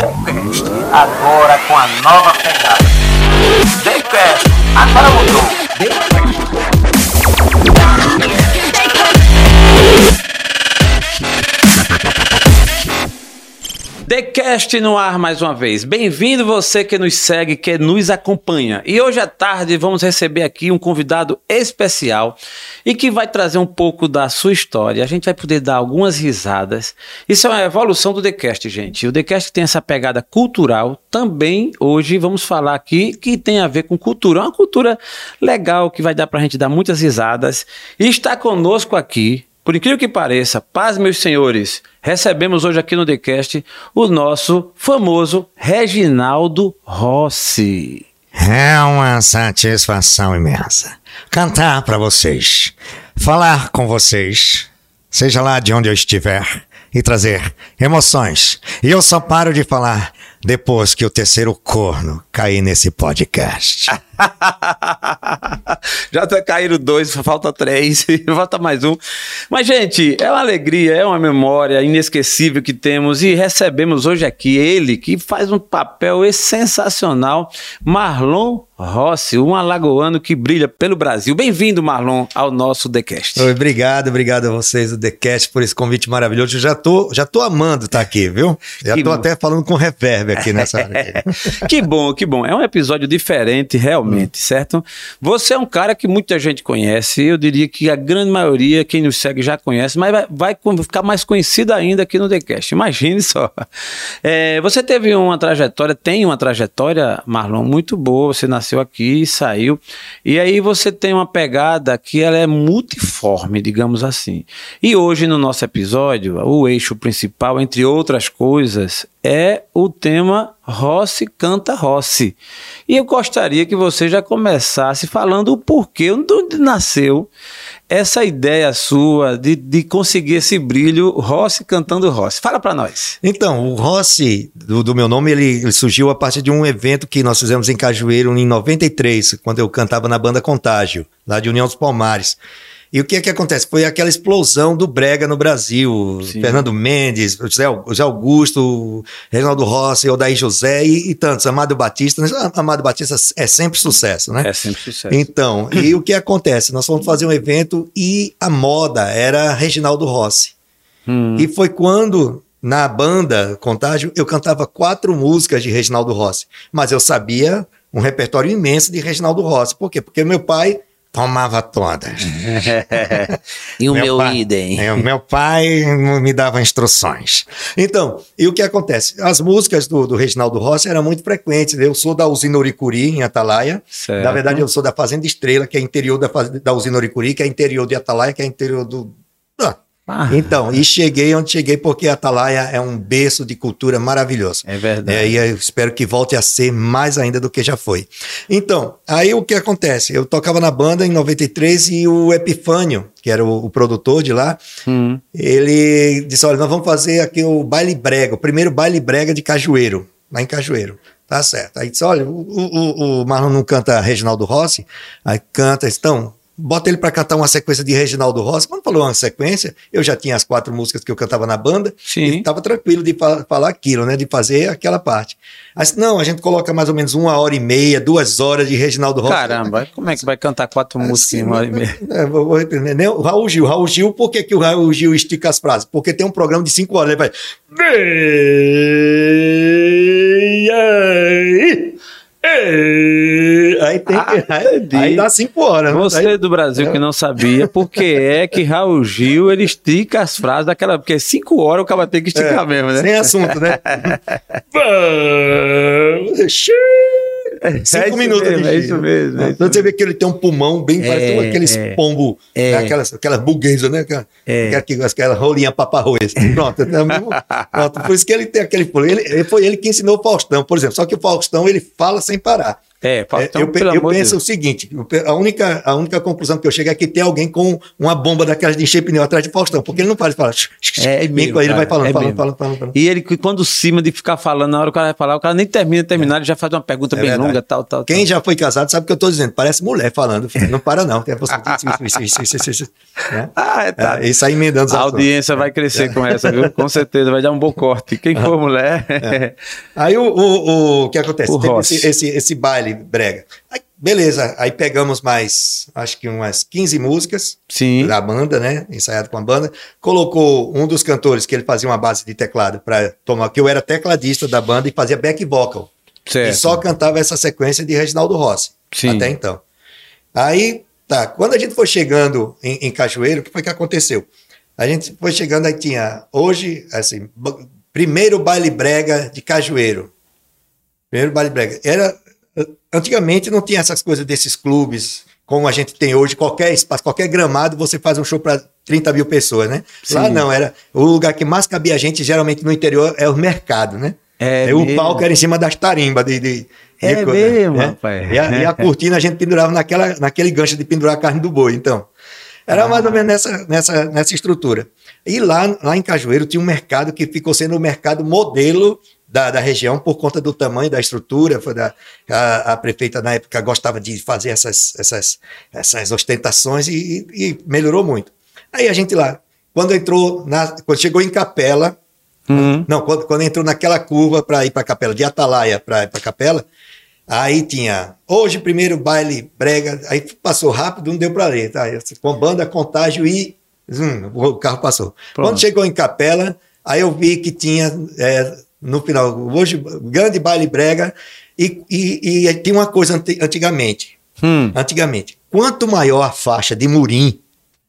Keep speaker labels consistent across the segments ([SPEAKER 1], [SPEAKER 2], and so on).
[SPEAKER 1] Decast, agora com a nova pegada. Decast, agora mudou.
[SPEAKER 2] TheCast no ar mais uma vez. Bem-vindo você que nos segue, que nos acompanha. E hoje à tarde vamos receber aqui um convidado especial e que vai trazer um pouco da sua história. A gente vai poder dar algumas risadas. Isso é uma evolução do TheCast, gente. O TheCast tem essa pegada cultural. Também hoje vamos falar aqui que tem a ver com cultura. Uma cultura legal que vai dar pra gente dar muitas risadas. E está conosco aqui por incrível que pareça, paz, meus senhores, recebemos hoje aqui no TheCast o nosso famoso Reginaldo Rossi.
[SPEAKER 3] É uma satisfação imensa cantar para vocês, falar com vocês, seja lá de onde eu estiver, e trazer emoções. E eu só paro de falar depois que o terceiro corno cair nesse podcast.
[SPEAKER 2] Já tá caíram dois, falta três, falta mais um. Mas, gente, é uma alegria, é uma memória inesquecível que temos e recebemos hoje aqui ele, que faz um papel sensacional, Marlon Rossi, um alagoano que brilha pelo Brasil. Bem-vindo, Marlon, ao nosso TheCast.
[SPEAKER 3] Oi, obrigado, obrigado a vocês do TheCast por esse convite maravilhoso. Eu já tô, já tô amando estar aqui, viu? Já
[SPEAKER 2] Que
[SPEAKER 3] tô
[SPEAKER 2] bom.
[SPEAKER 3] até falando com reverb aqui nessa área.
[SPEAKER 2] que bom, que bom. É um episódio diferente, realmente, certo? Você é um cara que muita gente conhece. Eu diria que a grande maioria, quem nos segue, já conhece, mas vai, vai ficar mais conhecido ainda aqui no TheCast. Imagine só. É, você teve uma trajetória, tem uma trajetória, Marlon, muito boa. Você nasceu aqui, saiu. E aí você tem uma pegada que ela é multiforme, digamos assim. E hoje, no nosso episódio, o eixo principal, entre outras coisas, é o tema Rossi canta Rossi. E eu gostaria que você já começasse falando o porquê, de onde nasceu essa ideia sua de, de conseguir esse brilho Rossi cantando Rossi. Fala pra nós.
[SPEAKER 3] Então, o Rossi, do, do meu nome, ele, ele surgiu a partir de um evento que nós fizemos em Cajueiro em 93, quando eu cantava na banda Contágio, lá de União dos Palmares. E o que é que acontece? Foi aquela explosão do brega no Brasil.
[SPEAKER 2] Sim.
[SPEAKER 3] Fernando Mendes, José, José Augusto, Reginaldo Rossi, Odair José e, e tantos. Amado Batista. Amado Batista é sempre sucesso, né?
[SPEAKER 2] É sempre sucesso.
[SPEAKER 3] Então, e o que acontece? Nós fomos fazer um evento e a moda era Reginaldo Rossi.
[SPEAKER 2] Hum.
[SPEAKER 3] E foi quando, na banda Contágio, eu cantava quatro músicas de Reginaldo Rossi. Mas eu sabia um repertório imenso de Reginaldo Rossi. Por quê? Porque meu pai tomava todas.
[SPEAKER 2] e o meu,
[SPEAKER 3] pai,
[SPEAKER 2] idem.
[SPEAKER 3] é, o meu pai me dava instruções. Então, e o que acontece? As músicas do, do Reginaldo Rossi eram muito frequentes. Eu sou da usina Uricuri, em Atalaia.
[SPEAKER 2] Certo.
[SPEAKER 3] Na verdade, eu sou da Fazenda Estrela, que é interior da, da usina Uricuri, que é interior de Atalaia, que é interior do. Ah, Então, e cheguei onde cheguei porque Atalaia é um berço de cultura maravilhoso.
[SPEAKER 2] é verdade.
[SPEAKER 3] É, e eu espero que volte a ser mais ainda do que já foi. Então, aí o que acontece? Eu tocava na banda em 93 e o Epifânio, que era o, o produtor de lá,
[SPEAKER 2] Hum.
[SPEAKER 3] ele disse: Olha, nós vamos fazer aqui o baile brega, o primeiro baile brega de Cajueiro, lá em Cajueiro. Tá certo. Aí disse: Olha, o, o, o Marlon não canta Reginaldo Rossi? Aí canta, então. Bota ele para cantar uma sequência de Reginaldo Rossi. Quando falou uma sequência, eu já tinha as quatro músicas que eu cantava na banda.
[SPEAKER 2] Sim.
[SPEAKER 3] E estava tranquilo de fa- falar aquilo, né? De fazer aquela parte. Aí, disse, não, a gente coloca mais ou menos uma hora e meia, duas horas de Reginaldo Rossi.
[SPEAKER 2] Caramba, como é que vai cantar quatro músicas em uma hora e meia?
[SPEAKER 3] É, vou, vou né? O Raul Gil. Raul Gil, por que, que o Raul Gil estica as frases? Porque tem um programa de cinco horas. Ele vai. Aí tem
[SPEAKER 2] Ah,
[SPEAKER 3] que. Aí, dá cinco horas. né?
[SPEAKER 2] Você
[SPEAKER 3] Aí-
[SPEAKER 2] do Brasil que não sabia, por que é que Raul Gil ele estica as frases daquela. Porque cinco horas o cara tem que esticar mesmo, né?
[SPEAKER 3] Sem assunto, né?
[SPEAKER 2] É
[SPEAKER 3] Cinco
[SPEAKER 2] isso
[SPEAKER 3] minutos
[SPEAKER 2] mesmo,
[SPEAKER 3] de
[SPEAKER 2] É
[SPEAKER 3] giro.
[SPEAKER 2] isso mesmo. é isso
[SPEAKER 3] Então você vê que ele tem um pulmão bem
[SPEAKER 2] É,
[SPEAKER 3] parecido com aqueles
[SPEAKER 2] é,
[SPEAKER 3] pombo,
[SPEAKER 2] é.
[SPEAKER 3] né? aquelas, aquelas buguesas, né? Aquela,
[SPEAKER 2] É.
[SPEAKER 3] aquela, aquela rolinha paparroz. Pronto, é o mesmo- pronto, por isso que ele tem aquele pulmão. Ele, ele- foi ele que ensinou o Faustão, por exemplo. Só que o Faustão ele fala sem parar.
[SPEAKER 2] É,
[SPEAKER 3] É,
[SPEAKER 2] então,
[SPEAKER 3] eu,
[SPEAKER 2] de
[SPEAKER 3] penso
[SPEAKER 2] Deus.
[SPEAKER 3] o seguinte: a única, a única conclusão que eu chego é que tem alguém com uma bomba daquelas de encher pneu atrás de Faustão, porque ele não faz, fala.
[SPEAKER 2] É mesmo,
[SPEAKER 3] ele vai
[SPEAKER 2] cara,
[SPEAKER 3] falando,
[SPEAKER 2] é
[SPEAKER 3] falando, falando, falando, falando.
[SPEAKER 2] E ele, quando cima de ficar falando, na hora que o cara vai falar, o cara nem termina, terminar, ele já faz uma pergunta
[SPEAKER 3] É
[SPEAKER 2] bem
[SPEAKER 3] verdade.
[SPEAKER 2] longa, tal, tal.
[SPEAKER 3] Quem
[SPEAKER 2] tal.
[SPEAKER 3] já foi casado sabe o que eu tô dizendo. Parece mulher falando. Não para, não. que é né?
[SPEAKER 2] Ah, é, tá.
[SPEAKER 3] É, isso aí emendando os
[SPEAKER 2] A audiência vai crescer com essa, viu? Com certeza, vai dar um bom corte. Quem for mulher.
[SPEAKER 3] Aí o, o, o que acontece?
[SPEAKER 2] O
[SPEAKER 3] esse, esse baile brega. Aí, beleza, aí pegamos mais, acho que umas 15 músicas
[SPEAKER 2] Sim.
[SPEAKER 3] da banda, né? Ensaiado com a banda. Colocou um dos cantores que ele fazia uma base de teclado para tomar, que eu era tecladista da banda e fazia back vocal.
[SPEAKER 2] Certo.
[SPEAKER 3] E só cantava essa sequência de Reginaldo Rossi.
[SPEAKER 2] Sim.
[SPEAKER 3] Até então. Aí, tá. Quando a gente foi chegando em, em Cajueiro, o que foi que aconteceu? A gente foi chegando, aí tinha, hoje, assim, primeiro baile brega de Cajueiro. Primeiro baile brega. Era, antigamente não tinha essas coisas desses clubes, como a gente tem hoje, qualquer espaço, qualquer gramado, você faz um show para 30 mil pessoas, né? Lá
[SPEAKER 2] Sim.
[SPEAKER 3] não, era o lugar que mais cabia gente, geralmente no interior, é o mercado, né?
[SPEAKER 2] É
[SPEAKER 3] É, o palco era em cima das tarimbas de, de, de
[SPEAKER 2] É
[SPEAKER 3] coisa,
[SPEAKER 2] mesmo,
[SPEAKER 3] né?
[SPEAKER 2] rapaz.
[SPEAKER 3] E a, e a cortina a gente pendurava naquela, naquele gancho de pendurar a carne do boi, então. Era mais ou menos nessa, nessa, nessa estrutura. E lá, lá em Cajueiro tinha um mercado que ficou sendo o mercado modelo da, da região por conta do tamanho da estrutura. Foi da, a, a prefeita na época gostava de fazer essas, essas, essas ostentações e, e- melhorou muito. Aí a gente lá, quando entrou, na, quando chegou em Capela,
[SPEAKER 2] Uhum.
[SPEAKER 3] não, quando, quando entrou naquela curva para ir para a capela, de Atalaia para ir para a capela, aí tinha hoje primeiro baile brega, aí passou rápido, não deu para ler, tá? Com banda, contágio e zum, o carro passou.
[SPEAKER 2] Pronto.
[SPEAKER 3] Quando chegou em capela, aí eu vi que tinha é, no final hoje grande baile brega e, e, e tinha uma coisa antigamente,
[SPEAKER 2] Hum.
[SPEAKER 3] antigamente, quanto maior a faixa de murim,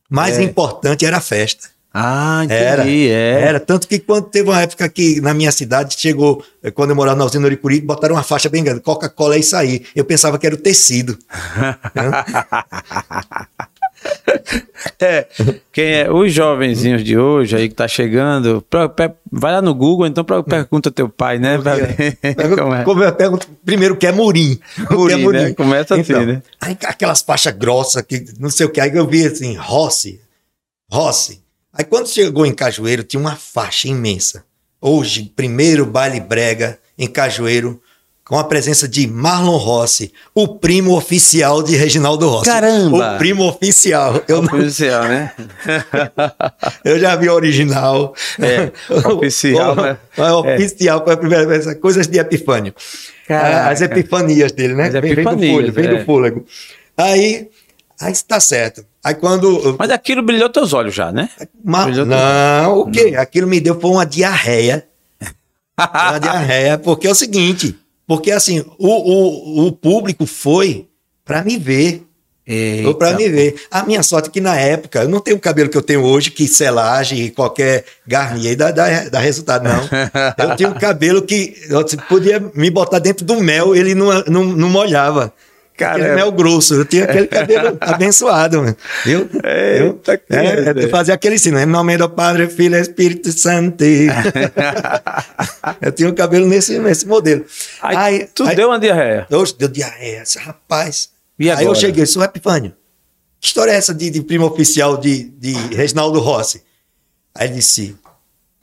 [SPEAKER 3] mais
[SPEAKER 2] É.
[SPEAKER 3] importante era a festa.
[SPEAKER 2] Ah,
[SPEAKER 3] Era,
[SPEAKER 2] entendi. é.
[SPEAKER 3] era. Tanto que quando teve uma época que na minha cidade chegou, eh, quando eu morava na usina Oricuri, botaram uma faixa bem grande, Coca-Cola é isso aí. Eu pensava que era o tecido.
[SPEAKER 2] É, quem é, os jovenzinhos de hoje aí que tá chegando, vai lá no Google, então pergunta teu pai, né? como é.
[SPEAKER 3] Como eu pergunto, primeiro que é murim. Que é
[SPEAKER 2] Murim, né? Começa assim,
[SPEAKER 3] Então,
[SPEAKER 2] né?
[SPEAKER 3] Aí aquelas faixas grossas, que não sei o que, aí eu vi assim, Rossi, Rossi. Aí quando chegou em Cajueiro, tinha uma faixa imensa. Hoje, primeiro baile brega em Cajueiro, com a presença de Marlon Rossi, o primo oficial de Reginaldo Rossi.
[SPEAKER 2] Caramba!
[SPEAKER 3] O primo oficial. Eu, não-
[SPEAKER 2] Oficial, né?
[SPEAKER 3] eu já vi o original.
[SPEAKER 2] É, oficial,
[SPEAKER 3] O-
[SPEAKER 2] né?
[SPEAKER 3] o Oficial foi a primeira vez. Coisas de Epifânio.
[SPEAKER 2] Caraca.
[SPEAKER 3] As epifanias dele, né?
[SPEAKER 2] As
[SPEAKER 3] Vem- vem do fôlego, vem
[SPEAKER 2] é.
[SPEAKER 3] do fôlego. Aí, aí está certo. Aí quando.
[SPEAKER 2] Mas aquilo brilhou teus olhos já, né?
[SPEAKER 3] Ma-
[SPEAKER 2] Brilhou
[SPEAKER 3] não, o quê? Aquilo me deu foi uma diarreia. uma diarreia, porque é o seguinte, porque assim, o, o, o público foi para me ver. Foi para me ver. A minha sorte é que na época, eu não tenho o cabelo que eu tenho hoje, que selagem e qualquer garnier dá, dá, dá resultado, não. Eu tinha um cabelo que eu podia me botar dentro do mel, ele não, não, não molhava. Aquele
[SPEAKER 2] Caramba.
[SPEAKER 3] mel grosso, eu tinha aquele cabelo abençoado, mano. viu?
[SPEAKER 2] Eita, que
[SPEAKER 3] É, eu fazia aquele sino, em nome do Padre, Filho e Espírito Santo. eu tinha o cabelo nesse, nesse modelo.
[SPEAKER 2] Aí, tu deu uma diarreia.
[SPEAKER 3] Oxe, deu diarreia, rapaz.
[SPEAKER 2] E
[SPEAKER 3] aí eu cheguei, sou Epifânio. Que história é essa de, de primo oficial de, de Reginaldo Rossi? Aí ele disse: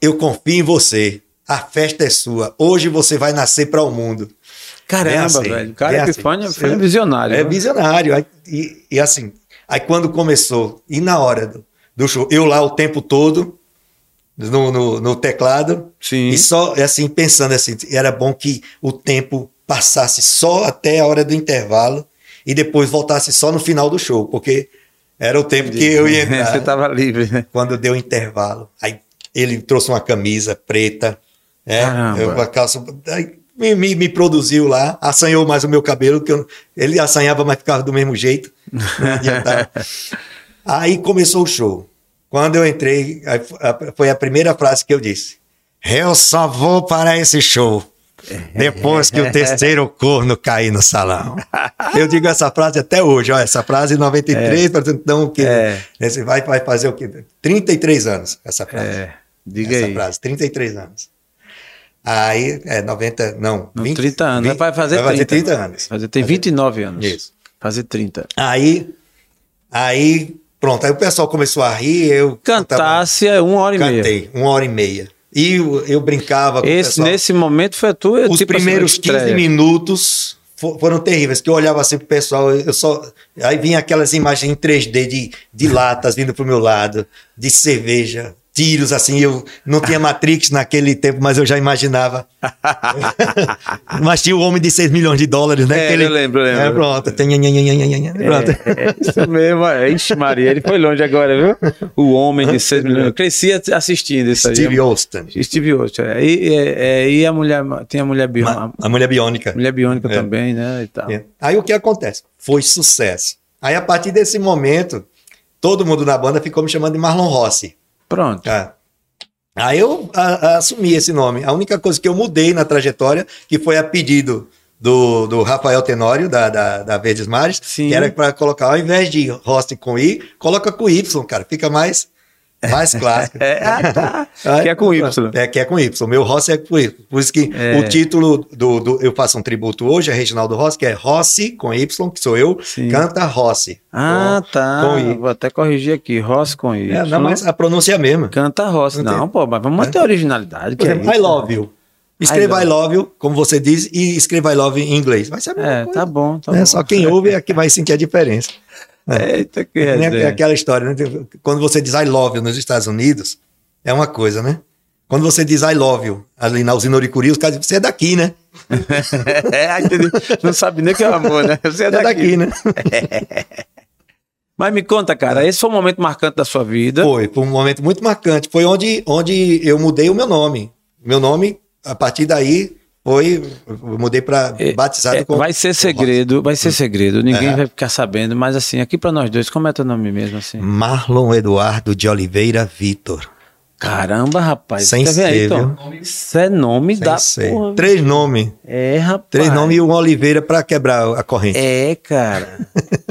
[SPEAKER 3] Eu confio em você. A festa é sua. Hoje você vai nascer para o mundo.
[SPEAKER 2] Caramba,
[SPEAKER 3] Bem assim,
[SPEAKER 2] velho. O cara
[SPEAKER 3] bem
[SPEAKER 2] que
[SPEAKER 3] assim.
[SPEAKER 2] foi, foi um visionário.
[SPEAKER 3] É
[SPEAKER 2] viu?
[SPEAKER 3] visionário. Aí, e, e assim, aí quando começou, e na hora do, do show, eu lá o tempo todo, no, no, no teclado,
[SPEAKER 2] Sim.
[SPEAKER 3] e só assim, pensando assim, era bom que o tempo passasse só até a hora do intervalo e depois voltasse só no final do show, porque era o tempo que eu ia entrar.
[SPEAKER 2] Você tava livre, né?
[SPEAKER 3] Quando deu o intervalo, aí ele trouxe uma camisa preta, né?
[SPEAKER 2] Caramba.
[SPEAKER 3] Eu, com a calça, aí me, me, me produziu lá, assanhou mais o meu cabelo, que eu- ele assanhava, mas ficava do mesmo jeito. Aí começou o show. Quando eu entrei, foi a primeira frase que eu disse: Eu só vou para esse show. Depois que o terceiro corno cair no salão. Eu digo essa frase até hoje, ó, essa frase em 93, então o que
[SPEAKER 2] É.
[SPEAKER 3] vai, vai fazer o quê? 33 anos essa frase.
[SPEAKER 2] É, diga
[SPEAKER 3] essa
[SPEAKER 2] aí.
[SPEAKER 3] frase, 33 anos. Aí, é, 90, não.
[SPEAKER 2] Não, 30 anos. vai fazer
[SPEAKER 3] vai fazer
[SPEAKER 2] 30.
[SPEAKER 3] 30 anos.
[SPEAKER 2] Fazer, tem 29 anos.
[SPEAKER 3] Isso.
[SPEAKER 2] Fazer 30.
[SPEAKER 3] Aí, aí, pronto. Aí o pessoal começou a rir, eu
[SPEAKER 2] Cantasse é uma hora e meia.
[SPEAKER 3] cantei uma hora e meia. E eu, eu brincava com o
[SPEAKER 2] Esse,
[SPEAKER 3] pessoal.
[SPEAKER 2] nesse momento foi a tua.
[SPEAKER 3] Os
[SPEAKER 2] tipo assim,
[SPEAKER 3] primeiros
[SPEAKER 2] estreia.
[SPEAKER 3] 15 minutos fo- foram terríveis, que eu olhava assim pro pessoal, eu só. Aí vinha aquelas imagens em 3D de, de latas vindo pro meu lado, de cerveja, tiros, assim, eu não tinha Matrix naquele tempo, mas eu já imaginava. mas tinha o homem de 6 milhões de dólares, né?
[SPEAKER 2] É,
[SPEAKER 3] Aquele-
[SPEAKER 2] eu lembro, eu lembro.
[SPEAKER 3] É, pronto. Pronto.
[SPEAKER 2] É, isso mesmo. é. Ixi, Maria, ele foi longe agora, viu? O homem de 6 milhões. Eu cresci assistindo isso aí.
[SPEAKER 3] Steve Austin.
[SPEAKER 2] Steve Austin. é. E, é, é, e a mulher, tem a mulher biônica.
[SPEAKER 3] A mulher biônica.
[SPEAKER 2] Mulher biônica
[SPEAKER 3] É.
[SPEAKER 2] também, né? E tal.
[SPEAKER 3] É. Aí o que acontece? Foi sucesso. Aí a partir desse momento, todo mundo na banda ficou me chamando de Marlon Rossi.
[SPEAKER 2] Pronto.
[SPEAKER 3] Tá? Aí eu a- a- assumi esse nome. A única coisa que eu mudei na trajetória, que foi a pedido do, do Rafael Tenório, da, da, da Verdes Mares,
[SPEAKER 2] Sim.
[SPEAKER 3] que era para colocar, ao invés de Rossi com I, coloca com Y, cara. Fica mais, mais clássico.
[SPEAKER 2] É, ah, tá. Que é com Y.
[SPEAKER 3] É, que é com Y. O meu Rossi é com Y. Por isso que
[SPEAKER 2] É.
[SPEAKER 3] o título do, do- Eu faço um tributo hoje a Reginaldo Rossi, que é Rossi com Y, que sou eu,
[SPEAKER 2] Sim.
[SPEAKER 3] canta Rossi.
[SPEAKER 2] Ah,
[SPEAKER 3] Com-
[SPEAKER 2] tá.
[SPEAKER 3] Com.
[SPEAKER 2] Vou até corrigir aqui. Ross com I.
[SPEAKER 3] É, não, mas a pronúncia é a mesma.
[SPEAKER 2] Canta Ross.
[SPEAKER 3] Não
[SPEAKER 2] Não, pô, mas vamos manter a originalidade. Que é
[SPEAKER 3] exemplo, I love you. Escreva
[SPEAKER 2] I
[SPEAKER 3] I love you, como você diz, e escreva I love em inglês. Vai ser a mesma
[SPEAKER 2] É,
[SPEAKER 3] coisa.
[SPEAKER 2] tá bom, tá
[SPEAKER 3] É,
[SPEAKER 2] bom.
[SPEAKER 3] Só quem ouve é que vai sentir a diferença.
[SPEAKER 2] Eita, que
[SPEAKER 3] É,
[SPEAKER 2] resenha.
[SPEAKER 3] aquela história, né? Quando você diz I love you nos Estados Unidos, é uma coisa, né? Quando você diz I love you ali na usina Uricuri, os caras dizem, você é daqui, né?
[SPEAKER 2] é, entendi. Não sabe nem o que é amor, né? Você é
[SPEAKER 3] Você é
[SPEAKER 2] daqui.
[SPEAKER 3] daqui, né?
[SPEAKER 2] Mas me conta, cara, esse foi um momento marcante da sua vida.
[SPEAKER 3] Foi, foi um momento muito marcante. Foi onde, onde eu mudei o meu nome. Meu nome, a partir daí, foi. Eu mudei para batizado
[SPEAKER 2] É,
[SPEAKER 3] com.
[SPEAKER 2] vai ser segredo, vai ser segredo. Ninguém
[SPEAKER 3] É.
[SPEAKER 2] vai ficar sabendo, mas assim, aqui pra nós dois, como é teu nome mesmo assim?
[SPEAKER 3] Marlon Eduardo de Oliveira Vitor.
[SPEAKER 2] Caramba, rapaz.
[SPEAKER 3] Sem
[SPEAKER 2] quer ver aí,
[SPEAKER 3] ser,
[SPEAKER 2] Tom? Isso é nome
[SPEAKER 3] Sem
[SPEAKER 2] da
[SPEAKER 3] ser.
[SPEAKER 2] porra.
[SPEAKER 3] Três nomes.
[SPEAKER 2] É, rapaz.
[SPEAKER 3] Três nomes e um Oliveira para quebrar a corrente.
[SPEAKER 2] É, cara.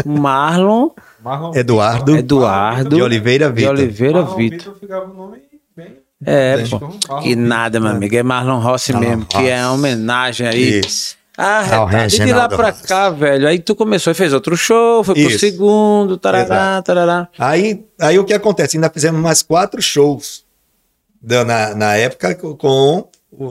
[SPEAKER 2] Marlon
[SPEAKER 4] Marlon
[SPEAKER 3] Eduardo
[SPEAKER 2] Eduardo
[SPEAKER 3] de Oliveira
[SPEAKER 2] de
[SPEAKER 3] Vitor.
[SPEAKER 2] Oliveira
[SPEAKER 4] Marlon
[SPEAKER 2] Vitor.
[SPEAKER 4] Vitor ficava um nome bem.
[SPEAKER 2] É, pô. Que nada, meu amigo. É Marlon Rossi
[SPEAKER 3] Marlon
[SPEAKER 2] mesmo, que é
[SPEAKER 3] Rossi.
[SPEAKER 2] homenagem aí.
[SPEAKER 3] Isso.
[SPEAKER 2] Ah. E de lá pra cá, velho. Aí tu começou e fez outro show, foi pro
[SPEAKER 3] Isso.
[SPEAKER 2] segundo, tarará, tarará.
[SPEAKER 3] Aí, aí o que acontece? Ainda fizemos mais quatro shows da- na, na época com.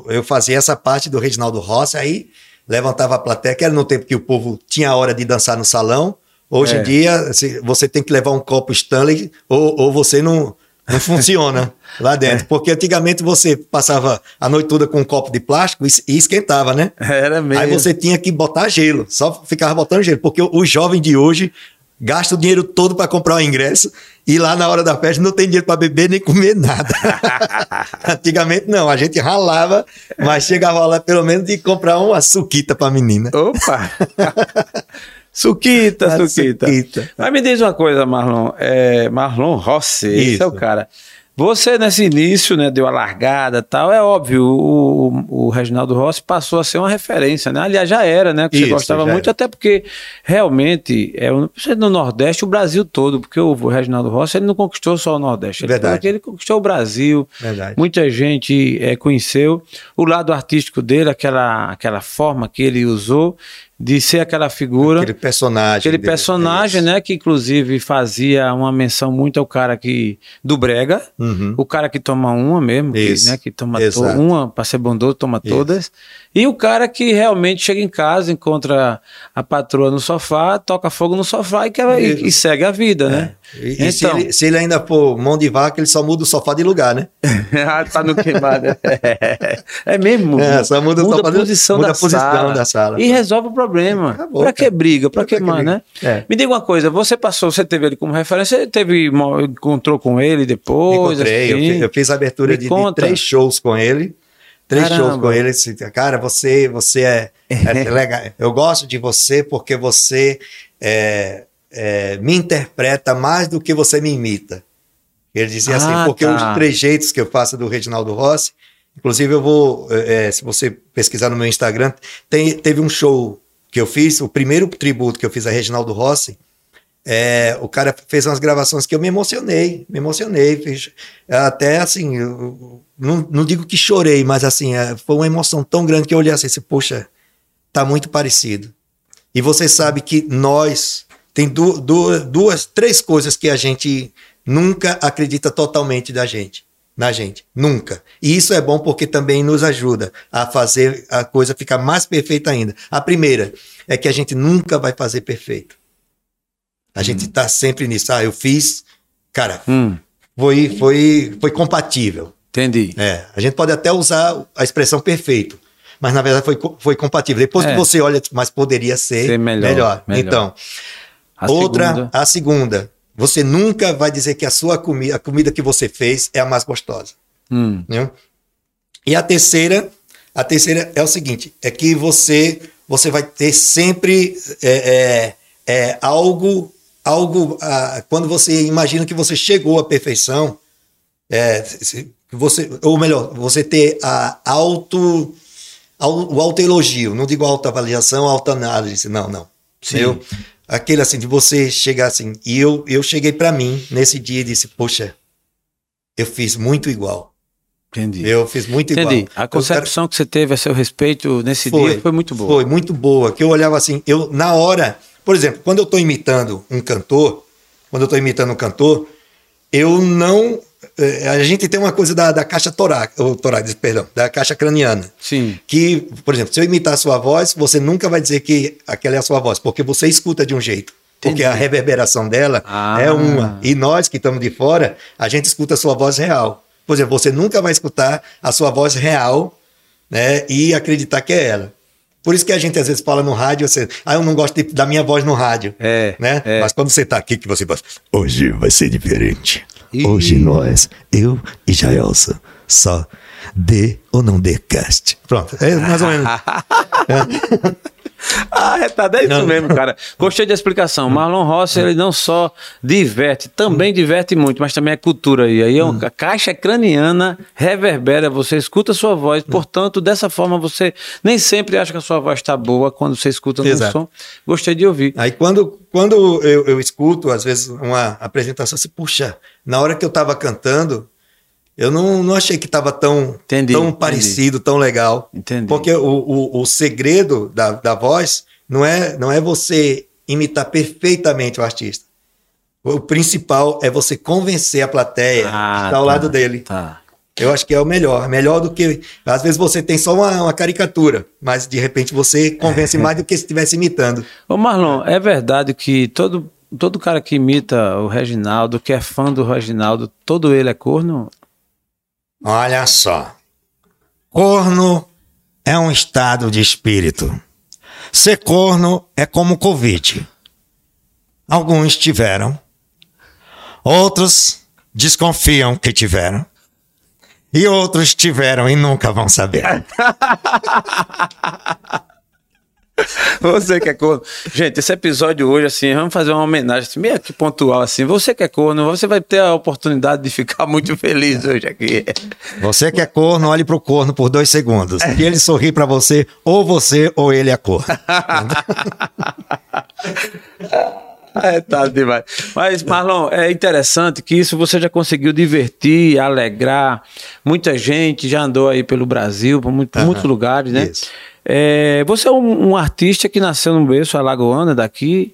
[SPEAKER 3] Eu fazia essa parte do Reginaldo Rossi, aí levantava a plateia, que era no tempo que o povo tinha a hora de dançar no salão. Hoje
[SPEAKER 2] É.
[SPEAKER 3] em dia, você tem que levar um copo Stanley ou, ou você não, não funciona lá dentro. Porque antigamente você passava a noite toda com um copo de plástico e, esquentava, né?
[SPEAKER 2] Era mesmo.
[SPEAKER 3] Aí você tinha que botar gelo, só ficava botando gelo, porque o, o jovem de hoje gasta o dinheiro todo para comprar o ingresso e lá na hora da festa não tem dinheiro para beber nem comer nada. Antigamente não, a gente ralava, mas chegava lá pelo menos de comprar uma suquita para menina.
[SPEAKER 2] Opa! Suquita,
[SPEAKER 3] A
[SPEAKER 2] Suquita.
[SPEAKER 3] suquita.
[SPEAKER 2] Mas me diz uma coisa, Marlon. É, Marlon Rossi, esse
[SPEAKER 3] Isso.
[SPEAKER 2] é o cara. Você, nesse início, né, deu a largada e tal, é óbvio, o, o, o Reginaldo Rossi passou a ser uma referência, né? Aliás, já era, né? Que você
[SPEAKER 3] Isso,
[SPEAKER 2] gostava muito,
[SPEAKER 3] era.
[SPEAKER 2] até porque realmente, é, no Nordeste, o Brasil todo, porque o Reginaldo Rossi, ele não conquistou só o Nordeste, ele,
[SPEAKER 3] Verdade.
[SPEAKER 2] ele conquistou o Brasil,
[SPEAKER 3] Verdade.
[SPEAKER 2] Muita gente é, conheceu o lado artístico dele, aquela, aquela forma que ele usou de ser aquela figura,
[SPEAKER 3] Aquele personagem.
[SPEAKER 2] aquele personagem, né, que inclusive fazia uma menção muito ao cara que do brega,
[SPEAKER 3] Uhum.
[SPEAKER 2] o cara que toma uma mesmo, que, né, que toma to- uma para ser bondoso, toma
[SPEAKER 3] Isso.
[SPEAKER 2] todas. E o cara que realmente chega em casa, encontra a patroa no sofá, toca fogo no sofá e, quer, e, e segue a vida, né?
[SPEAKER 3] E, e se,
[SPEAKER 2] então,
[SPEAKER 3] ele, se ele ainda for mão de vaca, ele só muda o sofá de lugar, né?
[SPEAKER 2] Ah, tá no queimado. É mesmo.
[SPEAKER 3] É, só muda o
[SPEAKER 2] a
[SPEAKER 3] sofá,
[SPEAKER 2] posição,
[SPEAKER 3] muda
[SPEAKER 2] da,
[SPEAKER 3] a posição
[SPEAKER 2] sala
[SPEAKER 3] da sala.
[SPEAKER 2] E resolve o problema.
[SPEAKER 3] Acabou,
[SPEAKER 2] pra que briga? Pra,
[SPEAKER 3] Pra
[SPEAKER 2] que
[SPEAKER 3] que
[SPEAKER 2] né?
[SPEAKER 3] É.
[SPEAKER 2] Me diga uma coisa, você passou, você teve ele como referência, você teve, encontrou com ele depois?
[SPEAKER 3] Encontrei, eu,
[SPEAKER 2] assim?
[SPEAKER 3] eu fiz a abertura
[SPEAKER 2] Me
[SPEAKER 3] de, de três shows com ele. Três
[SPEAKER 2] Caramba.
[SPEAKER 3] shows com ele. Disse, Cara, você, você é, é legal. Eu gosto de você porque você é, é, me interpreta mais do que você me imita. Ele dizia
[SPEAKER 2] Ah,
[SPEAKER 3] assim, porque
[SPEAKER 2] tá.
[SPEAKER 3] os trejeitos que eu faço do Reginaldo Rossi, inclusive eu vou, é, se você pesquisar no meu Instagram, tem, teve um show que eu fiz, o primeiro tributo que eu fiz a Reginaldo Rossi, é, o cara fez umas gravações que eu me emocionei, me emocionei. Fiz, até assim, eu- não, não digo que chorei, mas assim, é, foi uma emoção tão grande que eu olhei assim, assim, poxa, tá muito parecido. E você sabe que nós tem du du duas, três coisas que a gente nunca acredita totalmente da gente, na gente, nunca. E isso é bom porque também nos ajuda a fazer a coisa ficar mais perfeita ainda. A primeira é que a gente nunca vai fazer perfeito. A gente
[SPEAKER 2] Hum.
[SPEAKER 3] tá sempre nisso. Ah, eu fiz, cara,
[SPEAKER 2] Hum,
[SPEAKER 3] foi, foi, foi compatível.
[SPEAKER 2] Entendi.
[SPEAKER 3] É, a gente pode até usar a expressão perfeito, mas na verdade foi, foi compatível. Depois
[SPEAKER 2] É.
[SPEAKER 3] que você olha, mas poderia ser,
[SPEAKER 2] Ser melhor, melhor.
[SPEAKER 3] Então,
[SPEAKER 2] A
[SPEAKER 3] outra,
[SPEAKER 2] segunda-
[SPEAKER 3] a segunda, você nunca vai dizer que a sua comida, a comida que você fez é a mais gostosa.
[SPEAKER 2] Hum,
[SPEAKER 3] Né? E a terceira, a terceira é o seguinte, é que você você vai ter sempre é, é, é, algo algo ah, quando você imagina que você chegou à perfeição, é, se- você ou melhor, você ter a auto au- o autoelogio, não digo autoavaliação, autoanálise, não, não.
[SPEAKER 2] Sim.
[SPEAKER 3] Eu, aquele assim de você chegar assim, e eu eu cheguei para mim nesse dia e disse, poxa, eu fiz muito igual.
[SPEAKER 2] entendi.
[SPEAKER 3] Eu fiz muito igual.
[SPEAKER 2] Entendi. A
[SPEAKER 3] Eu
[SPEAKER 2] concepção que você teve a seu respeito nesse
[SPEAKER 3] Foi,
[SPEAKER 2] dia foi muito boa.
[SPEAKER 3] Foi muito boa. Que eu olhava assim, eu na hora, por exemplo, quando eu estou imitando um cantor, quando eu estou imitando um cantor, eu não. Eh, A gente tem uma coisa da, da caixa torácica, ou torácica, perdão, da caixa craniana.
[SPEAKER 2] Sim.
[SPEAKER 3] Que, por exemplo, se eu imitar a sua voz, você nunca vai dizer que aquela é a sua voz, porque você escuta de um jeito. Porque
[SPEAKER 2] Entendi.
[SPEAKER 3] a reverberação dela
[SPEAKER 2] Ah.
[SPEAKER 3] é uma. E nós que estamos de fora, a gente escuta a sua voz real. Por exemplo, você nunca vai escutar a sua voz real né, e acreditar que é ela. Por isso que a gente às vezes fala no rádio, você, ah, eu não gosto de- da minha voz no rádio.
[SPEAKER 2] É,
[SPEAKER 3] Né?
[SPEAKER 2] é.
[SPEAKER 3] Mas quando você está aqui, que você fala, hoje vai ser diferente.
[SPEAKER 2] Ih.
[SPEAKER 3] Hoje nós, eu e Jaelson, só dê ou não dê cast. Pronto, é mais ou menos.
[SPEAKER 2] Ah, é, tá, é isso
[SPEAKER 3] Não.
[SPEAKER 2] mesmo, cara. Gostei da explicação. Marlon Rossi, ele não só diverte, também diverte muito, mas também é cultura aí. Aí é
[SPEAKER 3] Hum.
[SPEAKER 2] uma a caixa craniana reverbera, você escuta a sua voz,
[SPEAKER 3] Hum.
[SPEAKER 2] portanto, dessa forma você nem sempre acha que a sua voz está boa quando você escuta no
[SPEAKER 3] Exato.
[SPEAKER 2] som. Gostei de ouvir.
[SPEAKER 3] Aí quando, quando eu, eu escuto, às vezes, uma apresentação assim, puxa, na hora que eu estava cantando, eu não, não achei que estava tão,
[SPEAKER 2] Entendi,
[SPEAKER 3] tão
[SPEAKER 2] entendi.
[SPEAKER 3] parecido, tão legal.
[SPEAKER 2] Entendi.
[SPEAKER 3] Porque o, o, o segredo da, da voz não é, não é você imitar perfeitamente o artista. O principal é você convencer a plateia
[SPEAKER 2] Ah,
[SPEAKER 3] que está ao
[SPEAKER 2] tá,
[SPEAKER 3] lado dele.
[SPEAKER 2] Tá.
[SPEAKER 3] Eu acho que é o melhor. Melhor do que. Às vezes você tem só uma, uma caricatura, mas de repente você convence mais do que se estivesse imitando.
[SPEAKER 2] Ô Marlon, é verdade que todo, todo cara que imita o Reginaldo, que é fã do Reginaldo, todo ele é corno?
[SPEAKER 3] Olha só. Corno é um estado de espírito. Ser corno é como Covid. Alguns tiveram, outros desconfiam que tiveram, e outros tiveram e nunca vão saber.
[SPEAKER 2] Você que é corno. Gente, esse episódio hoje, assim, vamos fazer uma homenagem assim, meio que pontual, assim. Você que é corno, você vai ter a oportunidade de ficar muito feliz hoje aqui.
[SPEAKER 3] Você que é corno, olhe pro corno por dois segundos. Se ele sorrir pra você, ou você ou ele é corno.
[SPEAKER 2] É, tá demais. Mas, Marlon, é interessante que isso você já conseguiu divertir, alegrar. Muita gente já andou aí pelo Brasil, por, muito- muitos lugares, né?
[SPEAKER 3] isso.
[SPEAKER 2] É, você é um, um artista que nasceu no berço alagoana daqui.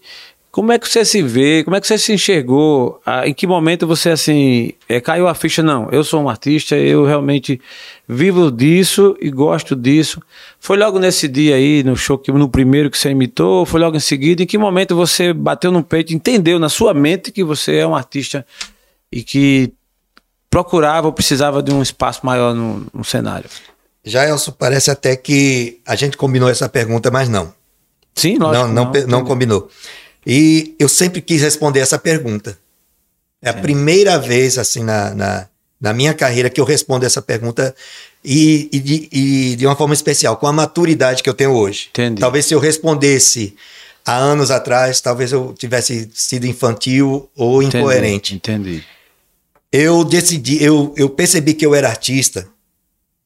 [SPEAKER 2] Como é que você se vê? Como é que você se enxergou? Ah, em que momento você, assim, é, caiu a ficha? Não, eu sou um artista, eu realmente vivo disso e gosto disso. Foi logo nesse dia aí, no show, que, no primeiro que você imitou, ou foi logo em seguida? Em que momento você bateu no peito, entendeu na sua mente que você é um artista e que procurava ou precisava de um espaço maior no, no cenário?
[SPEAKER 3] Já, Elson, parece até que a gente combinou essa pergunta, mas não.
[SPEAKER 2] Sim, lógico.
[SPEAKER 3] não, não, pe- não combinou. E eu sempre quis responder essa pergunta. É a primeira vez, assim, na, na, na minha carreira que eu respondo essa pergunta e, e, de, e de uma forma especial, com a maturidade que eu tenho hoje.
[SPEAKER 2] Entendi.
[SPEAKER 3] Talvez se eu respondesse há anos atrás, talvez eu tivesse sido infantil ou
[SPEAKER 2] Entendi,
[SPEAKER 3] incoerente.
[SPEAKER 2] Entendi.
[SPEAKER 3] Eu decidi, eu, eu percebi que eu era artista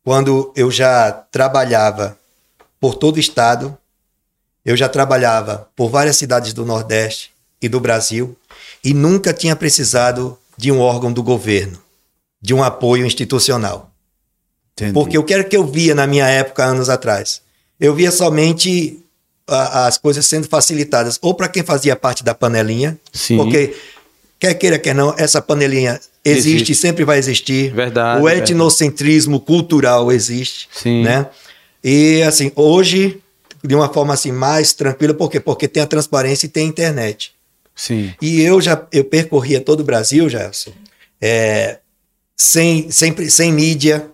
[SPEAKER 3] quando eu já trabalhava por todo o estado, eu já trabalhava por várias cidades do Nordeste e do Brasil e nunca tinha precisado de um órgão do governo, de um apoio institucional.
[SPEAKER 2] Entendi.
[SPEAKER 3] Porque o que era que eu via na minha época, anos atrás? Eu via somente a- as coisas sendo facilitadas, ou para quem fazia parte da panelinha,
[SPEAKER 2] Sim.
[SPEAKER 3] porque quer queira, quer não, essa panelinha existe,
[SPEAKER 2] Existe.
[SPEAKER 3] e sempre vai existir.
[SPEAKER 2] Verdade,
[SPEAKER 3] O
[SPEAKER 2] verdade.
[SPEAKER 3] etnocentrismo cultural existe,
[SPEAKER 2] Sim.
[SPEAKER 3] né? E assim, hoje de uma forma assim mais tranquila, por quê? Porque tem a transparência e tem a internet.
[SPEAKER 2] Sim.
[SPEAKER 3] E eu já eu percorria todo o Brasil, Gerson, é, sem, sempre, sem mídia.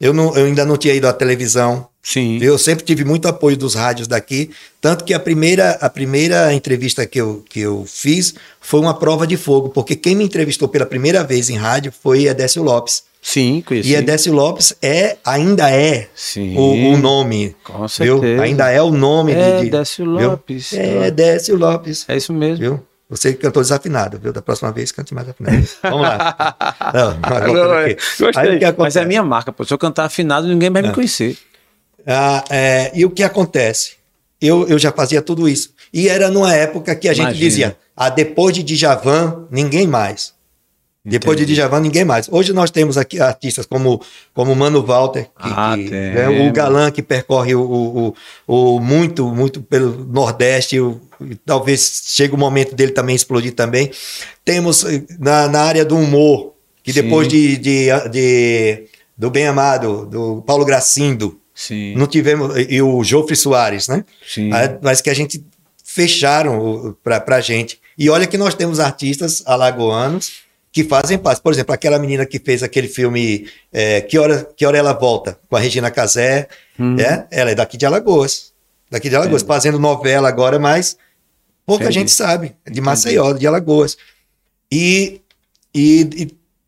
[SPEAKER 3] Eu, não, eu ainda não tinha ido à televisão.
[SPEAKER 2] Sim.
[SPEAKER 3] Eu sempre tive muito apoio dos rádios daqui. Tanto que a primeira, a primeira entrevista que eu, que eu fiz foi uma prova de fogo, porque quem me entrevistou pela primeira vez em rádio foi Edécio Lopes.
[SPEAKER 2] Sim, conheci.
[SPEAKER 3] E Edécio Lopes é, ainda é
[SPEAKER 2] Sim.
[SPEAKER 3] o, o nome.
[SPEAKER 2] Com
[SPEAKER 3] Viu?
[SPEAKER 2] certeza.
[SPEAKER 3] Ainda é o nome
[SPEAKER 2] É,
[SPEAKER 3] de. de-
[SPEAKER 2] Décio
[SPEAKER 3] viu?
[SPEAKER 2] Lopes.
[SPEAKER 3] É, Edécio Lopes.
[SPEAKER 2] É isso mesmo.
[SPEAKER 3] Viu? Você cantou desafinado, viu? Da próxima vez, cante mais afinado. Vamos lá. Não, aqui.
[SPEAKER 2] Gostei.
[SPEAKER 3] Aí
[SPEAKER 2] Mas é a minha marca, pô. Se eu cantar afinado, ninguém vai me conhecer.
[SPEAKER 3] Ah, é, e o que acontece? Eu, eu já fazia tudo isso. E era numa época que a gente
[SPEAKER 2] Imagina.
[SPEAKER 3] dizia, ah, depois de Djavan, ninguém mais. Depois de
[SPEAKER 2] Entendi.
[SPEAKER 3] Djavan, ninguém mais. Hoje nós temos aqui artistas como, como Mano Walter, que,
[SPEAKER 2] Ah,
[SPEAKER 3] que, né, o galã que percorre o, o, o- o muito, muito pelo Nordeste, o- talvez chegue o momento dele também explodir também. Temos eh, na, na área do humor, que depois de, de, de- do Bem Amado, do Paulo Gracindo,
[SPEAKER 2] Sim.
[SPEAKER 3] não tivemos, e o Jofre Soares, né?
[SPEAKER 2] Sim.
[SPEAKER 3] Ah, Mas que a gente fecharam para a gente. E olha que nós temos artistas alagoanos que fazem parte. Por exemplo, aquela menina que fez aquele filme é, que, hora, que Hora Ela Volta, com a Regina Casé,
[SPEAKER 2] Hum.
[SPEAKER 3] é, ela é daqui de Alagoas. Daqui de Alagoas, fazendo novela agora, mas pouca
[SPEAKER 2] Entendi.
[SPEAKER 3] gente sabe. é De Maceió, de Alagoas. E, e,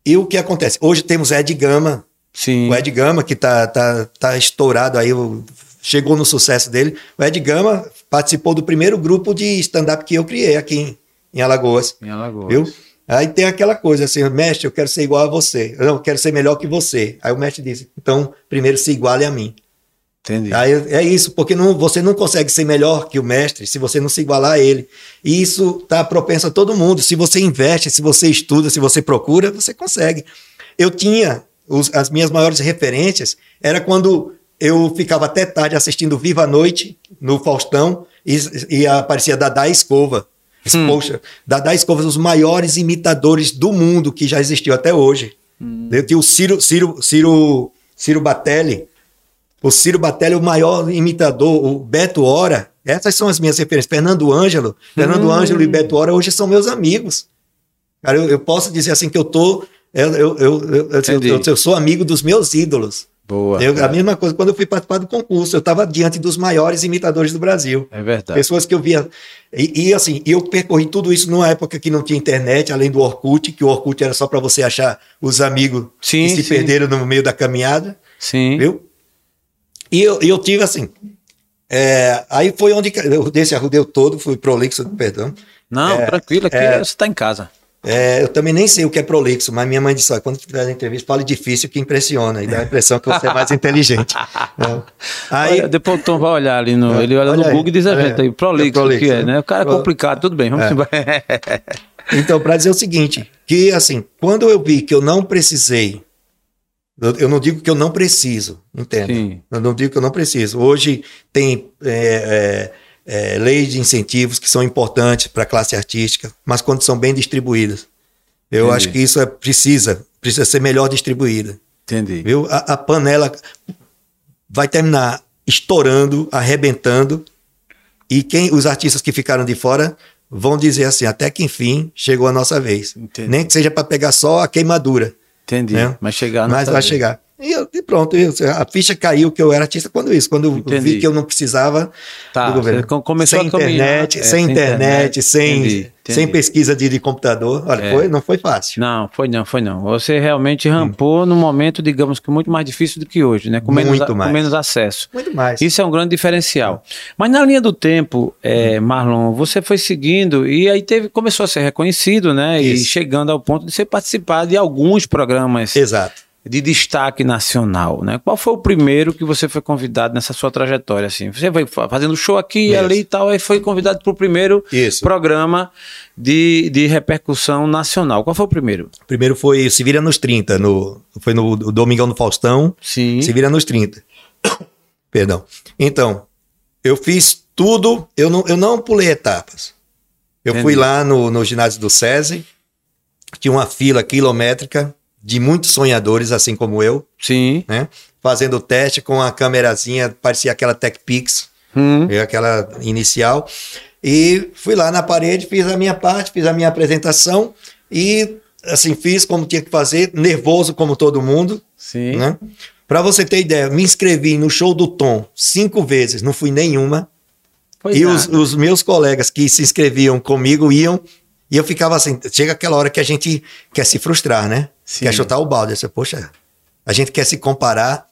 [SPEAKER 3] e, e o que acontece? Hoje temos Ed Gama,
[SPEAKER 2] Sim.
[SPEAKER 3] o Ed Gama, que tá, tá, tá estourado aí, o- chegou no sucesso dele. O Ed Gama participou do primeiro grupo de stand-up que eu criei aqui em, em Alagoas.
[SPEAKER 2] Em Alagoas.
[SPEAKER 3] Viu? Aí tem aquela coisa assim, mestre, eu quero ser igual a você. Eu não quero ser melhor que você. Aí o mestre disse, então, primeiro se iguale a mim.
[SPEAKER 2] Entendi.
[SPEAKER 3] Aí é isso, porque não, você não consegue ser melhor que o mestre se você não se igualar a ele. E isso está propenso a todo mundo. Se você investe, se você estuda, se você procura, você consegue. Eu tinha os- as minhas maiores referências era quando eu ficava até tarde assistindo Viva a Noite no Faustão e, e aparecia Dadá Escova. Poxa, Dadá Escova, os maiores imitadores do mundo que já existiu até hoje. Eu tinha o Ciro, Ciro, Ciro, Ciro Batelli, o Ciro Batelli, o maior imitador, o Beto Hora. Essas são as minhas referências. Fernando Ângelo. Fernando
[SPEAKER 2] Hum.
[SPEAKER 3] Ângelo e Beto Hora hoje são meus amigos. Cara, eu, eu posso dizer assim que eu tô. Eu, eu, eu, eu- eu sou amigo dos meus ídolos.
[SPEAKER 2] Boa.
[SPEAKER 3] Eu- a mesma coisa, quando eu fui participar do concurso, eu estava diante dos maiores imitadores do Brasil.
[SPEAKER 2] É verdade.
[SPEAKER 3] Pessoas que eu via. E, e, assim, eu percorri tudo isso numa época que não tinha internet, além do Orkut, que o Orkut era só para você achar os amigos
[SPEAKER 2] Sim,
[SPEAKER 3] que se
[SPEAKER 2] sim.
[SPEAKER 3] perderam no meio da caminhada.
[SPEAKER 2] Sim.
[SPEAKER 3] Viu? E eu, eu tive assim. é, aí foi onde eu desse arrudeu todo, fui prolixo, perdão.
[SPEAKER 2] Não, tranquilo, aqui
[SPEAKER 3] é.
[SPEAKER 2] você está em casa.
[SPEAKER 3] É, eu também nem sei o que é prolixo, mas minha mãe disse: "Olha, quando tiver na entrevista, fale difícil que impressiona, e dá a impressão que você é mais inteligente. É. Aí,
[SPEAKER 2] Olha, depois o Tom vai olhar ali no. Ele olha
[SPEAKER 3] Olha
[SPEAKER 2] no
[SPEAKER 3] aí,
[SPEAKER 2] Google e diz a
[SPEAKER 3] olha
[SPEAKER 2] gente
[SPEAKER 3] aí.
[SPEAKER 2] prolixo,
[SPEAKER 3] É prolixo,
[SPEAKER 2] o que é,
[SPEAKER 3] né?
[SPEAKER 2] né? O cara é complicado, tudo bem, vamos
[SPEAKER 3] É.
[SPEAKER 2] embora.
[SPEAKER 3] Então, para dizer o seguinte, que assim, quando eu vi que eu não precisei, eu, eu não digo que eu não preciso, entende? Eu não digo que eu não preciso. Hoje tem é, é, é, leis de incentivos que são importantes para a classe artística, mas quando são bem distribuídas. Eu
[SPEAKER 2] Entendi.
[SPEAKER 3] acho que isso é, precisa, precisa ser melhor distribuída.
[SPEAKER 2] Entendi.
[SPEAKER 3] Viu? A, a panela vai terminar estourando, arrebentando, e quem os artistas que ficaram de fora vão dizer assim, até que enfim chegou a nossa vez.
[SPEAKER 2] Entendi.
[SPEAKER 3] Nem que seja para pegar só a queimadura,
[SPEAKER 2] Entendi.
[SPEAKER 3] né?
[SPEAKER 2] Mas chegar
[SPEAKER 3] mas vai
[SPEAKER 2] vez.
[SPEAKER 3] chegar. E, eu- e pronto, eu- a ficha caiu que eu era artista quando isso, quando eu vi que eu não precisava
[SPEAKER 2] Tá,
[SPEAKER 3] do governo.
[SPEAKER 2] começou
[SPEAKER 3] sem
[SPEAKER 2] a
[SPEAKER 3] internet,
[SPEAKER 2] é,
[SPEAKER 3] sem
[SPEAKER 2] sem
[SPEAKER 3] internet,
[SPEAKER 2] internet.
[SPEAKER 3] sem,
[SPEAKER 2] Entendi, entendi.
[SPEAKER 3] sem pesquisa de, de computador. Olha,
[SPEAKER 2] É.
[SPEAKER 3] foi, não foi fácil.
[SPEAKER 2] Não, foi não, foi não. Você realmente rampou num momento, digamos que muito mais difícil do que hoje, né? Com menos,
[SPEAKER 3] Muito
[SPEAKER 2] a-
[SPEAKER 3] mais.
[SPEAKER 2] com menos acesso.
[SPEAKER 3] Muito mais.
[SPEAKER 2] Isso é um grande diferencial. Mas na linha do tempo, é, Marlon, você foi seguindo e aí teve, começou a ser reconhecido, né? E
[SPEAKER 3] Isso.
[SPEAKER 2] chegando ao ponto de você participar de alguns programas
[SPEAKER 3] Exato.
[SPEAKER 2] De destaque nacional, né? Qual foi o primeiro que você foi convidado nessa sua trajetória, assim? Você foi fa- fazendo show aqui e
[SPEAKER 3] Isso.
[SPEAKER 2] ali e tal, aí foi convidado para o primeiro
[SPEAKER 3] Isso.
[SPEAKER 2] programa de, de repercussão nacional. Qual foi o primeiro?
[SPEAKER 3] Primeiro foi Se Vira nos 30, no, foi no Domingão do Faustão,
[SPEAKER 2] Sim.
[SPEAKER 3] Se Vira nos 30. Perdão. Então, eu fiz tudo, eu não, eu não pulei etapas. Eu
[SPEAKER 2] Entendi.
[SPEAKER 3] fui lá no, no ginásio do SESI, tinha uma fila quilométrica de muitos sonhadores, assim como eu,
[SPEAKER 2] Sim.
[SPEAKER 3] né? Fazendo o teste com a câmerazinha, parecia aquela Tech Pix,
[SPEAKER 2] Hum.
[SPEAKER 3] é aquela inicial. E fui lá na parede, fiz a minha parte, fiz a minha apresentação e assim fiz como tinha que fazer, nervoso como todo mundo,
[SPEAKER 2] Sim.
[SPEAKER 3] né? Para você ter ideia, me inscrevi no show do Tom cinco vezes, não fui nenhuma.
[SPEAKER 2] Pois
[SPEAKER 3] e
[SPEAKER 2] é.
[SPEAKER 3] os, os meus colegas que se inscreviam comigo iam e eu ficava assim. Chega aquela hora que a gente quer se frustrar, né?
[SPEAKER 2] Sim.
[SPEAKER 3] Quer chutar o balde. Eu disse, Poxa, a gente quer se comparar,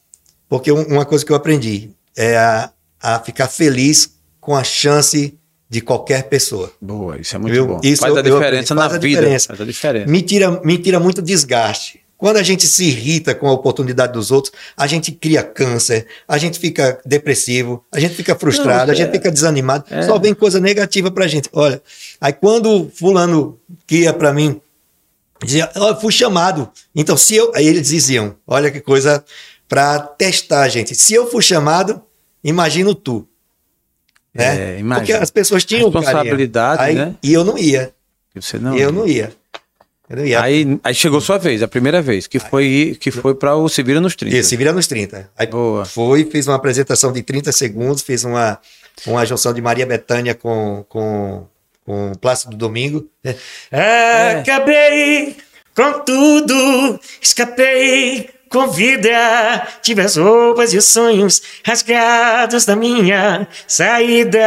[SPEAKER 3] porque um- uma coisa que eu aprendi é a, a ficar feliz com a chance de qualquer pessoa.
[SPEAKER 2] Boa, isso é muito
[SPEAKER 3] Viu?
[SPEAKER 2] bom.
[SPEAKER 3] Isso
[SPEAKER 2] faz a
[SPEAKER 3] eu- eu
[SPEAKER 2] diferença
[SPEAKER 3] aprendi,
[SPEAKER 2] na
[SPEAKER 3] faz a
[SPEAKER 2] vida.
[SPEAKER 3] diferença.
[SPEAKER 2] Faz a diferença.
[SPEAKER 3] Me tira, me tira muito desgaste. Quando a gente se irrita com a oportunidade dos outros, a gente cria câncer, a gente fica depressivo, a gente fica frustrado,
[SPEAKER 2] Não,
[SPEAKER 3] a gente
[SPEAKER 2] é-
[SPEAKER 3] fica desanimado,
[SPEAKER 2] é.
[SPEAKER 3] só vem coisa negativa pra gente. Olha, aí quando fulano que ia pra mim, dizia, "Ó, eu fui chamado. Então, se eu. Aí eles diziam, olha que coisa pra testar, gente. Se eu fui chamado, imagino tu. Né?
[SPEAKER 2] É, imagina.
[SPEAKER 3] Porque as pessoas tinham.
[SPEAKER 2] Responsabilidade,
[SPEAKER 3] Aí-
[SPEAKER 2] né?
[SPEAKER 3] E eu não ia.
[SPEAKER 2] Você não.
[SPEAKER 3] E eu não ia. Eu não ia.
[SPEAKER 2] Aí, aí chegou sua vez, a primeira vez, que foi, que foi para o Se Vira nos 30.
[SPEAKER 3] Isso, se vira nos 30. Aí
[SPEAKER 2] Boa.
[SPEAKER 3] fui, fiz uma apresentação de 30 segundos, fiz uma, uma junção de Maria Bethânia com, com, com Plácido Domingo.
[SPEAKER 2] É.
[SPEAKER 4] Acabei com tudo, escapei com vida. Tive as roupas e os sonhos rasgados da minha saída.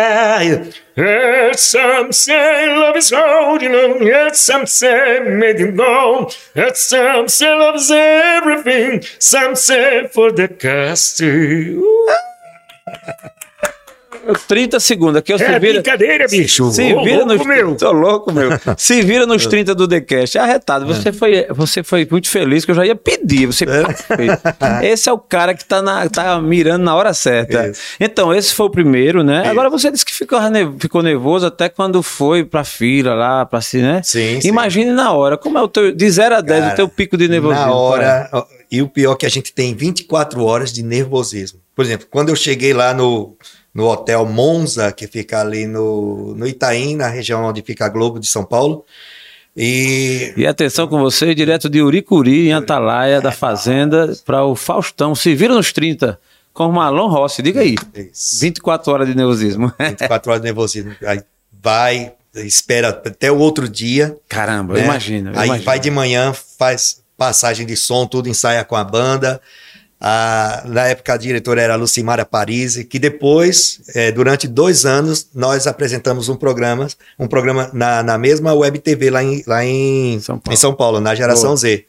[SPEAKER 4] And some say love is holding on, and some say made it go. And some say love is everything, some say for the cost.
[SPEAKER 2] 30 segundos, aqui é o Se
[SPEAKER 4] É
[SPEAKER 2] Vira.
[SPEAKER 4] brincadeira, bicho.
[SPEAKER 2] Se
[SPEAKER 4] Ô,
[SPEAKER 2] vira nos
[SPEAKER 4] louco, meu.
[SPEAKER 2] Tô louco, meu. Se vira nos 30 do TheCast. É arretado. Você foi, você foi muito feliz, que eu já ia pedir. Você Esse é o cara que tá, na, tá mirando na hora certa.
[SPEAKER 3] Isso.
[SPEAKER 2] Então, esse foi o primeiro, né?
[SPEAKER 3] Isso.
[SPEAKER 2] Agora você disse que ficou, ficou nervoso até quando foi pra fila lá, pra si, né?
[SPEAKER 3] Sim, sim.
[SPEAKER 2] Imagine na hora. Como é o teu. De 0 a 10,
[SPEAKER 3] Cara,
[SPEAKER 2] o teu pico de nervosismo.
[SPEAKER 3] Na
[SPEAKER 2] é?
[SPEAKER 3] hora. ó, E o pior é que a gente tem 24 horas de nervosismo. Por exemplo, quando eu cheguei lá no, no hotel Monza, que fica ali no, no Itaim, na região onde fica a Globo de São Paulo, e
[SPEAKER 2] E atenção com você, direto de Uricuri, em Atalaia, da Fazenda, para o Faustão. Se vira nos 30, com o Marlon Rossi. Diga aí.
[SPEAKER 3] Isso.
[SPEAKER 2] 24 horas de nervosismo.
[SPEAKER 3] 24 horas de nervosismo. Aí vai, espera até o outro dia.
[SPEAKER 2] Caramba, eu
[SPEAKER 3] né?
[SPEAKER 2] imagino. eu
[SPEAKER 3] Aí
[SPEAKER 2] imagino.
[SPEAKER 3] vai de manhã, faz passagem de som, tudo ensaia com a banda. A- na época a diretora era a Lucimara Parisi, que depois, eh, durante dois anos, nós apresentamos um programa, um programa na, na mesma web TV lá em, lá em,
[SPEAKER 2] São Paulo.
[SPEAKER 3] em São Paulo, na Geração
[SPEAKER 2] Boa.
[SPEAKER 3] Z.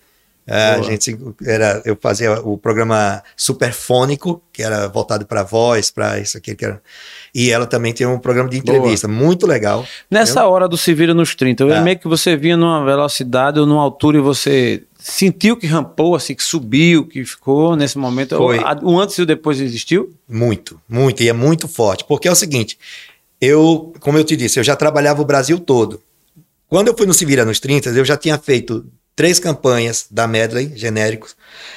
[SPEAKER 3] Eh, a
[SPEAKER 2] Boa.
[SPEAKER 3] gente era, eu fazia o programa Superfônico, que era voltado para voz, para isso aqui, que era, e ela também tem um programa de
[SPEAKER 2] Boa.
[SPEAKER 3] entrevista, muito legal.
[SPEAKER 2] Nessa hora do Se Vira nos 30,
[SPEAKER 3] Ah.
[SPEAKER 2] é meio que você vinha numa velocidade ou numa altura e você sentiu que rampou, assim, que subiu, que ficou nesse momento.
[SPEAKER 3] Foi.
[SPEAKER 2] O, antes e o depois existiu?
[SPEAKER 3] Muito, muito, e é muito forte. Porque é o seguinte, eu, como eu te disse, eu já trabalhava o Brasil todo. Quando eu fui no Se Vira nos 30, eu já tinha feito três campanhas da Medley, genéricos.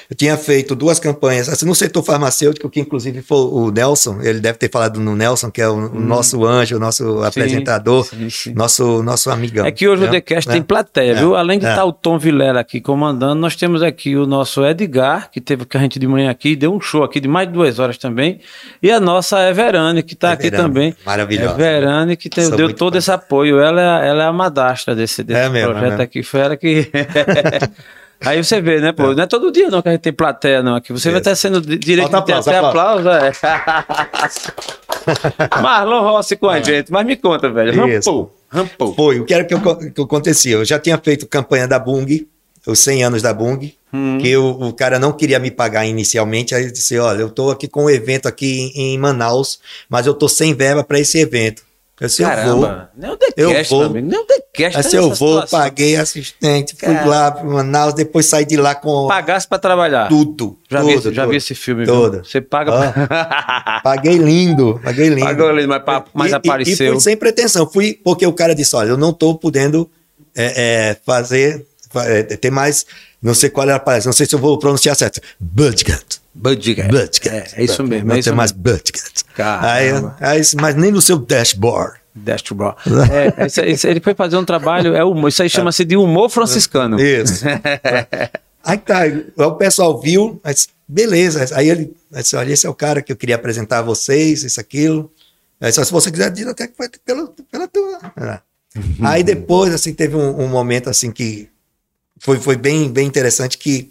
[SPEAKER 3] Eu tinha feito duas campanhas, assim, no setor farmacêutico, que inclusive foi o Nelson, ele deve ter falado no Nelson, que é o, o nosso anjo, o nosso apresentador,
[SPEAKER 2] Hum. sim, sim.
[SPEAKER 3] nosso nosso amigão.
[SPEAKER 2] É que hoje o
[SPEAKER 3] né?
[SPEAKER 2] TheCast
[SPEAKER 3] Né?
[SPEAKER 2] tem plateia,
[SPEAKER 3] É,
[SPEAKER 2] viu? Além de
[SPEAKER 3] é.
[SPEAKER 2] estar o Tom Vilela aqui comandando, nós temos aqui o nosso Edgar, que teve com a gente de manhã aqui, deu um show aqui de mais de duas horas também, e a nossa Everane, que está aqui
[SPEAKER 3] Everane,
[SPEAKER 2] também.
[SPEAKER 3] maravilhosa.
[SPEAKER 2] Everane, que tem- deu todo esse apoio. Ela, é- ela é a madastra desse, desse
[SPEAKER 3] É mesmo, é
[SPEAKER 2] projeto
[SPEAKER 3] mesmo.
[SPEAKER 2] aqui. Foi ela que. Aí você vê, né, pô? Não é todo dia não que a gente tem plateia, não. Aqui você vai
[SPEAKER 3] Isso.
[SPEAKER 2] estar sendo di- direito
[SPEAKER 3] Falta
[SPEAKER 2] de
[SPEAKER 3] aplauso,
[SPEAKER 2] até aplauso. é. Marlon Rossi com a gente, mas me conta, velho. Rampou, rampou.
[SPEAKER 3] Foi, o que era que, eu- que acontecia? Eu já tinha feito campanha da Bung, os 100 anos da Bung,
[SPEAKER 2] Hum.
[SPEAKER 3] que o, o cara não queria me pagar inicialmente, aí eu disse, olha, eu tô aqui com um evento aqui em, em Manaus, mas eu tô sem verba para esse evento. Eu disse, eu vou.
[SPEAKER 2] Caramba, nem o
[SPEAKER 3] Eu
[SPEAKER 2] TheCast,
[SPEAKER 3] vou.
[SPEAKER 2] amigo. Nem o TheCast
[SPEAKER 3] Assim,
[SPEAKER 2] tá
[SPEAKER 3] eu vou,
[SPEAKER 2] situação.
[SPEAKER 3] paguei assistente, fui
[SPEAKER 2] Cara.
[SPEAKER 3] lá para Manaus, depois saí de lá com
[SPEAKER 2] Pagasse pra trabalhar.
[SPEAKER 3] tudo.
[SPEAKER 2] Já,
[SPEAKER 3] tudo,
[SPEAKER 2] vi, esse- já
[SPEAKER 3] tudo.
[SPEAKER 2] vi esse filme.
[SPEAKER 3] Tudo.
[SPEAKER 2] Você paga.
[SPEAKER 3] Paguei lindo, paguei lindo.
[SPEAKER 2] Pagou lindo, mas mas
[SPEAKER 3] E- e-
[SPEAKER 2] apareceu.
[SPEAKER 3] E fui sem pretensão. Fui porque o cara disse: olha, eu não tô podendo é, é, fazer, fa- é, ter mais. Não sei qual era a palavra, não sei se eu vou pronunciar certo. Budget.
[SPEAKER 2] Budget.
[SPEAKER 3] Budget.
[SPEAKER 2] É, é isso mesmo.
[SPEAKER 3] Não
[SPEAKER 2] É isso
[SPEAKER 3] tem mais
[SPEAKER 2] mesmo.
[SPEAKER 3] budget. Aí, aí, mas nem no seu dashboard.
[SPEAKER 2] Dashboard. É, esse- esse- ele foi fazer um trabalho, é humor, isso aí chama-se de humor franciscano.
[SPEAKER 3] Isso. aí tá, aí o pessoal viu, mas beleza. Aí ele disse: olha, esse é o cara que eu queria apresentar a vocês, isso, aquilo. Aí só se você quiser, diz até que foi pela, pela tua. Aí depois, assim, teve um, um momento assim que foi, foi bem, bem interessante que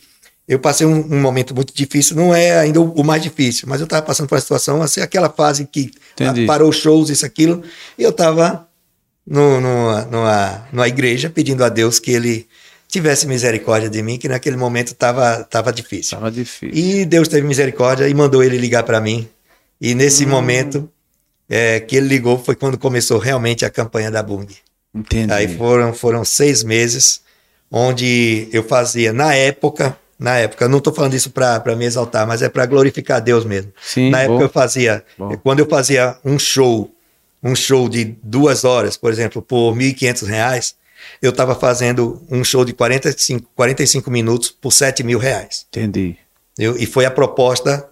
[SPEAKER 3] eu passei um, um momento muito difícil, não é ainda o, o mais difícil, mas eu estava passando por uma situação, assim, aquela fase que
[SPEAKER 2] Entendi.
[SPEAKER 3] parou shows, isso, aquilo, e eu estava no, numa, numa, numa igreja pedindo a Deus que ele tivesse misericórdia de mim, que naquele momento estava tava difícil.
[SPEAKER 2] Tava difícil.
[SPEAKER 3] E Deus teve misericórdia e mandou ele ligar para mim. E nesse
[SPEAKER 2] Hum.
[SPEAKER 3] momento é, que ele ligou foi quando começou realmente a campanha da Bung.
[SPEAKER 2] Entendi.
[SPEAKER 3] Aí foram, foram seis meses onde eu fazia, na época, na época, não estou falando isso para me exaltar, mas é para glorificar Deus mesmo.
[SPEAKER 2] Sim,
[SPEAKER 3] na época eu fazia,
[SPEAKER 2] Bom.
[SPEAKER 3] quando eu fazia um show, um show de duas horas, por exemplo, por 1.500 reais, eu estava fazendo um show de 45, 45 minutos por 7 mil reais.
[SPEAKER 2] Entendi.
[SPEAKER 3] Eu- e foi a proposta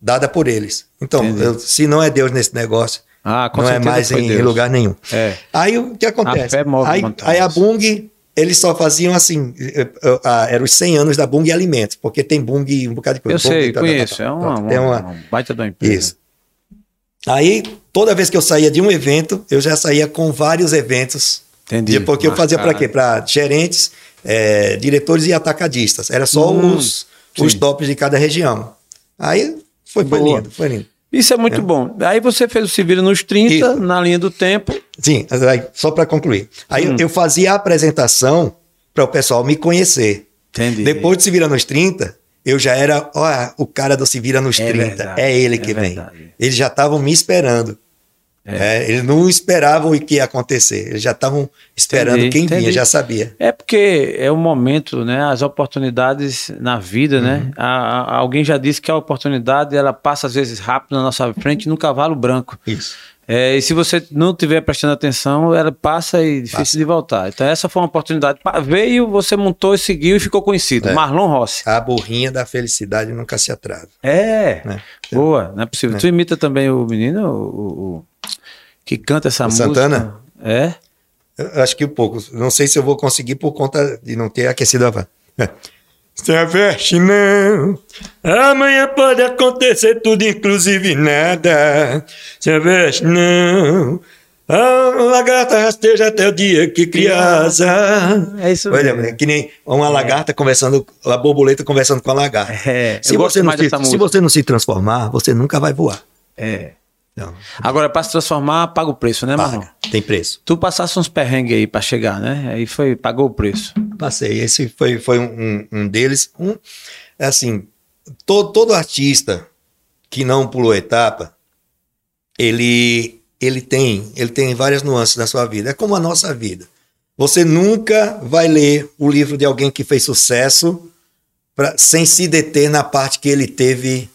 [SPEAKER 3] dada por eles. Então, eu- se não é Deus nesse negócio,
[SPEAKER 2] Ah,
[SPEAKER 3] não é mais em lugar nenhum.
[SPEAKER 2] É.
[SPEAKER 3] Aí o que acontece?
[SPEAKER 2] A
[SPEAKER 3] aí, aí a Bung, eles só faziam assim, eh, eh, ah, eram os 100 anos da Bung Alimentos, porque tem Bung um bocado de coisa.
[SPEAKER 2] Eu sei,
[SPEAKER 3] Bung, tá, tá, tá,
[SPEAKER 2] conheço.
[SPEAKER 3] tá.
[SPEAKER 2] É uma, uma,
[SPEAKER 3] uma-
[SPEAKER 2] uma baita uma empresa.
[SPEAKER 3] Isso. Aí, toda vez que eu saía de um evento, eu já saía com vários eventos.
[SPEAKER 2] Entendi.
[SPEAKER 3] Porque eu fazia para quê? Para gerentes, eh, diretores e atacadistas. Era só
[SPEAKER 2] Hum,
[SPEAKER 3] os, os tops de cada região. Aí foi, foi lindo, foi lindo.
[SPEAKER 2] Isso é muito bom. Aí você fez o Se Vira nos 30,
[SPEAKER 3] Isso.
[SPEAKER 2] na linha do tempo.
[SPEAKER 3] Sim, só para concluir. Aí
[SPEAKER 2] Hum.
[SPEAKER 3] eu fazia a apresentação para o pessoal me conhecer.
[SPEAKER 2] Entendi.
[SPEAKER 3] Depois de Se Vira nos 30, eu já era, ó, o cara do Se Vira nos
[SPEAKER 2] É
[SPEAKER 3] 30.
[SPEAKER 2] verdade,
[SPEAKER 3] é ele
[SPEAKER 2] é
[SPEAKER 3] que vem.
[SPEAKER 2] verdade.
[SPEAKER 3] Eles já estavam me esperando. É, eles não esperavam o que ia acontecer. Eles já estavam esperando
[SPEAKER 2] Entendi,
[SPEAKER 3] quem vinha,
[SPEAKER 2] entendi.
[SPEAKER 3] já sabia.
[SPEAKER 2] É porque é o momento, né? As oportunidades na vida,
[SPEAKER 3] Uhum.
[SPEAKER 2] né? A- a- alguém já disse que a oportunidade ela passa às vezes rápido na nossa frente num cavalo branco.
[SPEAKER 3] Isso.
[SPEAKER 2] É, e se você não estiver prestando atenção, ela passa e difícil
[SPEAKER 3] Passa.
[SPEAKER 2] de voltar. Então essa foi uma oportunidade. Veio, você montou e seguiu e ficou conhecido.
[SPEAKER 3] É.
[SPEAKER 2] Marlon Rossi.
[SPEAKER 3] A burrinha da felicidade nunca se atrasa.
[SPEAKER 2] É.
[SPEAKER 3] né?
[SPEAKER 2] Boa, não é possível. Tu imita também o menino o- o- que canta essa
[SPEAKER 3] O
[SPEAKER 2] música?
[SPEAKER 3] Santana?
[SPEAKER 2] É.
[SPEAKER 3] Eu acho que um pouco. Não sei se eu vou conseguir por conta de não ter aquecido a van. Se aveste não, amanhã pode acontecer tudo, inclusive nada. Se aveste não, a lagarta rasteja até o dia que criasa.
[SPEAKER 2] É isso
[SPEAKER 3] Olha,
[SPEAKER 2] mesmo.
[SPEAKER 3] é que nem uma lagarta conversando, a borboleta conversando com a lagarta.
[SPEAKER 2] É,
[SPEAKER 3] se, você não se, se você não se transformar, você nunca vai voar.
[SPEAKER 2] É.
[SPEAKER 3] Não,
[SPEAKER 2] Agora, para se transformar, paga o preço, né, Marlon?
[SPEAKER 3] Tem preço.
[SPEAKER 2] Tu passasse uns perrengues aí para chegar, né? Aí foi, pagou o preço.
[SPEAKER 3] Passei. Esse foi, foi um, um deles. Um, assim, todo, todo artista que não pulou etapa, ele, ele tem ele tem várias nuances na sua vida. É como a nossa vida. Você nunca vai ler o livro de alguém que fez sucesso pra, sem se deter na parte que ele teve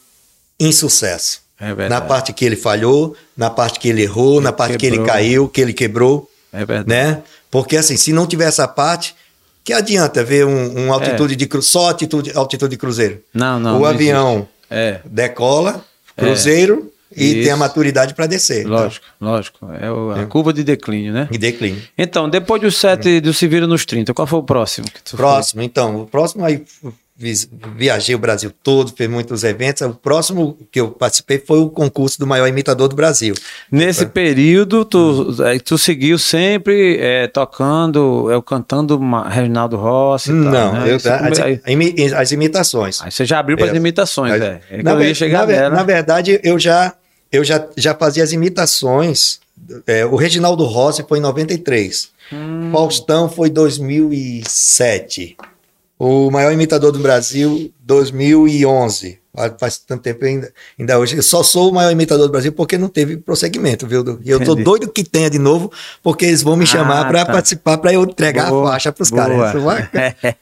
[SPEAKER 3] insucesso.
[SPEAKER 2] É.
[SPEAKER 3] Na parte que ele falhou, na parte que ele errou, na parte que ele
[SPEAKER 2] quebrou.
[SPEAKER 3] caiu, que ele quebrou
[SPEAKER 2] É verdade.
[SPEAKER 3] né? Porque assim, se não tiver essa parte, que adianta ver um, um altitude de cru, só altitude, altitude de cruzeiro?
[SPEAKER 2] Não, não.
[SPEAKER 3] o
[SPEAKER 2] não
[SPEAKER 3] avião
[SPEAKER 2] É,
[SPEAKER 3] decola, cruzeiro e
[SPEAKER 2] Isso.
[SPEAKER 3] tem a maturidade para descer.
[SPEAKER 2] lógico, lógico. É o- a curva de declínio, né?
[SPEAKER 3] Então, e declínio.
[SPEAKER 2] Então, depois do set do Se Vira nos 30, qual foi o próximo? Que tu
[SPEAKER 3] Próximo, então, o próximo aí viajei o Brasil todo, fiz muitos eventos. O próximo que eu participei foi o concurso do maior imitador do Brasil.
[SPEAKER 2] Nesse período, tu, eh, tu seguiu sempre eh, tocando, eu cantando Ma- Reginaldo Rossi e tal,
[SPEAKER 3] Não,
[SPEAKER 2] né?
[SPEAKER 3] eu-
[SPEAKER 2] Isso
[SPEAKER 3] as, as imitações.
[SPEAKER 2] aí você já abriu para as
[SPEAKER 3] É.
[SPEAKER 2] imitações,
[SPEAKER 3] Mas,
[SPEAKER 2] é. É
[SPEAKER 3] na, ver- na ver-
[SPEAKER 2] nela.
[SPEAKER 3] na verdade, eu já, eu já, já fazia as imitações. É, o Reginaldo Rossi foi em 93.
[SPEAKER 2] Hum.
[SPEAKER 3] Faustão foi em 2007. O maior imitador do Brasil, 2011. Faz- tanto tempo ainda, ainda hoje. Eu só sou o maior imitador do Brasil porque não teve prosseguimento, viu? E eu tô doido que tenha de novo, porque eles vão me chamar
[SPEAKER 2] Ah,
[SPEAKER 3] para
[SPEAKER 2] tá.
[SPEAKER 3] participar, para eu entregar
[SPEAKER 2] Boa,
[SPEAKER 3] a faixa pros
[SPEAKER 2] boa.
[SPEAKER 3] caras.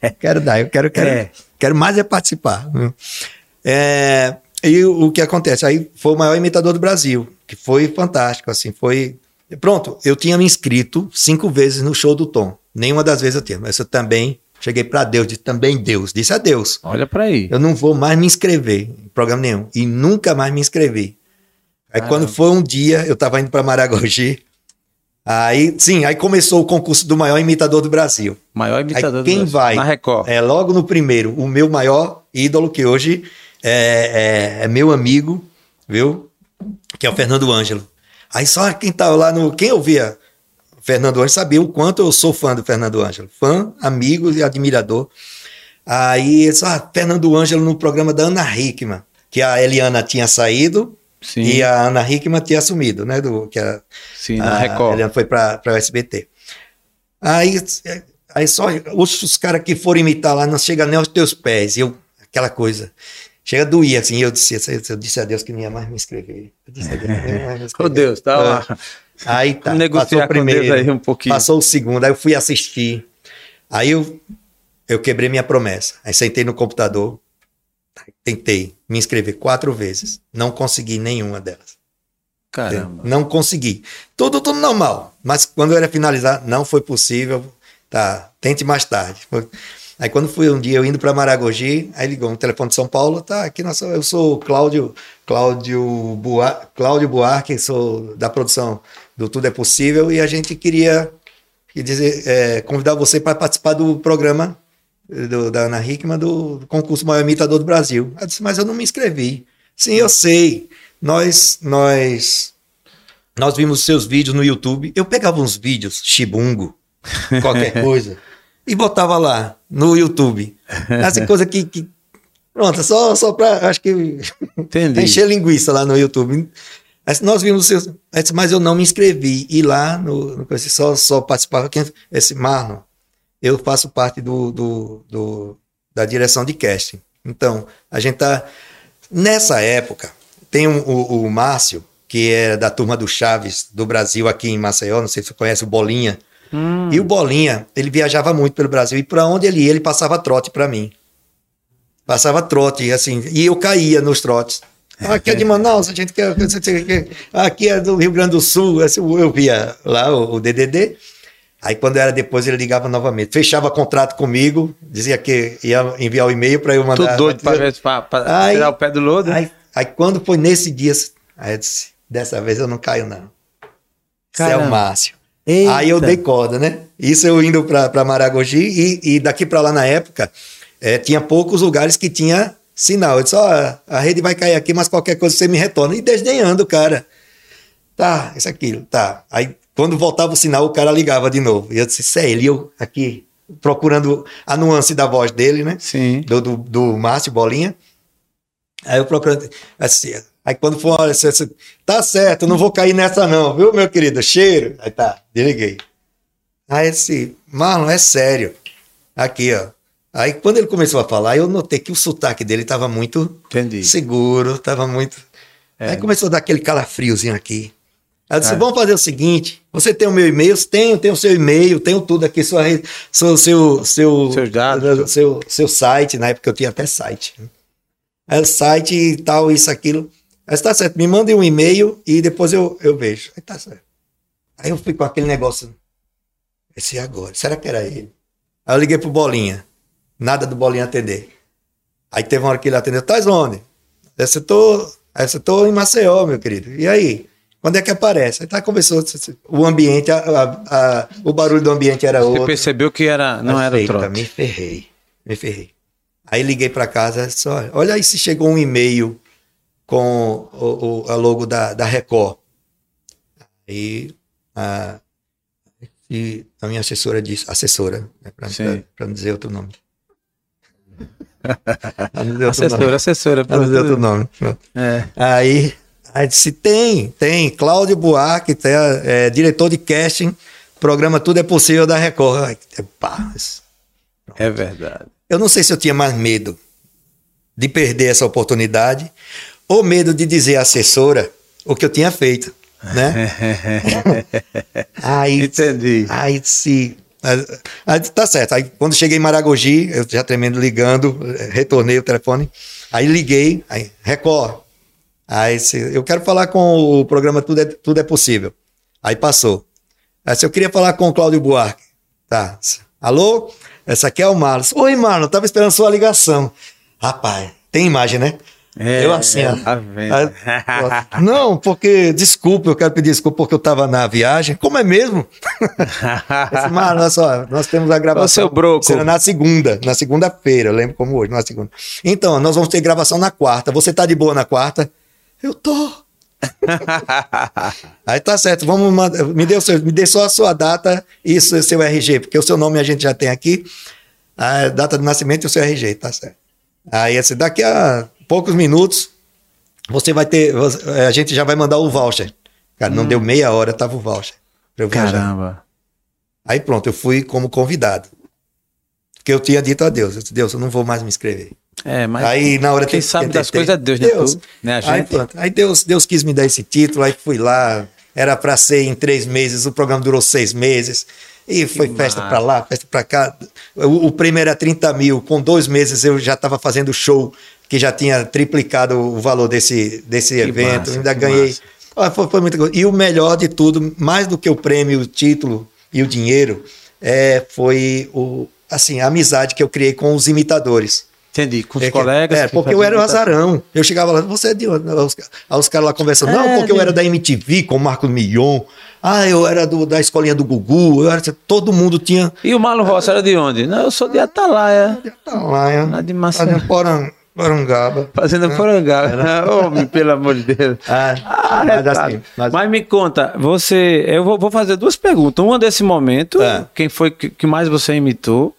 [SPEAKER 3] Eu quero dar, eu quero, quero,
[SPEAKER 2] É.
[SPEAKER 3] quero mais é participar. É, e o, o que acontece? Aí foi o maior imitador do Brasil, que foi fantástico, assim, foi... Pronto, eu tinha me inscrito cinco vezes no show do Tom. Nenhuma das vezes eu tinha, mas eu também cheguei para Deus, disse também Deus, disse a Deus.
[SPEAKER 2] Olha pra aí.
[SPEAKER 3] Eu não vou mais me inscrever em programa nenhum. E nunca mais me inscrevi. Aí quando foi um dia, eu tava indo para Maragogi. Aí, sim, aí começou o concurso do maior imitador do Brasil.
[SPEAKER 2] Maior imitador
[SPEAKER 3] Aí quem
[SPEAKER 2] do Brasil.
[SPEAKER 3] vai?
[SPEAKER 2] Na Record.
[SPEAKER 3] É logo no primeiro, o meu maior ídolo, que hoje é, é- é meu amigo, viu? Que é o Fernando Ângelo. Aí só quem tava lá no. Quem ouvia Fernando Ângelo sabia o quanto eu sou fã do Fernando Ângelo. Fã, amigo e admirador. Aí, só Fernando Ângelo no programa da Ana Hickman, que a Eliana tinha saído
[SPEAKER 2] Sim,
[SPEAKER 3] e a Ana Hickman tinha assumido, né? Do, que a,
[SPEAKER 2] sim, na
[SPEAKER 3] a
[SPEAKER 2] Record.
[SPEAKER 3] Eliana foi para o SBT. Aí, aí só os, os caras que foram imitar lá não chegam nem aos teus pés. E eu, aquela coisa. Chega a doer, assim. Eu disse, eu disse a Deus que não ia mais me inscrever. Eu disse a Deus não ia mais me inscrever.
[SPEAKER 2] Deus, tá lá.
[SPEAKER 3] Aí tá.
[SPEAKER 2] Negociar
[SPEAKER 3] passou o primeiro,
[SPEAKER 2] aí um pouquinho.
[SPEAKER 3] Passou o segundo, aí eu fui assistir. Aí eu, eu quebrei minha promessa. Aí sentei no computador, tentei me inscrever quatro vezes. Não consegui nenhuma delas.
[SPEAKER 2] Caramba.
[SPEAKER 3] Não consegui. Tudo, tudo normal. Mas quando eu era finalizar, não foi possível. Tá, tente mais tarde. Aí quando fui um dia eu indo para Maragogi, aí ligou um telefone de São Paulo, tá, aqui nós, eu sou o Cláudio, Cláudio, Buar, Cláudio Buarque, sou da produção do Tudo é Possível, e a gente queria, dizer, é, convidar você para participar do programa do- da Ana Hickman, do, concurso Maior Imitador do Brasil. Eu disse, mas eu não me inscrevi. Sim, eu sei. Nós, nós, nós vimos seus vídeos no YouTube. Eu pegava uns vídeos, chibungo, qualquer coisa, e botava lá no YouTube. Essa coisa que, que pronto, só, só para, acho que
[SPEAKER 2] Entendi.
[SPEAKER 3] encher linguiça lá no YouTube. Mas nós vimos seus, eu disse, mas eu não me inscrevi. E lá no, no esse só, só participava quem, esse Marlon. Eu faço parte do, do, do- da direção de casting. Então, a gente tá nessa época. Tem um- o, o Márcio, que é da turma do Chaves do Brasil aqui em Maceió, não sei se você conhece o Bolinha.
[SPEAKER 2] Hum,
[SPEAKER 3] E o Bolinha, ele viajava muito pelo Brasil e para onde ele ia, ele passava trote para mim. Passava trote, assim, e eu caía nos trotes. Aqui é de Manaus, a gente quer. Aqui é do Rio Grande do Sul. assim, Eu via lá o, o DDD. Aí, quando era depois, ele ligava novamente. Fechava contrato comigo, dizia que ia enviar o e-mail para eu mandar.
[SPEAKER 2] Tô doido
[SPEAKER 3] Aí-
[SPEAKER 2] tirar o pé do lodo.
[SPEAKER 3] Aí, aí, quando foi nesse dia, aí eu disse: dessa vez eu não caio, não. É
[SPEAKER 2] Caramba.
[SPEAKER 3] o Márcio.
[SPEAKER 2] Eita.
[SPEAKER 3] Aí eu dei corda, né? Isso eu indo para Maragogi e, e daqui para lá na época eh, tinha poucos lugares que tinha sinal. Eu disse, ó, a rede vai cair aqui, mas qualquer coisa você me retorna. E desdenhando, cara. Tá, isso aquilo, tá. Aí quando voltava o sinal, o cara ligava de novo. E eu disse, isso é ele, eu aqui procurando a nuance da voz dele, né?
[SPEAKER 2] Sim.
[SPEAKER 3] do, do, do Márcio Bolinha. Aí eu procurando. Assim, aí quando for você, você, tá certo, não vou cair nessa, não, viu, meu querido? Cheiro. Aí tá, desliguei. Aí esse, Marlon, é sério. Aqui, ó. Aí quando ele começou a falar, eu notei que o sotaque dele tava muito
[SPEAKER 2] Entendi.
[SPEAKER 3] seguro, tava muito.
[SPEAKER 2] É.
[SPEAKER 3] Aí começou a dar aquele calafriozinho aqui. Aí eu disse:
[SPEAKER 2] É.
[SPEAKER 3] vamos fazer o seguinte: você tem o meu e-mail? Tenho, tenho o seu e-mail, tenho tudo aqui, sua rede, seu, seu, seu,
[SPEAKER 2] Seus dados.
[SPEAKER 3] seu, seu site, na época eu tinha até site. né? Aí o site e tal, isso, aquilo. Aí está certo, me mandem um e-mail e depois eu, eu vejo. Aí tá certo. Aí eu fui com aquele negócio. Esse é agora, será que era ele? Aí eu liguei pro Bolinha. Nada do Bolinha atender. Aí teve uma hora que ele atendeu, tá onde? Essa eu tô, essa eu tô em Maceió, meu querido. E aí? Quando é que aparece? Aí tá, começou o ambiente, a- a- a- o barulho do ambiente era
[SPEAKER 2] Você
[SPEAKER 3] outro.
[SPEAKER 2] percebeu que era, não era o
[SPEAKER 3] Eita,
[SPEAKER 2] trote.
[SPEAKER 3] Me ferrei, me ferrei. Aí liguei para casa, disse, olha, olha aí se chegou um e-mail com o, o- a logo da, da Record. Aí a, e a minha assessora disse, assessora, né, para não dizer outro nome. Pra não dizer outro
[SPEAKER 2] Assessora, assessora.
[SPEAKER 3] Não outro nome.
[SPEAKER 2] É.
[SPEAKER 3] Aí, aí disse: tem, tem. Cláudio Buarque, tem, é, diretor de casting, programa Tudo é Possível da Record. Ai, pá,
[SPEAKER 2] É verdade.
[SPEAKER 3] eu não sei se eu tinha mais medo de perder essa oportunidade, ou medo de dizer à assessora o que eu tinha feito, né? aí,
[SPEAKER 2] Entendi.
[SPEAKER 3] Aí se aí, tá certo. Aí quando cheguei em Maragogi, eu já tremendo ligando, retornei o telefone. Aí liguei, aí Record. Aí eu quero falar com o programa Tudo é, Tudo é Possível. Aí passou. Aí eu queria falar com o Cláudio Buarque. Tá. Alô? Essa aqui é o Marlon. Oi, Marlon, tava esperando sua ligação. Rapaz, tem imagem, né?
[SPEAKER 2] É,
[SPEAKER 3] eu assim, ó.
[SPEAKER 2] tá vendo?
[SPEAKER 3] Aí, não, porque, desculpa, eu quero pedir desculpa porque eu tava na viagem. Como é mesmo? Esse, olha só, nós temos a gravação.
[SPEAKER 2] Seu broco.
[SPEAKER 3] Será na segunda, na segunda-feira, eu lembro como hoje, na segunda. Então, nós vamos ter gravação na quarta. Você tá de boa na quarta? Eu tô. Aí tá certo, vamos mandar, me dê, o seu, me dê só a sua data e o seu, seu RG, porque o seu nome a gente já tem aqui, a data de nascimento e o seu RG, tá certo. Aí assim, daqui a poucos minutos você vai ter, você- a gente já vai mandar o voucher. Cara, não deu meia hora, tava o voucher.
[SPEAKER 2] Caramba.
[SPEAKER 3] Aí pronto, eu fui como convidado. Porque eu tinha dito a Deus, eu disse, Deus, eu não vou mais me inscrever.
[SPEAKER 2] É, mas
[SPEAKER 3] aí na hora
[SPEAKER 2] quem
[SPEAKER 3] que
[SPEAKER 2] sabe das
[SPEAKER 3] tentei-
[SPEAKER 2] coisas é Deus, né? Tu, né,
[SPEAKER 3] Aí, pronto. Aí Deus, Deus quis me dar esse título, aí fui lá. Era para ser em três meses, o programa durou seis meses. E foi festa
[SPEAKER 2] massa.
[SPEAKER 3] para lá, festa para cá. O, o prêmio era 30 mil. Com dois meses eu já estava fazendo show, que já tinha triplicado o valor desse, desse evento.
[SPEAKER 2] massa,
[SPEAKER 3] Ainda ganhei. Ah, Foi, foi muita coisa. E o melhor de tudo, mais do que o prêmio, o título e o dinheiro, é, foi o, assim, a amizade que eu criei com os imitadores.
[SPEAKER 2] Entendi. Com os
[SPEAKER 3] É que-
[SPEAKER 2] colegas.
[SPEAKER 3] É,
[SPEAKER 2] que
[SPEAKER 3] porque eu era o
[SPEAKER 2] imitação.
[SPEAKER 3] azarão. Eu chegava lá, você é de onde? Aí os, os caras lá conversando,
[SPEAKER 2] É,
[SPEAKER 3] não, porque eu
[SPEAKER 2] de-
[SPEAKER 3] era da MTV com o Marco Mion. Ah, eu era do- da escolinha do Gugu. Eu era, todo mundo tinha.
[SPEAKER 2] E o Marlon Rossi era de onde? Não, eu sou de Atalaia.
[SPEAKER 3] Lá, é.
[SPEAKER 2] Lá de Maceió.
[SPEAKER 3] Fazendo Poran- Porangaba.
[SPEAKER 2] Fazendo porangá. Homem, pelo amor de Deus.
[SPEAKER 3] Ah,
[SPEAKER 2] Ah,
[SPEAKER 3] mas
[SPEAKER 2] é,
[SPEAKER 3] assim, mas-
[SPEAKER 2] Mas me conta, você. Eu vou, vou fazer duas perguntas. Uma desse momento,
[SPEAKER 3] É.
[SPEAKER 2] quem foi que, que mais você imitou?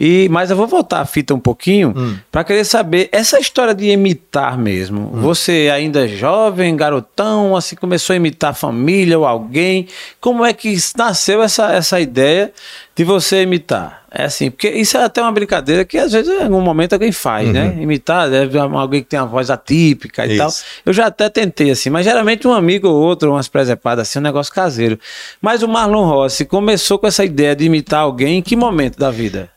[SPEAKER 2] E, mas eu vou voltar a fita um pouquinho para querer saber essa história de imitar mesmo. Você ainda é jovem, garotão, assim começou a imitar a família ou alguém. Como é que nasceu essa, essa ideia de você imitar? É assim, porque isso é até uma brincadeira que às vezes em algum momento alguém faz, né? Imitar, deve ser alguém que tem uma voz atípica e tal.
[SPEAKER 3] Isso.
[SPEAKER 2] Eu já até tentei, assim, mas geralmente um amigo ou outro, umas presepadas assim, um negócio caseiro. Mas o Marlon Rossi começou com essa ideia de imitar alguém em que momento da vida?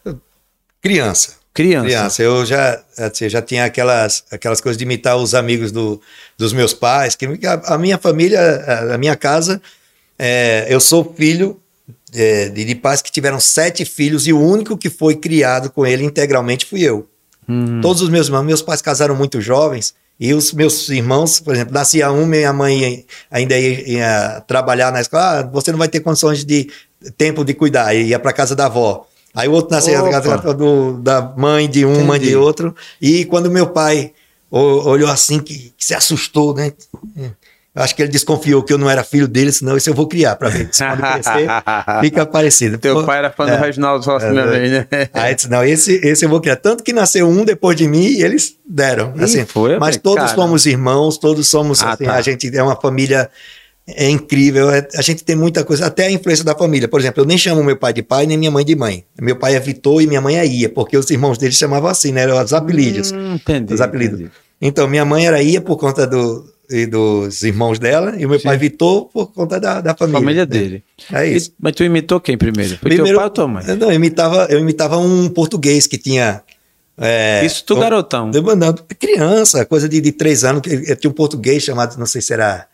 [SPEAKER 3] criança.
[SPEAKER 2] Criança.
[SPEAKER 3] Criança, eu já, assim, já tinha aquelas, aquelas coisas de imitar os amigos do, dos meus pais, que a, a minha família, a, a minha casa, é, eu sou filho é, de, pais que tiveram sete filhos e o único que foi criado com ele integralmente fui eu. Todos os meus irmãos, meus pais casaram muito jovens e os meus irmãos, por exemplo, nascia um, minha mãe ainda ia, ia trabalhar na escola, ah, você não vai ter condições de tempo de cuidar, ia para casa da avó. Aí o outro nascia na casa do- da mãe de um, mãe de outro. E quando meu pai o- olhou assim, que, que se assustou, né? Acho que ele desconfiou que eu não era filho dele, senão isso eu vou criar para ver se quando crescer fica parecido.
[SPEAKER 2] Teu
[SPEAKER 3] Pô,
[SPEAKER 2] pai era fã
[SPEAKER 3] é.
[SPEAKER 2] do Reginaldo Rossi
[SPEAKER 3] É,
[SPEAKER 2] também, né?
[SPEAKER 3] Aí eu disse, não, esse, esse eu vou criar. Tanto que nasceu um depois de mim e eles deram.
[SPEAKER 2] Ih,
[SPEAKER 3] Assim,
[SPEAKER 2] foi,
[SPEAKER 3] mas todos
[SPEAKER 2] cara.
[SPEAKER 3] somos irmãos, todos somos.
[SPEAKER 2] Ah,
[SPEAKER 3] assim,
[SPEAKER 2] tá.
[SPEAKER 3] A gente é uma família é incrível. é- a gente tem muita coisa, até a influência da família. Por exemplo, eu nem chamo meu pai de pai, nem minha mãe de mãe. Meu pai é Vitor e minha mãe é Ia, porque os irmãos dele chamavam assim, né? Eram os apelídios.
[SPEAKER 2] Hum, entendi.
[SPEAKER 3] os apelidos.
[SPEAKER 2] entendi.
[SPEAKER 3] Então, minha mãe era Ia por conta do, e dos irmãos dela, e o meu pai Vitor por conta da, da família.
[SPEAKER 2] Família
[SPEAKER 3] né?
[SPEAKER 2] dele.
[SPEAKER 3] É isso.
[SPEAKER 2] E- mas tu imitou quem primeiro? Foi teu pai ou tua mãe?
[SPEAKER 3] Não, eu imitava, eu imitava um português que tinha. é,
[SPEAKER 2] Isso tu
[SPEAKER 3] um-
[SPEAKER 2] garotão.
[SPEAKER 3] não, criança, coisa de, de três anos, que tinha um português chamado, não sei se era,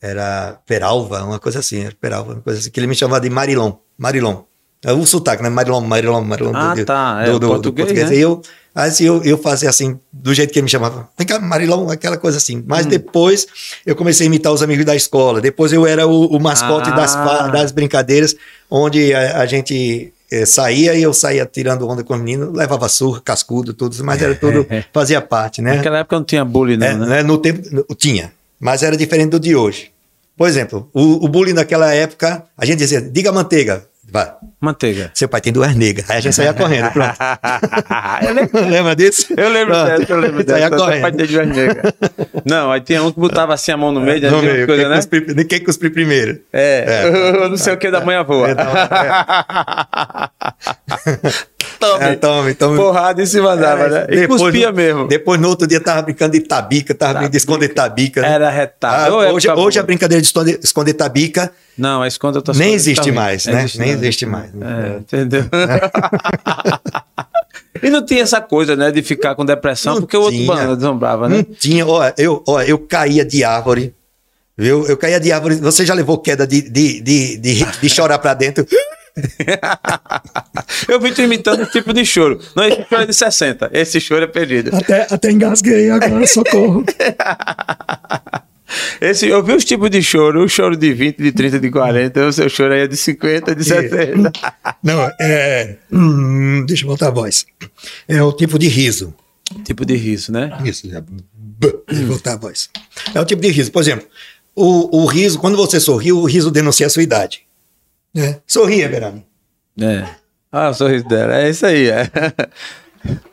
[SPEAKER 3] era Peralva, uma coisa assim, era Peralva, uma coisa assim, que ele me chamava de Marilon. Marilon. É o sotaque, né? Marilon, Marilon, Marilon.
[SPEAKER 2] Ah,
[SPEAKER 3] do,
[SPEAKER 2] tá, é,
[SPEAKER 3] do,
[SPEAKER 2] o
[SPEAKER 3] do- do
[SPEAKER 2] português, né?
[SPEAKER 3] Eu, assim, eu, eu fazia assim, do jeito que ele me chamava. Vem cá, Marilon, aquela coisa assim. Mas
[SPEAKER 2] Hum.
[SPEAKER 3] depois eu comecei a imitar os amigos da escola. Depois eu era o, o mascote
[SPEAKER 2] Ah.
[SPEAKER 3] das, das brincadeiras, onde a, a gente eh, saía e eu saía tirando onda com os meninos, levava surra, cascudo, tudo, mas era tudo, fazia parte, né?
[SPEAKER 2] Naquela época não tinha bullying, não,
[SPEAKER 3] É,
[SPEAKER 2] né?
[SPEAKER 3] né, No tempo, tinha, mas era diferente do de hoje. Por exemplo, o, o bullying naquela época, a gente dizia, diga manteiga. Vai,
[SPEAKER 2] Manteiga.
[SPEAKER 3] seu pai tem duas negras. Aí a gente saía correndo, pronto.
[SPEAKER 2] eu lembro,
[SPEAKER 3] Lembra disso?
[SPEAKER 2] eu lembro
[SPEAKER 3] Pronto.
[SPEAKER 2] dessa, eu lembro
[SPEAKER 3] Saía
[SPEAKER 2] dessa. Teu pai
[SPEAKER 3] correndo.
[SPEAKER 2] tem duas negras. Não, aí tinha um que botava assim a mão no meio, coisa,
[SPEAKER 3] quem
[SPEAKER 2] né?
[SPEAKER 3] cuspir- nem quem cuspir primeiro.
[SPEAKER 2] É, eu não sei o que da manhã voa.
[SPEAKER 3] É, não,
[SPEAKER 2] tome.
[SPEAKER 3] É, tome, tome.
[SPEAKER 2] Porrada e se mandava, né? E cuspia
[SPEAKER 3] no,
[SPEAKER 2] mesmo.
[SPEAKER 3] Depois, no outro dia, tava brincando de tabica, tava brincando de esconder tabica. né?
[SPEAKER 2] Era retado.
[SPEAKER 3] Ah, hoje, hoje a brincadeira de esconder, esconder tabica
[SPEAKER 2] Não, a esconda eu tô
[SPEAKER 3] nem existe
[SPEAKER 2] tá
[SPEAKER 3] mais,
[SPEAKER 2] ruim.
[SPEAKER 3] né?
[SPEAKER 2] Existe
[SPEAKER 3] nem
[SPEAKER 2] não.
[SPEAKER 3] existe mais.
[SPEAKER 2] É, entendeu? e não tinha essa coisa, né, de ficar com depressão,
[SPEAKER 3] Não
[SPEAKER 2] porque o outro
[SPEAKER 3] tinha.
[SPEAKER 2] bando deslumbrava,
[SPEAKER 3] Não
[SPEAKER 2] né?
[SPEAKER 3] tinha, ó, eu, ó, eu caía de árvore, viu? Eu caía de árvore. Você já levou queda de, de, de, de, de chorar pra dentro?
[SPEAKER 2] eu vi tu imitando esse tipo de choro. Não, esse choro é de 60. Esse choro é perdido.
[SPEAKER 4] Até, até engasguei agora, socorro.
[SPEAKER 2] Esse, eu vi os tipos de choro, o choro de 20, de 30, de 40, o seu choro aí é de 50, de 70.
[SPEAKER 3] Não, é. hum, deixa eu voltar a voz. É o tipo de riso.
[SPEAKER 2] tipo de riso, né?
[SPEAKER 3] Isso, já. B, Deixa eu voltar a voz. É o tipo de riso. Por exemplo, o, o riso, quando você sorri, o riso denuncia a sua idade. É. Sorria, Berami.
[SPEAKER 2] É. Ah, o sorriso dela, é isso aí. É.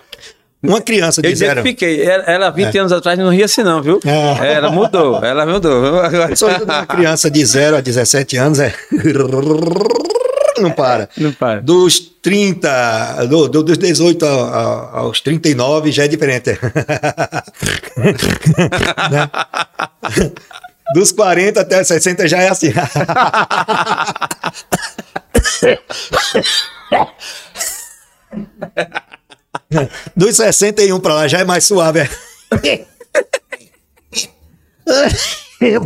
[SPEAKER 3] Uma criança de
[SPEAKER 2] Eu
[SPEAKER 3] zero.
[SPEAKER 2] identifiquei. Ela, ela 20 anos atrás não ria assim, não, viu?
[SPEAKER 3] É.
[SPEAKER 2] Ela mudou, ela mudou.
[SPEAKER 3] De uma criança de 0 a 17 anos é. Não para.
[SPEAKER 2] Não para.
[SPEAKER 3] Dos 30, do, do- dos 18 a- a- aos 39 já é diferente. Né? Dos 40 até 60 já é assim. Dos 61 para lá já é mais suave. é.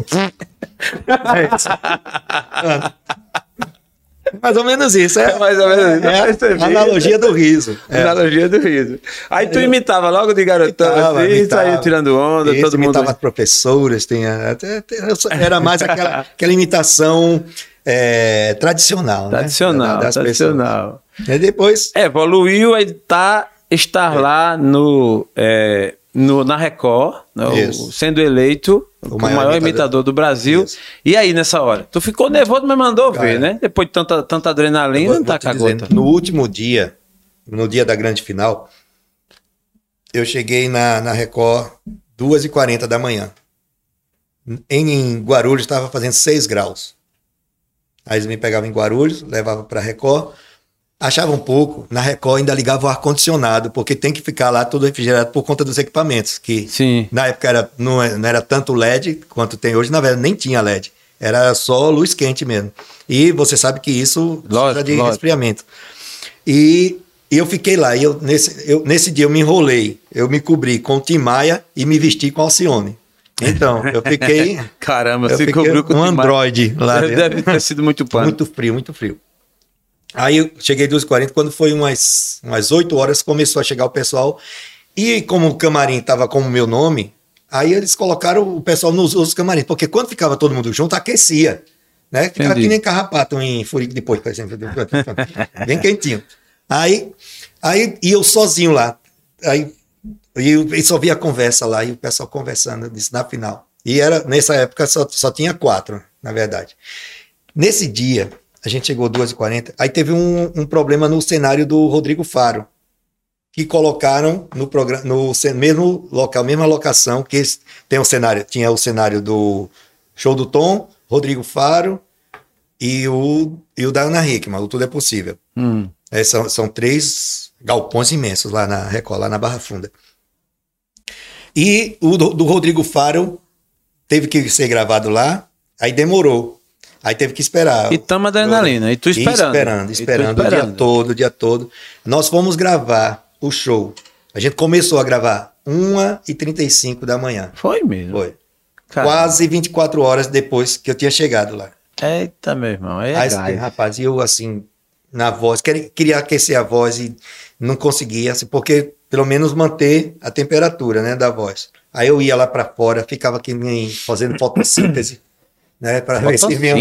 [SPEAKER 3] Mais ou menos isso. É,
[SPEAKER 2] É mais ou menos isso.
[SPEAKER 3] é analogia do riso. É.
[SPEAKER 2] Analogia do riso. Aí tu imitava logo de garotão,
[SPEAKER 3] Imitava,
[SPEAKER 2] assim,
[SPEAKER 3] imitava.
[SPEAKER 2] saía tirando onda,
[SPEAKER 3] Isso,
[SPEAKER 2] todo mundo.
[SPEAKER 3] imitava as professoras, tinha, até- era mais aquela, aquela imitação é, tradicional. né?
[SPEAKER 2] Tradicional,
[SPEAKER 3] Das
[SPEAKER 2] tradicional.
[SPEAKER 3] pessoas. E depois,
[SPEAKER 2] É, evoluiu, aí tá estar lá no, é, no, na Record, né, o-
[SPEAKER 3] Isso.
[SPEAKER 2] sendo eleito o maior,
[SPEAKER 3] maior
[SPEAKER 2] imitador.
[SPEAKER 3] imitador
[SPEAKER 2] do Brasil.
[SPEAKER 3] Isso.
[SPEAKER 2] E aí, nessa hora? Tu ficou nervoso, mas mandou
[SPEAKER 3] Cara,
[SPEAKER 2] ver, né? Depois de tanta, tanta adrenalina,
[SPEAKER 3] vou-
[SPEAKER 2] não tá
[SPEAKER 3] vou te
[SPEAKER 2] com a
[SPEAKER 3] dizendo,
[SPEAKER 2] gota.
[SPEAKER 3] no último dia, no dia da grande final, eu cheguei na, na Record 2h40 da manhã. Em, em Guarulhos estava fazendo 6 graus. Aí eles me pegavam em Guarulhos, levavam para Record. Achava um pouco, na Record ainda ligava o ar-condicionado, porque tem que ficar lá todo refrigerado por conta dos equipamentos, que
[SPEAKER 2] Sim.
[SPEAKER 3] na época era, não, é- não era tanto LED quanto tem hoje, na verdade nem tinha LED, era só luz quente mesmo. E você sabe que isso precisa
[SPEAKER 2] Lógico,
[SPEAKER 3] de
[SPEAKER 2] lógico.
[SPEAKER 3] resfriamento. E, eu fiquei lá, e eu, nesse, eu, nesse dia eu me enrolei, eu me cobri com o Tim Maia e me vesti com Alcione. Então, eu fiquei,
[SPEAKER 2] Caramba,
[SPEAKER 3] eu
[SPEAKER 2] se
[SPEAKER 3] fiquei
[SPEAKER 2] cobriu com
[SPEAKER 3] um androide lá dentro.
[SPEAKER 2] Deve ter sido muito pano.
[SPEAKER 3] Muito frio, muito frio. Aí eu cheguei 2h40, quando foi umas, umas 8 horas, começou a chegar o pessoal. E como o camarim estava com o meu nome, aí eles colocaram o pessoal nos outros camarins, porque quando ficava todo mundo junto, aquecia. Né? Ficava
[SPEAKER 2] Entendi.
[SPEAKER 3] que nem carrapato em furico de porco, por exemplo. Bem quentinho. Aí, aí e eu sozinho lá. Aí e eu e só via a conversa lá, e o pessoal conversando disso na final. E era, nessa época só, só tinha quatro, na verdade. Nesse dia, a gente chegou 2h40, aí teve um, um problema no cenário do Rodrigo Faro, que colocaram no programa, no mesmo local, mesma locação, que tem um cenário, tinha o cenário do Show do Tom, Rodrigo Faro e o, e o da Ana Hickman, o Tudo é Possível.
[SPEAKER 2] Hum.
[SPEAKER 3] É, são, são três galpões imensos lá na Record, lá na Barra Funda. E o do, do Rodrigo Faro teve que ser gravado lá, aí demorou. Aí teve que esperar.
[SPEAKER 2] E tamo adrenalina, e tu esperando.
[SPEAKER 3] esperando,
[SPEAKER 2] E tu
[SPEAKER 3] esperando, o dia
[SPEAKER 2] esperando.
[SPEAKER 3] todo, o dia todo. Nós fomos gravar o show. A gente começou a gravar 1h35 da manhã.
[SPEAKER 2] Foi mesmo.
[SPEAKER 3] Foi.
[SPEAKER 2] Caramba.
[SPEAKER 3] Quase 24 horas depois que eu tinha chegado lá.
[SPEAKER 2] Eita, meu irmão. É
[SPEAKER 3] Aí,
[SPEAKER 2] gás.
[SPEAKER 3] rapaz, e eu assim, na voz, queria, queria aquecer a voz e não conseguia, assim, porque pelo menos manter a temperatura, né, da voz. Aí eu ia lá pra fora, ficava aqui fazendo fotossíntese, né, para ver se vinha um,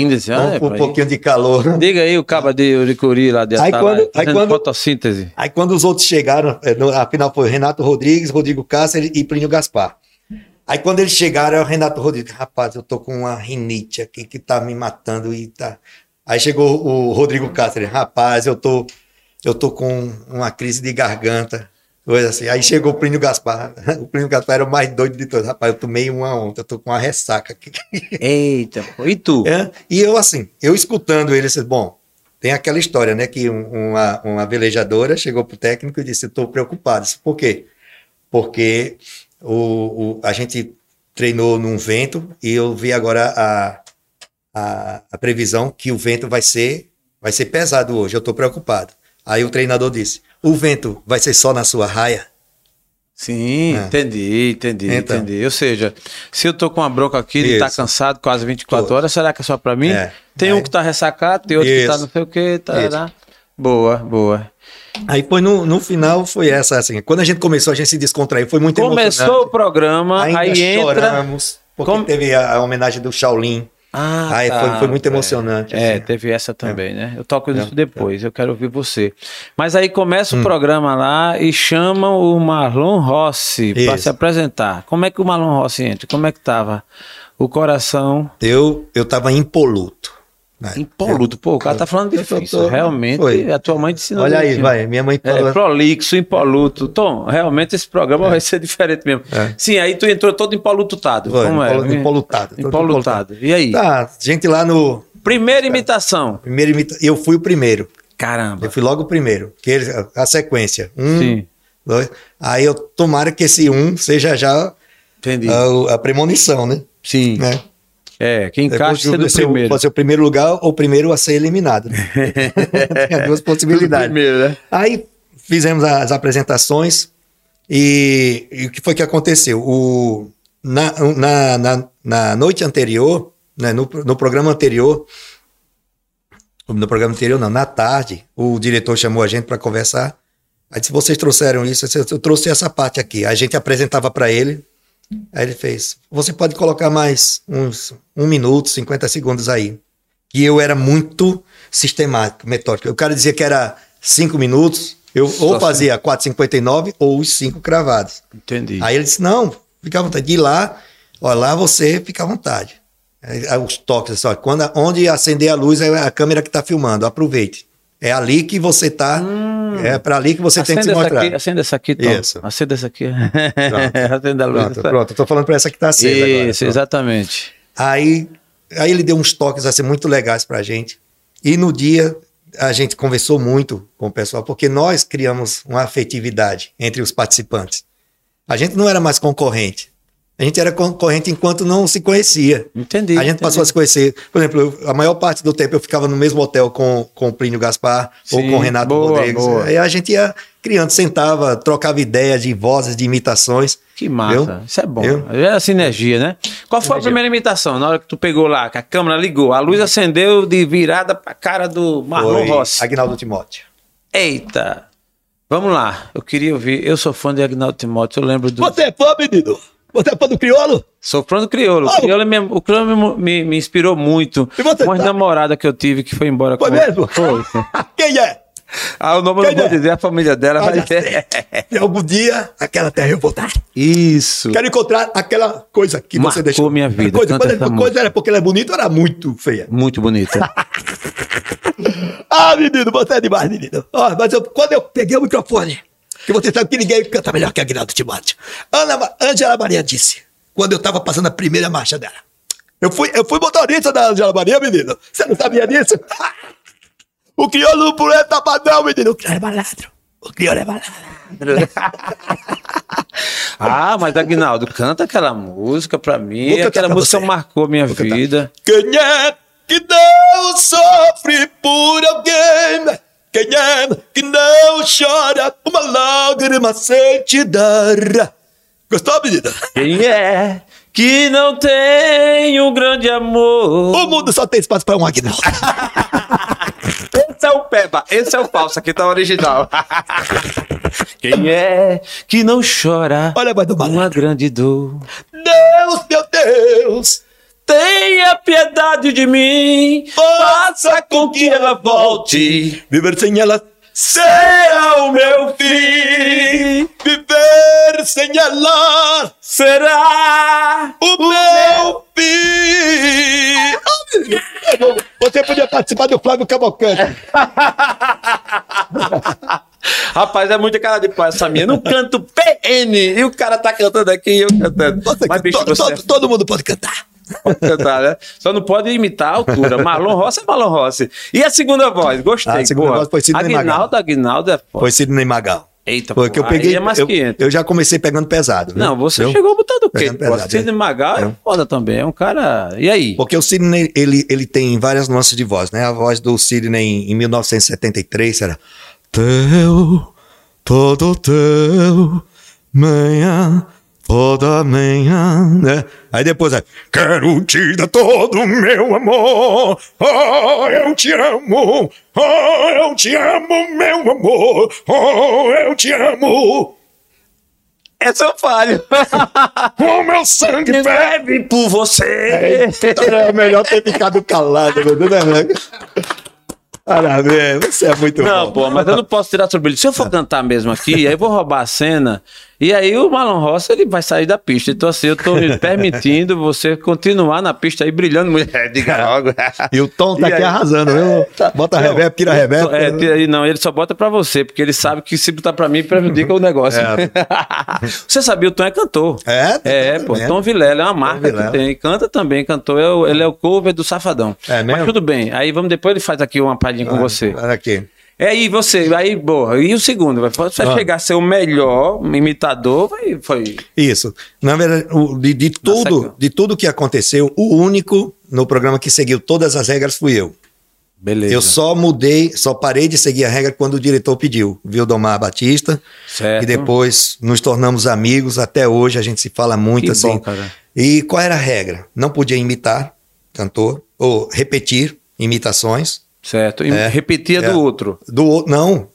[SPEAKER 2] é,
[SPEAKER 3] um pouquinho de calor.
[SPEAKER 2] Diga aí o cabo de Uricuri lá de
[SPEAKER 3] Aí
[SPEAKER 2] Atalaia,
[SPEAKER 3] quando- aí quando-
[SPEAKER 2] fotossíntese.
[SPEAKER 3] Aí quando os outros chegaram, eh, afinal foi Renato Rodrigues, Rodrigo Cáceres e Plínio Gaspar. Aí quando eles chegaram, é o Renato Rodrigues, rapaz, eu tô com uma rinite aqui que tá me matando e tá. Aí chegou o Rodrigo Cáceres, rapaz, eu tô, eu tô com uma crise de garganta, coisa assim. Aí chegou o Plínio Gaspar, o Plínio Gaspar era o mais doido de todos, rapaz, eu tomei uma ontem, eu tô com uma ressaca aqui.
[SPEAKER 2] Eita. E tu?
[SPEAKER 3] É, E eu assim, eu escutando ele, disse, bom, tem aquela história, né? Que um- uma, uma velejadora chegou pro técnico e disse: Estou preocupado. Disse, Por quê? Porque o, o- a gente treinou num vento e eu vi agora a, a, a previsão que o vento vai ser, vai ser pesado hoje. Eu estou preocupado. Aí o treinador disse: O vento vai ser só na sua raia?
[SPEAKER 2] Sim,
[SPEAKER 3] É.
[SPEAKER 2] entendi, entendi,
[SPEAKER 3] Então.
[SPEAKER 2] entendi. Ou seja, se eu tô com uma bronca aqui estar
[SPEAKER 3] Isso.
[SPEAKER 2] cansado quase 24
[SPEAKER 3] Tô.
[SPEAKER 2] horas, será que é só pra mim?
[SPEAKER 3] É.
[SPEAKER 2] Tem um
[SPEAKER 3] Aí-
[SPEAKER 2] que tá ressacado, tem outro que tá
[SPEAKER 3] Isso.
[SPEAKER 2] não sei o que, tá, Boa, boa.
[SPEAKER 3] Aí foi no, no final, foi essa, assim. Quando a gente começou, a gente se descontraiu. Foi muito
[SPEAKER 2] Começou o programa,
[SPEAKER 3] Ainda
[SPEAKER 2] aí entra.
[SPEAKER 3] choramos, porque
[SPEAKER 2] Como-
[SPEAKER 3] teve a, a homenagem do Shaolin.
[SPEAKER 2] Ah, tá,
[SPEAKER 3] foi, foi muito
[SPEAKER 2] é.
[SPEAKER 3] emocionante.
[SPEAKER 2] É,
[SPEAKER 3] assim.
[SPEAKER 2] teve essa também, né? Eu toco nisso
[SPEAKER 3] É,
[SPEAKER 2] depois, eu quero ouvir você. Mas aí começa
[SPEAKER 3] Hum.
[SPEAKER 2] o programa lá e chamam o Marlon Rossi para
[SPEAKER 3] Isso.
[SPEAKER 2] se apresentar. Como é que o Marlon Rossi entra? Como é que tava o coração
[SPEAKER 3] Eu, eu tava impoluto. Né?
[SPEAKER 2] impoluto? Pô, o cara tá falando difícil.
[SPEAKER 3] tô-
[SPEAKER 2] Realmente,
[SPEAKER 3] foi.
[SPEAKER 2] a tua mãe te ensinou.
[SPEAKER 3] Olha aí,
[SPEAKER 2] direitinho.
[SPEAKER 3] vai. Minha mãe
[SPEAKER 2] É,
[SPEAKER 3] falou.
[SPEAKER 2] prolixo, impoluto. Tom, realmente esse programa vai ser diferente mesmo.
[SPEAKER 3] É.
[SPEAKER 2] Sim, aí tu entrou todo empolutado.
[SPEAKER 3] Foi,
[SPEAKER 2] Como é?
[SPEAKER 3] impolu- impolutado, todo
[SPEAKER 2] Impolutado. E aí?
[SPEAKER 3] Tá, gente lá no.
[SPEAKER 2] Primeira imitação.
[SPEAKER 3] Primeiro imita... Eu fui o primeiro.
[SPEAKER 2] Caramba.
[SPEAKER 3] Eu fui logo o primeiro. Que eles, a sequência. Um,
[SPEAKER 2] Sim,
[SPEAKER 3] dois. Aí eu tomara que esse um seja já
[SPEAKER 2] entendi.
[SPEAKER 3] a, a premonição, né?
[SPEAKER 2] Sim.
[SPEAKER 3] né?
[SPEAKER 2] É, quem encaixa sendo o primeiro.
[SPEAKER 3] Pode ser o primeiro lugar ou o primeiro a ser eliminado. né? Tem as duas possibilidades.
[SPEAKER 2] Primeiro, né?
[SPEAKER 3] Aí fizemos as apresentações e, e o que foi que aconteceu? O, na, na, na, na noite anterior, né, no, no programa anterior, no programa anterior não, na tarde, o diretor chamou a gente para conversar. Aí disse, vocês trouxeram isso, eu trouxe essa parte aqui. A gente apresentava para ele, aí ele fez, você pode colocar mais uns um minuto, 50 segundos aí. E eu era muito sistemático, metódico. O cara dizia que era cinco minutos, eu ou
[SPEAKER 2] Só
[SPEAKER 3] fazia 4,59 ou os cinco cravados.
[SPEAKER 2] Entendi.
[SPEAKER 3] Aí ele disse: não, fica à vontade. De lá, ó, lá você fica à vontade. Aí, os toques, assim, ó, quando, onde acender a luz é a câmera que está filmando, aproveite. É ali que você está, é para ali que você tem que se
[SPEAKER 2] Hum.
[SPEAKER 3] mostrar.
[SPEAKER 2] aqui, acenda essa aqui, Tom.
[SPEAKER 3] Isso.
[SPEAKER 2] Acenda essa aqui. Acenda a luz.
[SPEAKER 3] Pronto, pronto, eu tô falando para essa que está acesa agora.
[SPEAKER 2] Isso,
[SPEAKER 3] Pronto.
[SPEAKER 2] exatamente.
[SPEAKER 3] Aí, aí ele deu uns toques assim, muito legais pra gente. E no dia a gente conversou muito com o pessoal, porque nós criamos uma afetividade entre os participantes. A gente não era mais concorrente. A gente era concorrente enquanto não se conhecia.
[SPEAKER 2] Entendi.
[SPEAKER 3] A gente
[SPEAKER 2] entendi.
[SPEAKER 3] passou a se conhecer. Por exemplo, eu- a maior parte do tempo eu ficava no mesmo hotel com, com o Plínio Gaspar ou
[SPEAKER 2] Sim,
[SPEAKER 3] com o Renato
[SPEAKER 2] boa,
[SPEAKER 3] Rodrigues.
[SPEAKER 2] boa.
[SPEAKER 3] Aí a gente ia criando, sentava, trocava ideias de vozes, de imitações.
[SPEAKER 2] Que massa.
[SPEAKER 3] Viu?
[SPEAKER 2] Isso é bom.
[SPEAKER 3] Viu?
[SPEAKER 2] É a sinergia, né? Qual foi a
[SPEAKER 3] Sinergia.
[SPEAKER 2] primeira imitação? Na hora que tu pegou lá, que a câmera ligou, a luz acendeu de virada pra cara do Marlon
[SPEAKER 3] Foi
[SPEAKER 2] Rossi.
[SPEAKER 3] Agnaldo Timóteo.
[SPEAKER 2] Eita! Vamos lá. Eu queria ouvir. Eu sou fã de Agnaldo Timóteo. Eu lembro do.
[SPEAKER 5] Você é fã, menino? Você é fã do crioulo?
[SPEAKER 2] Sou fã do Criolo. O
[SPEAKER 5] Oh!
[SPEAKER 2] Criolo, me, o Criolo me, me- inspirou muito.
[SPEAKER 5] E você
[SPEAKER 2] Uma
[SPEAKER 5] sabe?
[SPEAKER 2] namorada que eu tive que foi embora
[SPEAKER 5] Foi
[SPEAKER 2] com
[SPEAKER 5] mesmo?
[SPEAKER 2] Foi.
[SPEAKER 5] Quem é?
[SPEAKER 2] Ah, o nome eu não
[SPEAKER 5] Quem
[SPEAKER 2] vou
[SPEAKER 5] é?
[SPEAKER 2] dizer, a família dela vai
[SPEAKER 5] Olha,
[SPEAKER 2] ter.
[SPEAKER 5] E algum dia aquela terra eu voltar.
[SPEAKER 2] Isso.
[SPEAKER 5] Quero encontrar aquela coisa que
[SPEAKER 2] Marcou
[SPEAKER 5] você deixou.
[SPEAKER 2] minha vida,
[SPEAKER 5] Coisa, quando
[SPEAKER 2] essa
[SPEAKER 5] coisa era porque ela é bonita ou era muito feia?
[SPEAKER 2] Muito bonita.
[SPEAKER 5] Ah, menino, você é demais, menino. Ó, mas eu- quando eu peguei o microfone, que você sabe que ninguém canta melhor que Aguinaldo Timóteo. Ana, Angela Maria disse, quando eu tava passando a primeira marcha dela. Eu fui, eu fui motorista da Angela Maria, menino. Você não sabia disso? o crioulo por é tapadão, menino. O crioulo é malandro. O crioulo é malandro.
[SPEAKER 2] ah, mas Agnaldo, canta aquela música pra mim.
[SPEAKER 5] Vou cantar
[SPEAKER 2] Aquela
[SPEAKER 5] pra
[SPEAKER 2] música
[SPEAKER 5] você.
[SPEAKER 2] marcou minha
[SPEAKER 5] Vou cantar.
[SPEAKER 2] vida.
[SPEAKER 5] Quem é que não sofre por alguém? Quem é que não chora uma lágrima sem te dar? Gostou, menina?
[SPEAKER 2] Quem é que não tem um grande amor?
[SPEAKER 5] O mundo só tem espaço para um Aguinaldo.
[SPEAKER 2] Esse é o Peba, esse é o falso, aqui tá o original. Quem é que não chora
[SPEAKER 5] Olha voz do
[SPEAKER 2] uma grande dor?
[SPEAKER 5] Deus, meu Deus,
[SPEAKER 2] Tenha piedade de mim, faça com que ela volte.
[SPEAKER 5] viver sem ela
[SPEAKER 2] Será o meu fim,
[SPEAKER 5] viver sem ela
[SPEAKER 2] será
[SPEAKER 5] o meu fim. Você podia participar do Flávio Cavalcante.
[SPEAKER 2] Rapaz, é muita cara de pau essa minha. Não canto PN. E o cara tá cantando aqui e eu cantando. Mas, bicho,
[SPEAKER 5] to-
[SPEAKER 2] você...
[SPEAKER 5] to- todo mundo pode cantar.
[SPEAKER 2] Pode né? Só não pode imitar a altura. Marlon Rossi é Marlon Rossi. E a segunda voz? Gostei.
[SPEAKER 3] Ah, a segunda
[SPEAKER 2] boa.
[SPEAKER 3] voz foi Sidney Magal.
[SPEAKER 2] Aguinaldo, Aguinaldo é foda.
[SPEAKER 3] Foi Sidney Magal.
[SPEAKER 2] Eita,
[SPEAKER 3] Foi que eu peguei.
[SPEAKER 2] é
[SPEAKER 3] eu,
[SPEAKER 2] 500.
[SPEAKER 3] eu já comecei pegando pesado. viu?
[SPEAKER 2] Não, você
[SPEAKER 3] Viu?
[SPEAKER 2] chegou botando o quê?
[SPEAKER 3] Pesado,
[SPEAKER 2] Sidney
[SPEAKER 3] é.
[SPEAKER 2] Magal é
[SPEAKER 3] É.
[SPEAKER 2] foda também. É um cara. E aí?
[SPEAKER 3] Porque o Sidney, ele, ele tem várias nuances de voz, né? A voz do Sidney em, em 1973 era Teu, todo teu, manhã, toda manhã, né? Aí depois é Quero te dar todo o meu amor, oh, eu te amo, oh, eu te amo, meu amor, oh, eu te amo,
[SPEAKER 2] Essa eu falho.
[SPEAKER 3] o meu sangue.
[SPEAKER 2] Bebe por você.
[SPEAKER 3] É melhor ter ficado calado, meu Deus, né? Parabéns, você é muito
[SPEAKER 2] Não,
[SPEAKER 3] bom.
[SPEAKER 2] pô, mas eu não posso tirar sobre ele. Se eu for cantar mesmo aqui, aí eu vou roubar a cena. E aí o Marlon Rossi ele vai sair da pista. Então, assim, eu tô me permitindo você continuar na pista aí brilhando, mulher. Diga logo.
[SPEAKER 3] E o Tom tá
[SPEAKER 2] E
[SPEAKER 3] aqui
[SPEAKER 2] aí?
[SPEAKER 3] arrasando, viu? Bota
[SPEAKER 2] Não,
[SPEAKER 3] reverb, tira reverb.
[SPEAKER 2] É, tira aí, não, ele só bota pra você, porque ele sabe que se botar pra mim, prejudica o negócio. você sabia, o Tom é cantor.
[SPEAKER 3] É?
[SPEAKER 2] É,
[SPEAKER 3] Tá
[SPEAKER 2] pô,
[SPEAKER 3] vendo?
[SPEAKER 2] Tom Vilela é uma marca que tem. Canta também, cantor. É o- ele é o cover do Safadão.
[SPEAKER 3] É mesmo?
[SPEAKER 2] Mas tudo bem. Aí vamos depois ele faz aqui uma palhinha com você.
[SPEAKER 3] Olha aqui.
[SPEAKER 2] É aí você, aí, boa. E o segundo, vai você
[SPEAKER 3] Ah.
[SPEAKER 2] chegar a ser o melhor imitador, vai, foi.
[SPEAKER 3] Isso. Na verdade, o- de, de tudo, de tudo que aconteceu, o único no programa que seguiu todas as regras fui eu.
[SPEAKER 2] Beleza.
[SPEAKER 3] Eu só mudei, só parei de seguir a regra quando o diretor pediu. Vildomar Batista.
[SPEAKER 2] Certo.
[SPEAKER 3] E depois nos tornamos amigos. Até hoje a gente se fala muito
[SPEAKER 2] Que
[SPEAKER 3] assim.
[SPEAKER 2] bom, cara.
[SPEAKER 3] E qual era a regra? Não podia imitar cantor ou repetir imitações.
[SPEAKER 2] Certo. E
[SPEAKER 3] É,
[SPEAKER 2] repetia
[SPEAKER 3] é.
[SPEAKER 2] do outro.
[SPEAKER 3] Do outro, não.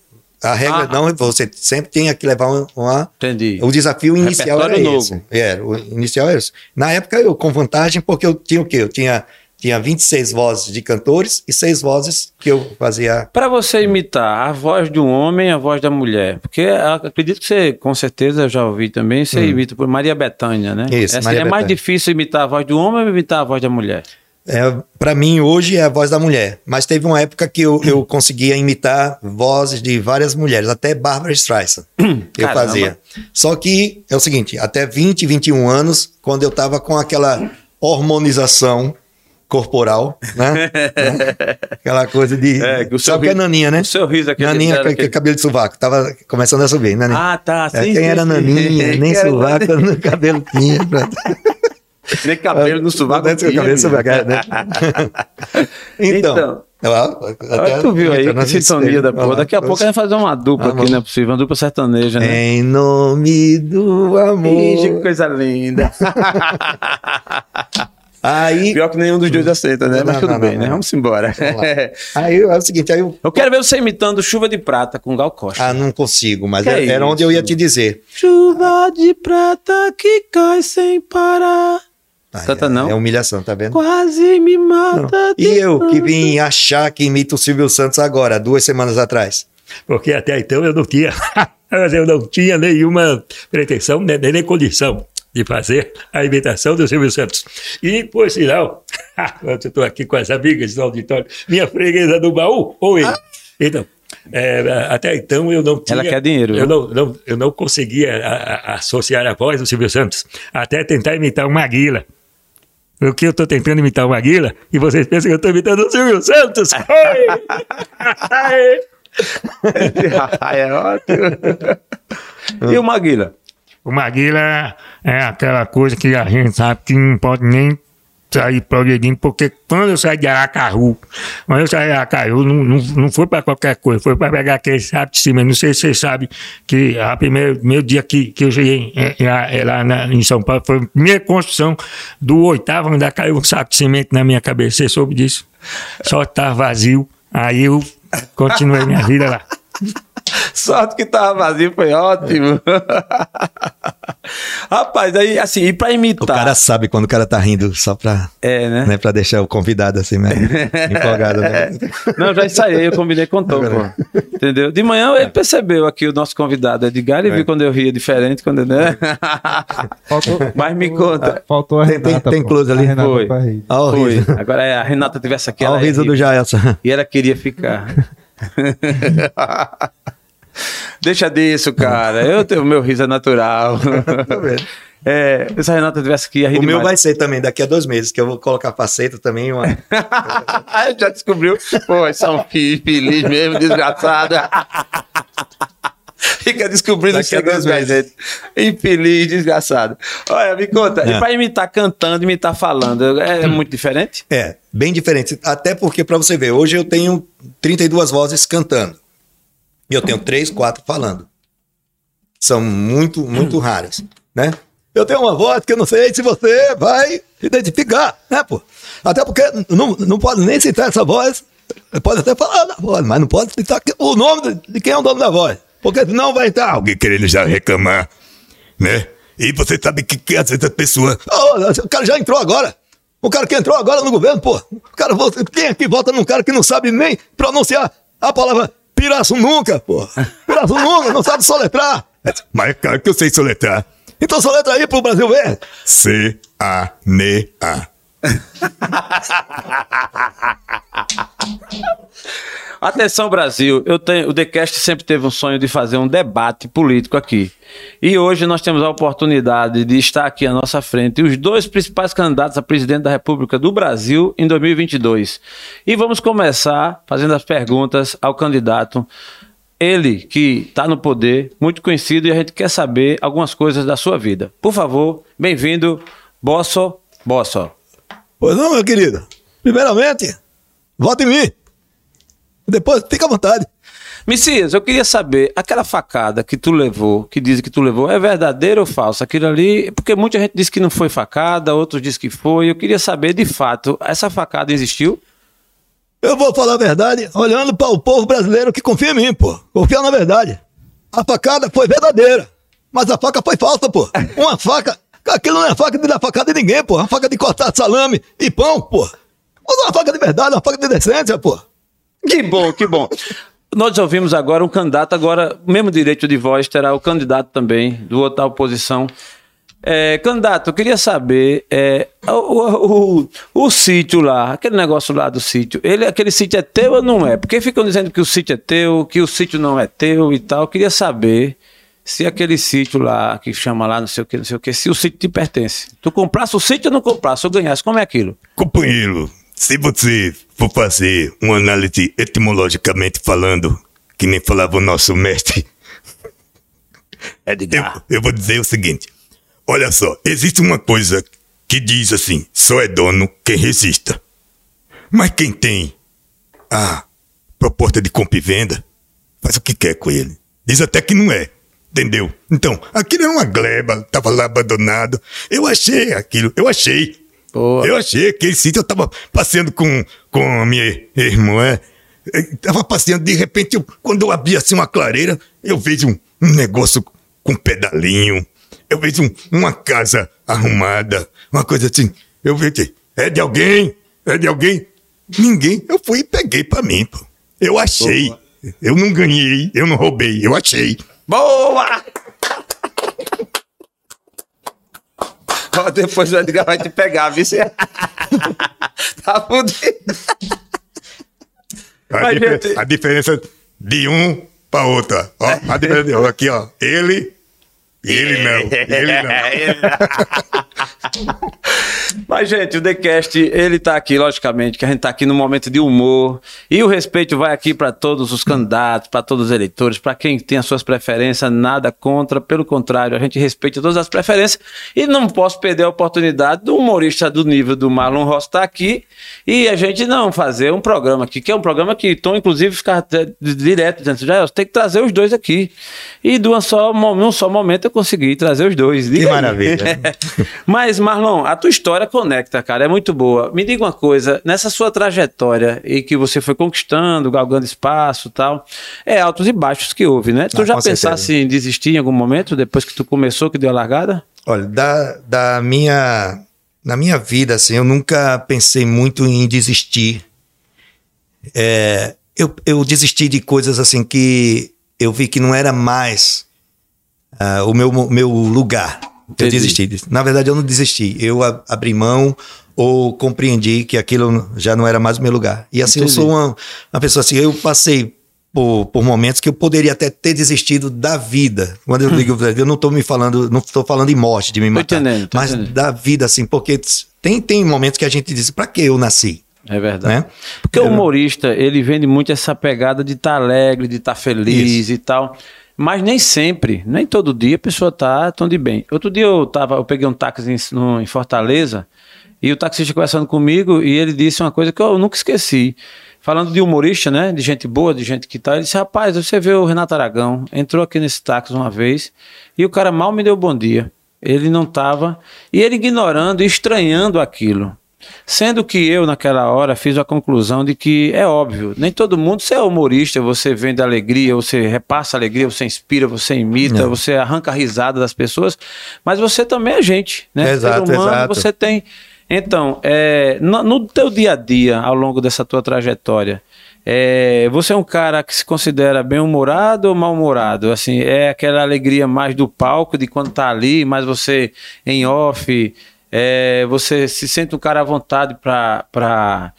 [SPEAKER 3] A regra
[SPEAKER 2] Ah.
[SPEAKER 3] não, você sempre tinha que levar uma. uma-
[SPEAKER 2] Entendi.
[SPEAKER 3] o desafio inicial era esse.
[SPEAKER 2] novo.
[SPEAKER 3] É, o inicial era esse. Na época eu com vantagem porque eu tinha o quê? Eu tinha, tinha 26 vozes de cantores e seis vozes que eu fazia.
[SPEAKER 2] Para você imitar a voz de um homem e a voz da mulher, porque acredito que você, com certeza, já ouvi também, você imita por Maria Bethânia, né?
[SPEAKER 3] Hum. Isso,
[SPEAKER 2] Essa
[SPEAKER 3] Maria
[SPEAKER 2] é mais
[SPEAKER 3] Bethânia.
[SPEAKER 2] difícil imitar a voz do homem ou imitar a voz da mulher?
[SPEAKER 3] É, para mim hoje é a voz da mulher, mas teve uma época que eu, eu conseguia imitar vozes de várias mulheres, até Barbara Streisand. eu
[SPEAKER 2] Caramba.
[SPEAKER 3] fazia. Só que é o seguinte, até 20, 21 anos, quando eu tava com aquela hormonização corporal, né? Né? Aquela coisa de.
[SPEAKER 2] É, o
[SPEAKER 3] sabe o que é naninha, né?
[SPEAKER 2] o seu riso, aquele-
[SPEAKER 3] Naninha com
[SPEAKER 2] aquele-
[SPEAKER 3] cabelo de sovaco. Tava começando a subir, naninha.
[SPEAKER 2] Ah, tá.
[SPEAKER 3] É,
[SPEAKER 2] sim,
[SPEAKER 3] quem
[SPEAKER 2] sim,
[SPEAKER 3] era
[SPEAKER 2] sim.
[SPEAKER 3] naninha, nem
[SPEAKER 2] era
[SPEAKER 3] sovaco, no cabelo tinha.
[SPEAKER 2] Nem cabelo no sovaco. Tinha,
[SPEAKER 3] cabelo no sovaco,
[SPEAKER 2] menino.
[SPEAKER 3] né? então,
[SPEAKER 2] Então.
[SPEAKER 3] até-
[SPEAKER 2] Olha, tu viu aí, que sintonia da porra. Daqui a pouco a gente vai fazer uma dupla
[SPEAKER 3] Vamos.
[SPEAKER 2] aqui, não é possível, uma dupla sertaneja, né?
[SPEAKER 3] Em nome do
[SPEAKER 2] Ixi, que
[SPEAKER 3] amor.
[SPEAKER 2] coisa linda.
[SPEAKER 3] Aí,
[SPEAKER 2] Pior que nenhum dos dois aceita, né?
[SPEAKER 3] Não,
[SPEAKER 2] Mas tudo
[SPEAKER 3] não,
[SPEAKER 2] bem,
[SPEAKER 3] não,
[SPEAKER 2] né? Vamos embora.
[SPEAKER 3] aí é o seguinte, aí eu,
[SPEAKER 2] Eu quero ver você imitando Chuva de Prata com Gal Costa.
[SPEAKER 3] ah, não consigo, mas era,
[SPEAKER 2] é
[SPEAKER 3] era onde eu ia te dizer.
[SPEAKER 2] Chuva de prata que cai sem parar.
[SPEAKER 3] Ah,
[SPEAKER 2] Canta
[SPEAKER 3] é,
[SPEAKER 2] não?
[SPEAKER 3] É humilhação, tá vendo?
[SPEAKER 2] Quase me mata.
[SPEAKER 3] E eu que vim achar que imita o Silvio Santos agora, duas semanas atrás.
[SPEAKER 4] Porque até então eu não tinha, mas eu não tinha nenhuma pretensão, né, nem, nem condição de fazer a imitação do Silvio Santos. E, por sinal, eu estou aqui com as amigas do auditório, minha freguesa do baú, oi. Então, é, até então eu não tinha.
[SPEAKER 2] Ela quer dinheiro,
[SPEAKER 4] Eu
[SPEAKER 2] viu?
[SPEAKER 4] não, não- eu não conseguia a- a- associar a voz do Silvio Santos, até tentar imitar uma Maguila. O que eu estou tentando imitar uma Maguila, e vocês pensam que eu estou imitando o Silvio Santos? Oi!
[SPEAKER 2] é ótimo. e o Maguila?
[SPEAKER 4] O Maguila é aquela coisa que a gente sabe que não pode nem sair progredindo, porque quando eu saí de Aracaru, quando eu saí de Aracaru, não, não, não foi para qualquer coisa, foi para pegar aquele saco de cima. Não sei se vocês sabem que a primeiro, primeiro dia que, que eu cheguei lá na- em São Paulo, foi a primeira construção do oitavo andar, caiu um saco de cimento na minha cabeça. Você soube disso? Só estava vazio. Aí eu continuei minha vida lá.
[SPEAKER 2] Sorte que tava vazio, foi ótimo. Rapaz, aí, assim, e pra
[SPEAKER 3] O
[SPEAKER 2] imitar.
[SPEAKER 3] cara sabe quando o cara tá rindo, só pra,
[SPEAKER 2] É, né?
[SPEAKER 3] né, pra deixar o convidado assim, mesmo, empolgado. Né?
[SPEAKER 2] Não, já ensaiei, eu combinei com o Tom, pô. Entendeu? De manhã ele percebeu aqui o nosso convidado Edgar e viu quando eu ria diferente, quando, né?
[SPEAKER 6] Faltou,
[SPEAKER 2] Mas me conta.
[SPEAKER 6] faltou a
[SPEAKER 3] Tem- tem-
[SPEAKER 6] Renata.
[SPEAKER 3] tem
[SPEAKER 6] pô.
[SPEAKER 3] close ali?
[SPEAKER 6] A Renata
[SPEAKER 2] Foi.
[SPEAKER 3] Olha o
[SPEAKER 2] Foi.
[SPEAKER 3] riso,
[SPEAKER 2] Agora é, a Renata tivesse aqui.
[SPEAKER 3] Olha o riso do Jaelson.
[SPEAKER 2] E ela queria ficar. Deixa disso, cara. Eu tenho, o meu riso é natural. É, se a Renata tivesse aqui, a rir
[SPEAKER 3] O meu
[SPEAKER 2] demais.
[SPEAKER 3] vai ser também daqui a dois meses, que eu vou colocar faceta também. Uma...
[SPEAKER 2] Já descobriu? Pô, isso é um filho infeliz mesmo, desgraçado. Fica descobrindo
[SPEAKER 3] Daqui a dois
[SPEAKER 2] da gente. Infeliz, desgraçado. Olha, me conta,
[SPEAKER 3] É.
[SPEAKER 2] e pra imitar cantando, imitar falando, é muito diferente?
[SPEAKER 3] É, bem diferente. Até porque, para você ver, hoje eu tenho 32 vozes cantando. E eu tenho três, quatro falando. São muito, muito raras, né?
[SPEAKER 5] Eu tenho uma voz que eu não sei se você vai identificar, né, pô? Até porque não, não pode nem citar essa voz. Pode até falar da voz, mas não pode citar o nome de- quem é o dono da voz. Porque senão vai estar alguém querendo já reclamar, né? E você sabe que, que às vezes a pessoa. Ô, o cara já entrou agora. O cara que entrou agora no governo, pô. O cara, quem aqui vota num cara que não sabe nem pronunciar a palavra piraço nunca, pô? Piraço nunca, não sabe soletrar. Mas é claro que eu sei soletrar. Então soletra aí pro Brasil ver. C-A-N-A.
[SPEAKER 2] Atenção, Brasil. Eu tenho, o TheCast sempre teve um sonho de fazer um debate político aqui. E hoje nós temos a oportunidade de estar aqui à nossa frente os dois principais candidatos a presidente da República do Brasil em 2022. E vamos começar fazendo as perguntas ao candidato. Ele que está no poder, muito conhecido, e a gente quer saber algumas coisas da sua vida. Por favor, bem-vindo, Bosso. Bosso.
[SPEAKER 5] Pois não, meu querido. Primeiramente, vote em mim. Depois, fica à vontade.
[SPEAKER 2] Messias, eu queria saber, aquela facada que tu levou, que dizem que tu levou, é verdadeira ou falsa? Aquilo ali, porque muita gente diz que não foi facada, outros dizem que foi. Eu queria saber, de fato, essa facada existiu?
[SPEAKER 5] Eu vou falar a verdade olhando para o povo brasileiro que confia em mim, pô. Confia na verdade. A facada foi verdadeira, mas a faca foi falsa, pô. Uma faca, aquilo não é faca de dar facada em ninguém, pô. É uma faca de cortar salame e pão, pô. Usa uma faca de verdade, uma faca de decência, pô.
[SPEAKER 2] Que bom, que bom. Nós ouvimos agora um candidato, agora, o mesmo direito de voz terá o candidato também, do outro da oposição. É, candidato, eu queria saber, é, o, o, o, o sítio lá, aquele negócio lá do sítio, ele, aquele sítio é teu ou não é? Porque ficam dizendo que o sítio é teu, que o sítio não é teu e tal. Eu queria saber se aquele sítio lá, que chama lá, não sei o que, não sei o que, se o sítio te pertence. Tu comprasse o sítio ou não comprasse? Ou ganhasse? Como é aquilo?
[SPEAKER 6] Companheiro, se você for fazer uma análise etimologicamente falando, que nem falava o nosso mestre, eu, eu vou dizer o seguinte: olha só, existe uma coisa que diz assim: só é dono quem resista. Mas quem tem a proposta de compra e venda, faz o que quer com ele. Diz até que não é. Entendeu? Então, aquilo é uma gleba, tava lá abandonado. Eu achei aquilo, eu achei.
[SPEAKER 2] Boa.
[SPEAKER 6] Eu achei aquele sítio, eu tava passeando com, com a minha irmã. Eu tava passeando, de repente, eu- quando eu abri assim uma clareira, eu vejo um, um negócio com pedalinho. Eu vejo um- uma casa arrumada, uma coisa assim. Eu vejo, é de alguém? É de alguém? Ninguém. Eu fui e peguei pra mim, pô. Eu achei. Eu não ganhei, eu não roubei, eu achei.
[SPEAKER 2] Boa! Depois o Edgar vai te pegar, viu? Tá fudido.
[SPEAKER 6] A,
[SPEAKER 2] gente-
[SPEAKER 6] a diferença de um para outro. Ó, a diferença de um. Aqui, ó. Ele. Ele não. Ele não.
[SPEAKER 2] Mas, gente, o TheCast, ele tá aqui, logicamente, que a gente tá aqui no momento de humor. E o respeito vai aqui para todos os candidatos, para todos os eleitores, para quem tem as suas preferências, nada contra. Pelo contrário, a gente respeita todas as preferências. E não posso perder a oportunidade do humorista do nível do Marlon Ross estar aqui e a gente não fazer um programa aqui, que é um programa que Tom, inclusive, fica direto dizendo, já, tem que trazer os dois aqui. E de uma só, num só momento eu consegui trazer os dois. Diga aí.
[SPEAKER 3] maravilha.
[SPEAKER 2] Mas, Marlon, a tua história conecta, cara, é muito boa. Me diga uma coisa, nessa sua trajetória e que você foi conquistando, galgando espaço e tal, é altos e baixos que houve, né? Tu
[SPEAKER 3] Ah,
[SPEAKER 2] já
[SPEAKER 3] com certeza.
[SPEAKER 2] pensasse em desistir em algum momento, depois que tu começou, que deu a largada?
[SPEAKER 3] Olha, da, da minha. Na minha vida, assim, eu nunca pensei muito em desistir. É, eu, eu desisti de coisas assim que eu vi que não era mais ah, o meu, meu lugar. Eu
[SPEAKER 2] Entendi.
[SPEAKER 3] desisti disso. Na verdade, eu não desisti. Eu abri mão ou compreendi que aquilo já não era mais o meu lugar. E assim, eu
[SPEAKER 2] Entendi.
[SPEAKER 3] sou uma, uma pessoa assim, eu passei por, por momentos que eu poderia até ter desistido da vida. Quando eu digo, eu não estou me falando, não estou falando em morte, de me matar,
[SPEAKER 2] entendendo,
[SPEAKER 3] mas
[SPEAKER 2] entendendo.
[SPEAKER 3] da vida, assim, porque tem, tem momentos que a gente diz, para que eu nasci?
[SPEAKER 2] É verdade.
[SPEAKER 3] Né?
[SPEAKER 2] Porque o humorista, ele vende muito essa pegada de estar alegre, de estar feliz e tal. Mas nem sempre, nem todo dia a pessoa tá tão de bem. Outro dia eu tava, eu peguei um táxi em, no- em Fortaleza e o taxista conversando comigo e ele disse uma coisa que eu nunca esqueci. Falando de humorista, né? De gente boa, de gente que tá. Ele disse, rapaz, você vê o Renato Aragão, entrou aqui nesse táxi uma vez e o cara mal me deu bom dia. Ele não tava. E ele ignorando estranhando aquilo. Sendo que eu, naquela hora, fiz a conclusão de que é óbvio, nem todo mundo, você é humorista, você vende alegria, você repassa alegria, você inspira, você imita,
[SPEAKER 3] Não.
[SPEAKER 2] você arranca a risada das pessoas, mas você também é gente, né?
[SPEAKER 3] Exato,
[SPEAKER 2] Ser humano,
[SPEAKER 3] exato.
[SPEAKER 2] você tem. Então, é, no, no teu dia a dia, ao longo dessa tua trajetória, é, você é um cara que se considera bem-humorado ou mal-humorado? Assim, é aquela alegria mais do palco, de quando tá ali, mas você em off, é, você se sente um cara à vontade para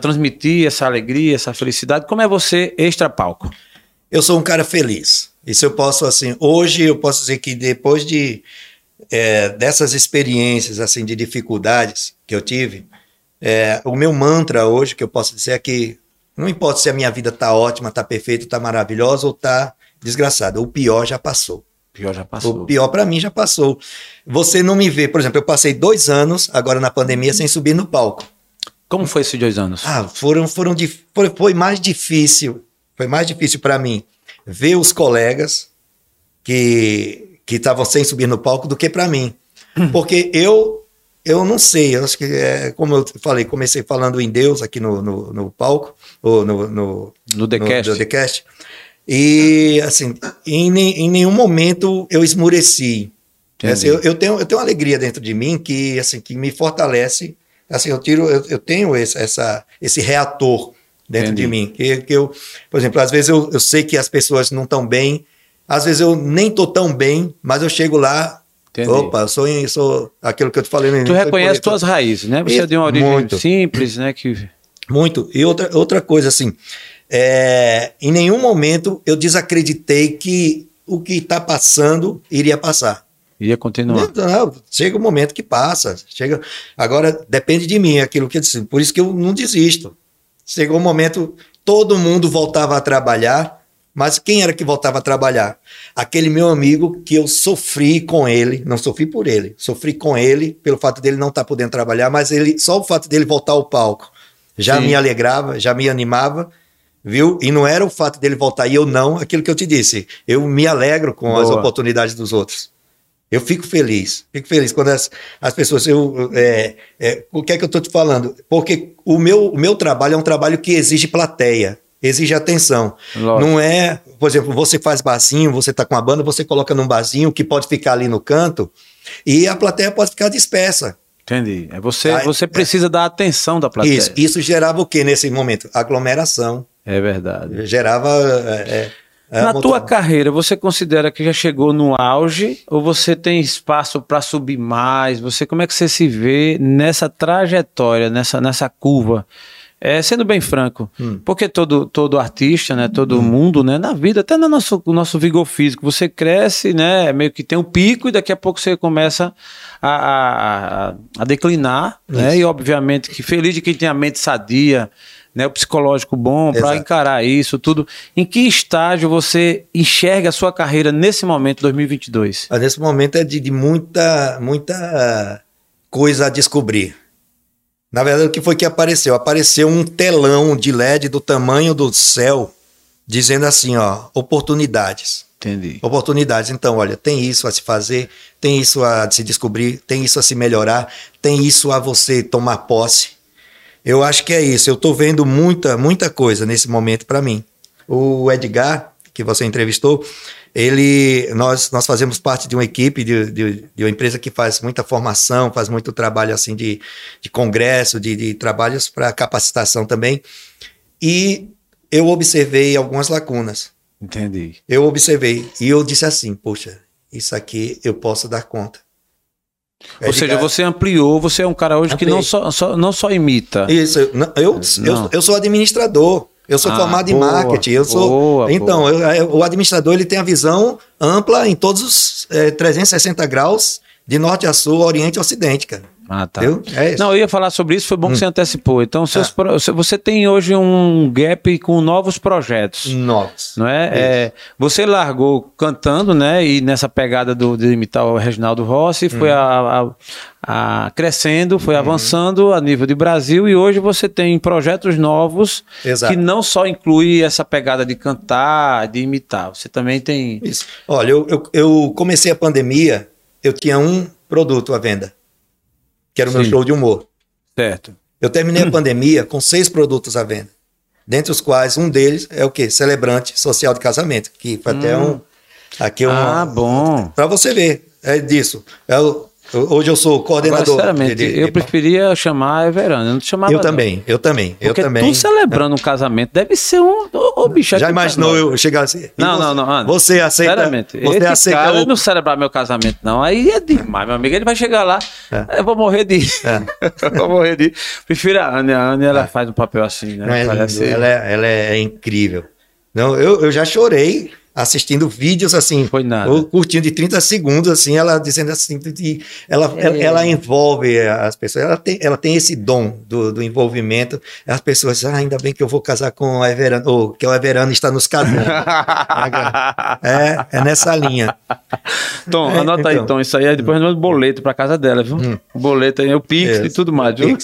[SPEAKER 2] transmitir essa alegria, essa felicidade. Como é você extra-palco?
[SPEAKER 3] Eu sou um cara feliz. Isso eu posso, assim, hoje eu posso dizer que depois de é, dessas experiências, assim, de dificuldades que eu tive, é, o meu mantra hoje que eu posso dizer é que não importa se a minha vida tá ótima, tá perfeita, tá maravilhosa ou tá desgraçada, o pior já passou.
[SPEAKER 2] Pior já
[SPEAKER 3] O
[SPEAKER 2] passou.
[SPEAKER 3] pior para mim já passou. Você não me vê, por exemplo, eu passei dois anos agora na pandemia sem subir no palco.
[SPEAKER 2] Como foi esses dois anos?
[SPEAKER 3] Ah, foram, foram foi, foi mais difícil, foi mais difícil para mim ver os colegas que que estavam sem subir no palco do que para mim, porque eu eu não sei, eu acho que é, como eu falei, comecei falando em Deus aqui no, no, no palco, ou no, no,
[SPEAKER 2] No TheCast.
[SPEAKER 3] no TheCast, e assim, em, em nenhum momento eu esmureci.
[SPEAKER 2] Entendi.
[SPEAKER 3] Assim, eu, eu tenho, eu tenho uma alegria dentro de mim que, assim, que me fortalece. Assim, eu tiro, eu, eu tenho esse, essa, esse reator dentro
[SPEAKER 2] Entendi.
[SPEAKER 3] de mim. Que, que eu, por exemplo, às vezes eu, eu sei que as pessoas não estão bem, às vezes eu nem tô tão bem, mas eu chego lá,
[SPEAKER 2] Entendi.
[SPEAKER 3] opa, eu sou, sou aquilo que eu te falei no
[SPEAKER 2] Tu reconhece tuas raízes, né? Você é de uma origem
[SPEAKER 3] muito.
[SPEAKER 2] simples, né? Que
[SPEAKER 3] Muito. E outra, outra coisa, assim, é, em nenhum momento eu desacreditei que o que está passando iria passar.
[SPEAKER 2] ia continuar.
[SPEAKER 3] Não, não, chega o momento que passa. Chega, agora depende de mim, aquilo que eu disse. Por isso que eu não desisto. Chegou o momento, todo mundo voltava a trabalhar, mas quem era que voltava a trabalhar? Aquele meu amigo que eu sofri com ele, não sofri por ele, sofri com ele pelo fato dele não estar podendo trabalhar, mas ele só o fato dele voltar ao palco já
[SPEAKER 2] Sim.
[SPEAKER 3] me alegrava, já me animava. Viu? E não era o fato dele voltar e eu não, aquilo que eu te disse. Eu me alegro com as
[SPEAKER 2] Boa.
[SPEAKER 3] oportunidades dos outros. Eu fico feliz, fico feliz quando as, as pessoas. Eu, é, é, o que é que eu estou te falando? Porque o meu, o meu trabalho é um trabalho que exige plateia, exige atenção.
[SPEAKER 2] Lógico.
[SPEAKER 3] Não é, por exemplo, você faz barzinho, você está com a banda, você coloca num barzinho que pode ficar ali no canto e a plateia pode ficar dispersa.
[SPEAKER 2] Entendi. É você, você
[SPEAKER 3] é.
[SPEAKER 2] precisa da atenção da plateia.
[SPEAKER 3] Isso, isso gerava o que nesse momento? Aglomeração.
[SPEAKER 2] É verdade.
[SPEAKER 3] Gerava. é, é,
[SPEAKER 2] Na
[SPEAKER 3] é,
[SPEAKER 2] tua
[SPEAKER 3] montava-
[SPEAKER 2] carreira, você considera que já chegou no auge ou você tem espaço para subir mais? Você como é que você se vê nessa trajetória, nessa, nessa curva? É, sendo bem franco,
[SPEAKER 3] Hum.
[SPEAKER 2] porque todo, todo artista, né, todo mundo, né, na vida, até no nosso, no nosso vigor físico, você cresce, né, meio que tem um pico e daqui a pouco você começa a, a, a- a declinar, né, e obviamente que feliz de quem tem a mente sadia, né, o psicológico bom para encarar isso tudo. Em que estágio você enxerga a sua carreira nesse momento, 2022?
[SPEAKER 3] Mas nesse momento é de, de muita, muita coisa a descobrir. Na verdade, o que foi que apareceu? Apareceu um telão de LED do tamanho do céu, dizendo assim, ó, oportunidades.
[SPEAKER 2] Entendi.
[SPEAKER 3] Oportunidades. Então, olha, tem isso a se fazer, tem isso a se descobrir, tem isso a se melhorar, tem isso a você tomar posse. Eu acho que é isso. Eu estou vendo muita, muita coisa nesse momento para mim. O Edgar, que você entrevistou, ele, nós, nós fazemos parte de uma equipe, de, de, de uma empresa que faz muita formação, faz muito trabalho assim de, de congresso, de, de trabalhos para capacitação também. E eu observei algumas lacunas.
[SPEAKER 2] Entendi.
[SPEAKER 3] Eu observei e eu disse assim, poxa, isso aqui eu posso dar conta.
[SPEAKER 2] Ou seja,
[SPEAKER 3] Edgar-
[SPEAKER 2] você ampliou, você é um cara hoje que
[SPEAKER 3] Ampliei.
[SPEAKER 2] não só, só- não só imita.
[SPEAKER 3] Isso, eu, eu, eu, eu sou administrador. Eu sou
[SPEAKER 2] Ah,
[SPEAKER 3] formado em
[SPEAKER 2] boa,
[SPEAKER 3] marketing. Eu sou.
[SPEAKER 2] boa,
[SPEAKER 3] então, eu- eu- o administrador ele tem a visão ampla em todos os eh, 360 graus, de norte a sul, oriente a ocidente, cara.
[SPEAKER 2] Ah, tá.
[SPEAKER 3] É.
[SPEAKER 2] Não, eu ia falar sobre isso, foi bom que você antecipou. Então, seus
[SPEAKER 3] Tá.
[SPEAKER 2] pro- você tem hoje um gap com novos projetos.
[SPEAKER 3] Novos.
[SPEAKER 2] Não é? É, você largou cantando, né? E nessa pegada do, de imitar o Reginaldo Rossi, foi
[SPEAKER 3] Uhum.
[SPEAKER 2] a, a- a- crescendo, foi avançando a nível de Brasil e hoje você tem projetos novos
[SPEAKER 3] Exato.
[SPEAKER 2] que não só inclui essa pegada de cantar, de imitar. Você também tem.
[SPEAKER 3] Isso. Olha, eu, eu, eu comecei a pandemia, eu tinha um produto à venda, que era o meu
[SPEAKER 2] Sim.
[SPEAKER 3] show de humor.
[SPEAKER 2] Certo.
[SPEAKER 3] Eu terminei a pandemia com seis produtos à venda, dentre os quais um deles é o quê? Celebrante social de casamento, que foi até um. Aqui é uma,
[SPEAKER 2] Ah, bom.
[SPEAKER 3] Para você ver, é disso. É o- hoje eu sou
[SPEAKER 2] Agora,
[SPEAKER 3] coordenador.
[SPEAKER 2] sinceramente,
[SPEAKER 3] de- de-
[SPEAKER 2] eu
[SPEAKER 3] de-
[SPEAKER 2] preferia chamar a Everana. Eu não chamava.
[SPEAKER 3] eu
[SPEAKER 2] não.
[SPEAKER 3] também, eu também, eu
[SPEAKER 2] Porque
[SPEAKER 3] também.
[SPEAKER 2] tu celebrando um casamento deve ser um. Ô, ô, bicho, é
[SPEAKER 3] Já imaginou eu chegar assim?
[SPEAKER 2] Não,
[SPEAKER 3] você-
[SPEAKER 2] não, não. Ana.
[SPEAKER 3] Você aceita?
[SPEAKER 2] Sinceramente,
[SPEAKER 3] Você
[SPEAKER 2] esse
[SPEAKER 3] aceita
[SPEAKER 2] cara
[SPEAKER 3] o-
[SPEAKER 2] não celebrar meu casamento, não. Aí é demais, meu amigo. Ele vai chegar lá. Eu vou morrer de. eu vou morrer de. Prefiro a Anne. A Anne, ela faz um papel assim, né?
[SPEAKER 3] Não, é
[SPEAKER 2] Parece-
[SPEAKER 3] lindo, ela, é, ela é incrível. Não, eu, eu já chorei assistindo vídeos assim,
[SPEAKER 2] Foi nada.
[SPEAKER 3] ou curtindo de 30 segundos, assim, ela dizendo assim, de- ela,
[SPEAKER 2] É.
[SPEAKER 3] ela, ela envolve as pessoas, ela tem, ela tem esse dom do, do envolvimento, as pessoas dizem, ah, ainda bem que eu vou casar com a Everana, ou que o Everana está nos casando. é, é nessa linha.
[SPEAKER 2] Tom,
[SPEAKER 3] É,
[SPEAKER 2] anota aí,
[SPEAKER 3] então.
[SPEAKER 2] Tom. Isso aí é depois no boleto pra casa dela, viu? O boleto aí, o Pix e tudo mais, viu?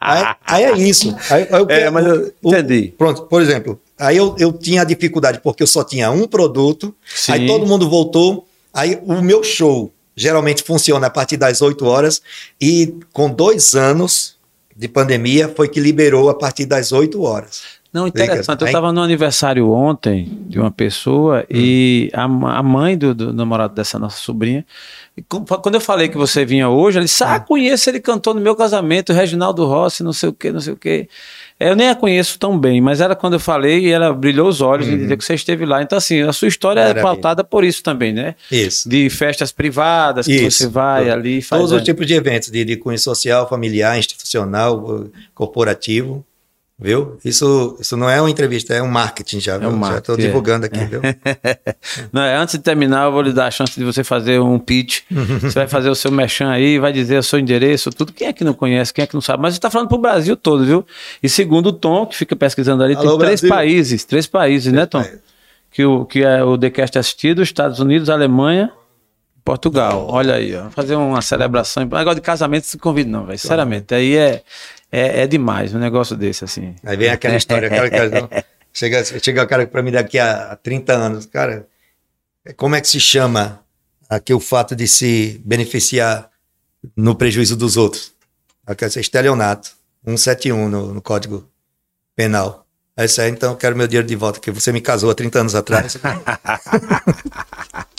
[SPEAKER 3] Aí, aí é isso. Aí, aí o que-
[SPEAKER 2] É, mas eu
[SPEAKER 3] o-
[SPEAKER 2] entendi.
[SPEAKER 3] Pronto, por exemplo, aí eu, eu tinha dificuldade porque eu só tinha um produto,
[SPEAKER 2] Sim.
[SPEAKER 3] aí todo mundo voltou, aí o meu show geralmente funciona a partir das 8 horas e com dois anos de pandemia foi que liberou a partir das 8 horas.
[SPEAKER 2] Não, interessante. Eu estava no aniversário ontem de uma pessoa e a, a mãe do, do namorado dessa nossa sobrinha. quando eu falei que você vinha hoje, ela disse: Ah, conheço, ele cantou no meu casamento, Reginaldo Rossi, não sei o que, não sei o que. Eu nem a conheço tão bem, mas ela, quando eu falei, ela brilhou os olhos em dizer que você esteve lá. Então, assim, a sua história
[SPEAKER 3] Maravilha.
[SPEAKER 2] é pautada por isso também, né?
[SPEAKER 3] Isso.
[SPEAKER 2] De festas privadas, que
[SPEAKER 3] Isso.
[SPEAKER 2] você vai ali e faz.
[SPEAKER 3] Todos os
[SPEAKER 2] né?
[SPEAKER 3] tipos de eventos, de, de cunho social, familiar, institucional, corporativo. Viu? Isso, isso não é uma entrevista, é um marketing já. viu?
[SPEAKER 2] um
[SPEAKER 3] já
[SPEAKER 2] marketing,
[SPEAKER 3] estou
[SPEAKER 2] é.
[SPEAKER 3] divulgando aqui, viu?
[SPEAKER 2] Não, é, antes de terminar, eu vou lhe dar a chance de você fazer um pitch. você vai fazer o seu merchan aí, vai dizer o seu endereço, tudo. Quem é que não conhece, quem é que não sabe? Mas você está falando para o Brasil todo, viu? E segundo o Tom, que fica pesquisando ali,
[SPEAKER 3] Alô,
[SPEAKER 2] tem três
[SPEAKER 3] Brasil.
[SPEAKER 2] países, três países, né, Tom?
[SPEAKER 3] países.
[SPEAKER 2] Que, o, que é o TheCast assistido, Estados Unidos, Alemanha, Portugal. Olha aí, ó. Fazer uma celebração. Negócio de casamento, se convida, não, velho. Sinceramente, aí é, é, é demais um negócio desse, assim.
[SPEAKER 3] Aí vem aquela história, chega, chega o cara para mim daqui a 30 anos, cara, como é que se chama aqui o fato de se beneficiar no prejuízo dos outros? Aqui é estelionato, 171 no, no Código Penal. É isso aí, então eu quero meu dinheiro de volta, que você me casou há 30 anos atrás.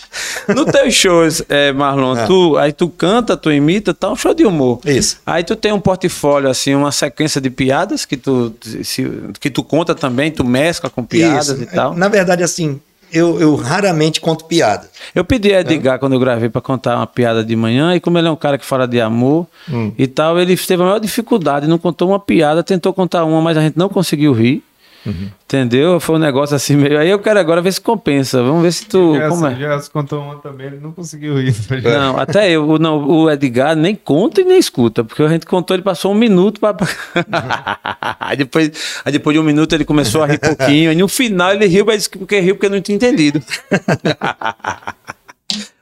[SPEAKER 2] No teus shows, é, Marlon,
[SPEAKER 3] Ah.
[SPEAKER 2] tu, aí tu canta, tu imita, tá um show de humor.
[SPEAKER 3] Isso.
[SPEAKER 2] Aí tu tem um portfólio, assim, uma sequência de piadas que tu, se- que tu conta também, tu mescla com piadas
[SPEAKER 3] Isso.
[SPEAKER 2] e tal.
[SPEAKER 3] Na verdade, assim, eu, eu raramente conto piada.
[SPEAKER 2] Eu pedi a Edgar, quando eu gravei, pra contar uma piada de manhã, e como ele é um cara que fala de amor
[SPEAKER 3] Hum.
[SPEAKER 2] e tal, ele teve a maior dificuldade, não contou uma piada, tentou contar uma, mas a gente não conseguiu rir.
[SPEAKER 3] Uhum.
[SPEAKER 2] Entendeu? Foi um negócio assim meio. Aí eu quero agora ver se compensa. Vamos ver se tu.
[SPEAKER 7] Já,
[SPEAKER 2] Como é?
[SPEAKER 7] já contou uma também, ele não conseguiu rir.
[SPEAKER 2] Não, até eu, o- não, o Edgar nem conta e nem escuta, porque a gente contou, ele passou um minuto para. aí, depois, aí depois de um minuto ele começou a rir pouquinho, e no final ele riu, mas disse que porque riu porque não tinha entendido.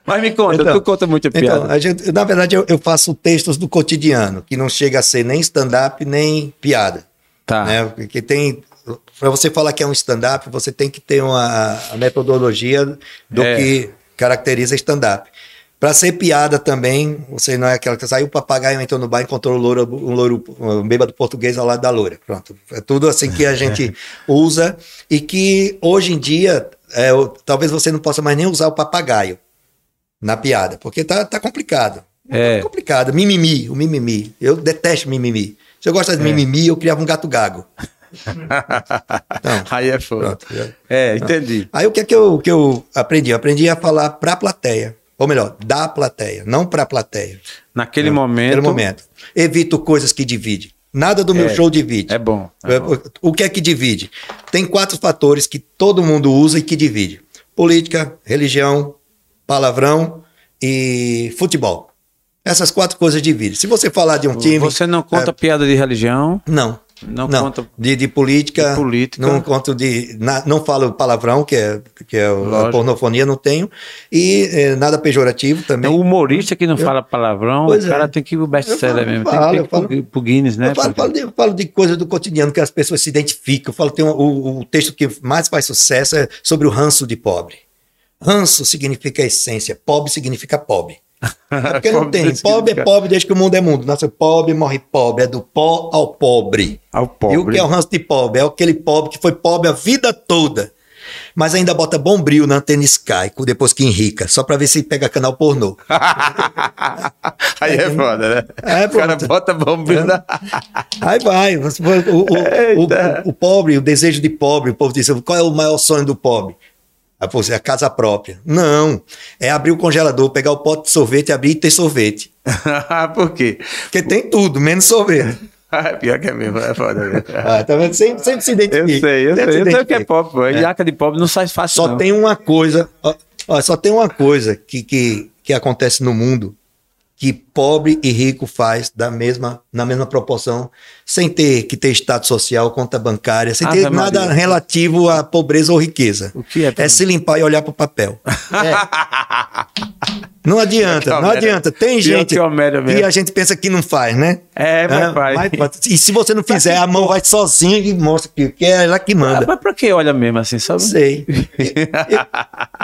[SPEAKER 2] mas me conta,
[SPEAKER 3] Então,
[SPEAKER 2] tu conta muita piada.
[SPEAKER 3] Então, a gente, na verdade, eu, eu faço textos do cotidiano, que não chega a ser nem stand-up, nem piada.
[SPEAKER 2] tá.
[SPEAKER 3] né? Porque tem. Para você falar que é um stand-up, você tem que ter uma a metodologia do
[SPEAKER 2] É.
[SPEAKER 3] que caracteriza stand-up. Para ser piada também, você não é aquela que saiu o papagaio, entrou no bar e encontrou um louro, um louro, um bêbado português ao lado da loura. Pronto. É tudo assim que a gente usa e que hoje em dia, é, talvez você não possa mais nem usar o papagaio na piada, porque tá, tá complicado.
[SPEAKER 2] É.
[SPEAKER 3] Tá complicado. Mimimi, o mimimi. Eu detesto mimimi. Se eu gostasse de mimimi, eu criava um gato gago. Então,
[SPEAKER 2] Aí é foda.
[SPEAKER 3] pronto.
[SPEAKER 2] É, entendi.
[SPEAKER 3] Aí o que é que eu, que eu aprendi? Eu aprendi a falar para a plateia. Ou melhor, da plateia, não para a plateia.
[SPEAKER 2] Naquele
[SPEAKER 3] É,
[SPEAKER 2] momento.
[SPEAKER 3] Naquele momento. Evito coisas que dividem. Nada do meu
[SPEAKER 2] É,
[SPEAKER 3] show divide.
[SPEAKER 2] É bom. é bom.
[SPEAKER 3] O que é que divide? Tem quatro fatores que todo mundo usa e que divide: política, religião, palavrão e futebol. Essas quatro coisas dividem. Se você falar de um time.
[SPEAKER 2] Você não conta piada de religião?
[SPEAKER 3] Não.
[SPEAKER 2] Não
[SPEAKER 3] Não,
[SPEAKER 2] conta-
[SPEAKER 3] de, de política,
[SPEAKER 2] De política.
[SPEAKER 3] não conto de, na- não falo palavrão que é que é o- a pornofonia não tenho e eh, nada pejorativo também.
[SPEAKER 2] É o humorista que não fala palavrão, o cara
[SPEAKER 3] é.
[SPEAKER 2] tem que ir pro best-seller
[SPEAKER 3] Eu
[SPEAKER 2] mesmo.
[SPEAKER 3] falo,
[SPEAKER 2] tem,
[SPEAKER 3] eu
[SPEAKER 2] que ir pro,
[SPEAKER 3] falo.
[SPEAKER 2] pro Guinness, né?
[SPEAKER 3] Eu falo, falo de, eu falo de coisas do cotidiano que as pessoas se identificam. Eu falo, tem um- o, o texto que mais faz sucesso é sobre o ranço de pobre. Ranço significa essência, pobre significa pobre. É porque não tem. Pobre é pobre desde que o mundo é mundo. Nasce pobre, morre pobre. É do pó ao pobre.
[SPEAKER 2] Ao pobre.
[SPEAKER 3] E o que é o ranço de pobre? É aquele pobre que foi pobre a vida toda. Mas ainda bota bombril na antena Sky, depois que enrica, só pra ver se pega canal pornô.
[SPEAKER 2] Aí é foda, né?
[SPEAKER 3] É,
[SPEAKER 2] o cara bota bombril na...
[SPEAKER 3] Aí vai. O, o- o- o pobre, o desejo de pobre, o povo diz: qual é o maior sonho do pobre? Você, a casa própria. Não. É abrir o congelador, pegar o pote de sorvete, abrir e ter sorvete.
[SPEAKER 2] Por quê?
[SPEAKER 3] Porque tem tudo, menos sorvete.
[SPEAKER 2] Pior que é mesmo, é foda mesmo.
[SPEAKER 3] Ah, tá vendo? Sempre, sempre se identifica.
[SPEAKER 2] Eu sei, eu
[SPEAKER 3] Sempre
[SPEAKER 2] sei.
[SPEAKER 3] se
[SPEAKER 2] Eu sei o que é pobre, pô. Jaca de pobre não sai fácil,
[SPEAKER 3] Só
[SPEAKER 2] não.
[SPEAKER 3] tem uma coisa, ó, ó, só tem uma coisa que, que, que acontece no mundo que pobre e rico faz da mesma, na mesma proporção, sem ter que ter status social, conta bancária, sem ter
[SPEAKER 2] Ave
[SPEAKER 3] nada
[SPEAKER 2] Maria.
[SPEAKER 3] relativo à pobreza ou riqueza.
[SPEAKER 2] O que é,
[SPEAKER 3] É se limpar e olhar pro papel. Não adianta, não adianta. Tem gente
[SPEAKER 2] que
[SPEAKER 3] a gente pensa que não faz, né?
[SPEAKER 2] É, mas
[SPEAKER 3] Ah,
[SPEAKER 2] faz.
[SPEAKER 3] mas- e se você não fizer, a mão vai sozinha e mostra que, que é ela que
[SPEAKER 2] Ah,
[SPEAKER 3] manda.
[SPEAKER 2] Mas pra que olha mesmo assim, sabe?
[SPEAKER 3] Sei.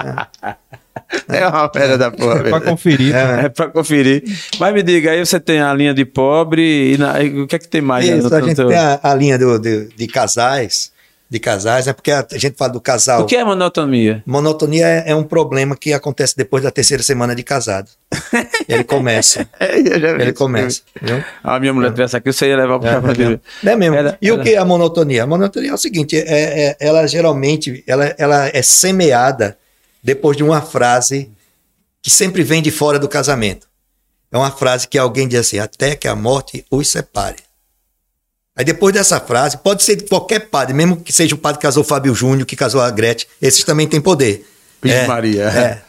[SPEAKER 2] É uma merda da porra,
[SPEAKER 7] Pra
[SPEAKER 2] velho.
[SPEAKER 7] conferir.
[SPEAKER 2] É pra conferir. Mas me diga, aí você tem a linha de pobre e, na- e o que é que tem mais? né,
[SPEAKER 3] Isso,
[SPEAKER 2] no
[SPEAKER 3] a
[SPEAKER 2] teu-
[SPEAKER 3] gente tem a, a linha do, de, de casais, de casais, né? Porque a, a gente fala do casal.
[SPEAKER 2] O que é monotonia?
[SPEAKER 3] Monotonia é, é um problema que acontece depois da terceira semana de casado. Ele começa. Ele começa. Viu?
[SPEAKER 2] A minha mulher tivesse aqui, você ia levar pro café dele.
[SPEAKER 3] É mesmo.
[SPEAKER 2] Ela-
[SPEAKER 3] e
[SPEAKER 2] ela-
[SPEAKER 3] o que é a monotonia? A monotonia é o seguinte: é, é- ela geralmente ela, ela é semeada depois de uma frase que sempre vem de fora do casamento. É uma frase que alguém diz assim: até que a morte os separe. Aí depois dessa frase, pode ser de qualquer padre, mesmo que seja o padre que casou o Fábio Júnior, que casou a Gretchen, esses também têm poder.
[SPEAKER 2] Vixe
[SPEAKER 3] É,
[SPEAKER 2] Maria.
[SPEAKER 3] É.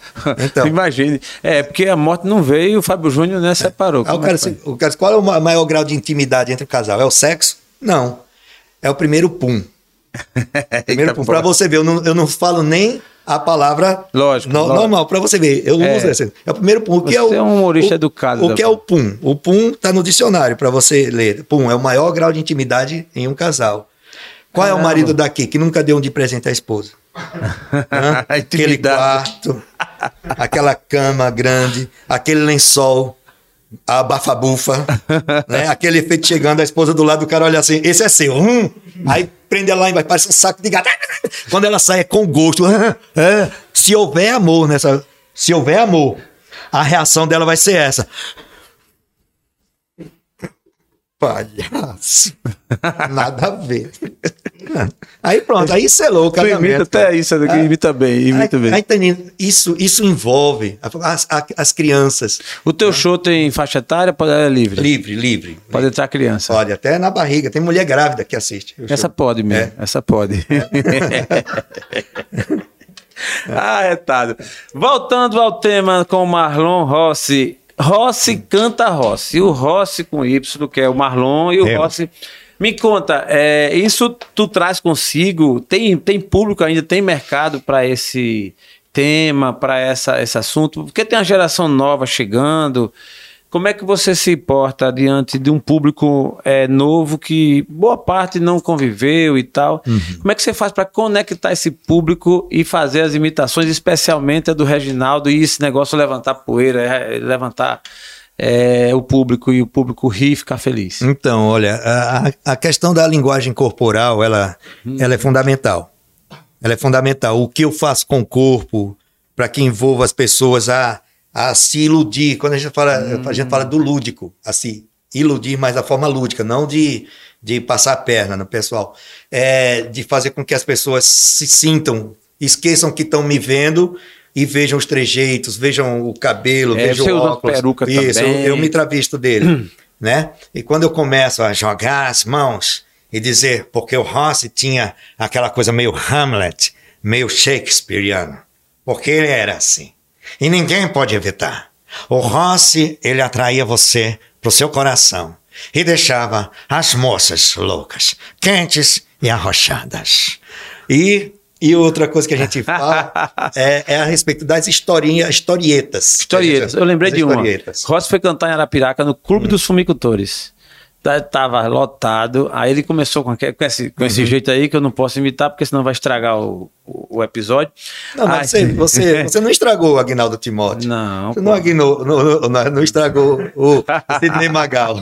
[SPEAKER 3] Então,
[SPEAKER 2] Imagine. É, porque a morte não veio e o Fábio Júnior né, separou.
[SPEAKER 3] Aí o
[SPEAKER 2] é
[SPEAKER 3] cara, o cara, qual é o ma- maior grau de intimidade entre o casal? É o sexo? Não. É o primeiro pum. Primeiro. Pra você ver, eu não, eu não falo nem a palavra
[SPEAKER 2] Lógico,
[SPEAKER 3] no-
[SPEAKER 2] lógico.
[SPEAKER 3] normal, pra você ver. Eu
[SPEAKER 2] É.
[SPEAKER 3] uso esse. É o primeiro pum. O que é, o,
[SPEAKER 2] Você é um humorista
[SPEAKER 3] o-
[SPEAKER 2] educado,
[SPEAKER 3] O que é o pum? O pum tá no dicionário pra você ler. Pum é o maior grau de intimidade em um casal. Qual é o
[SPEAKER 2] Caramba.
[SPEAKER 3] marido daqui que nunca deu um de presente à esposa? Aquele quarto, aquela cama grande, aquele lençol, a bafa-bufa, né? aquele efeito chegando, a esposa do lado do cara olha assim, esse é seu. Hum. Aí prende ela lá embaixo, parece um saco de gato. Quando ela sai é com gosto. Se houver amor nessa. Se houver amor, a reação dela vai ser essa. Palhaço. Nada a ver. Aí pronto, aí selou o
[SPEAKER 2] Tu imita até isso daqui, imita bem, imita
[SPEAKER 3] Aí,
[SPEAKER 2] bem.
[SPEAKER 3] aí, entendendo? Isso, isso envolve as, as crianças.
[SPEAKER 2] O teu show tem faixa etária, pode é livre.
[SPEAKER 3] Livre, livre.
[SPEAKER 2] Pode entrar criança.
[SPEAKER 3] Pode, até na barriga. Tem mulher grávida que assiste.
[SPEAKER 2] Essa
[SPEAKER 3] show.
[SPEAKER 2] pode mesmo,
[SPEAKER 3] É.
[SPEAKER 2] essa pode. Arretado. Voltando ao tema com o Marlon Rossi. Rossi canta Rossi. O Rossi com Y, que é o Marlon, e o
[SPEAKER 6] É.
[SPEAKER 2] Rossi. Me conta, é, isso tu traz consigo? Tem, tem público ainda, tem mercado para esse tema, para esse assunto? Porque tem uma geração nova chegando. Como é que você se porta diante de um público é, novo que boa parte não conviveu e tal? Como é que você faz para conectar esse público e fazer as imitações, especialmente a do Reginaldo, e esse negócio levantar poeira, é, levantar é, o público e o público rir e ficar feliz?
[SPEAKER 3] Então, olha, a, a- questão da linguagem corporal, ela, ela é fundamental. Ela é fundamental. O que eu faço com o corpo para que envolva as pessoas a, a se iludir. Quando a gente fala, a gente fala do lúdico, a se iludir, mas da forma lúdica, não de, de passar a perna no pessoal. É, de fazer com que as pessoas se sintam, esqueçam que estão me vendo e vejam os trejeitos, vejam o cabelo,
[SPEAKER 2] É,
[SPEAKER 3] vejam o óculos.
[SPEAKER 2] peruca
[SPEAKER 3] Isso, eu,
[SPEAKER 2] também.
[SPEAKER 3] eu me travisto dele. né? E quando eu começo a jogar as mãos e dizer, porque o Rossi tinha aquela coisa meio Hamlet, meio Shakespeareano, porque ele era assim. E ninguém pode evitar. O Rossi, ele atraía você pro seu coração e deixava as moças loucas, quentes e arrochadas. E, e outra coisa que a gente fala é, é a respeito das historinhas, historietas.
[SPEAKER 2] Historietas. Eu lembrei de uma. Rossi foi cantar em Arapiraca no Clube dos Fumicultores. Tá- Tava lotado, aí ele começou com, aque- com esse, com
[SPEAKER 3] Uhum.
[SPEAKER 2] esse jeito aí que eu não posso imitar, porque senão vai estragar o, o, o episódio.
[SPEAKER 3] Não, mas você, você, você não estragou o Agnaldo Timóteo.
[SPEAKER 2] Não,
[SPEAKER 3] Você não, agnou- não, não, não estragou o Sidney Magal.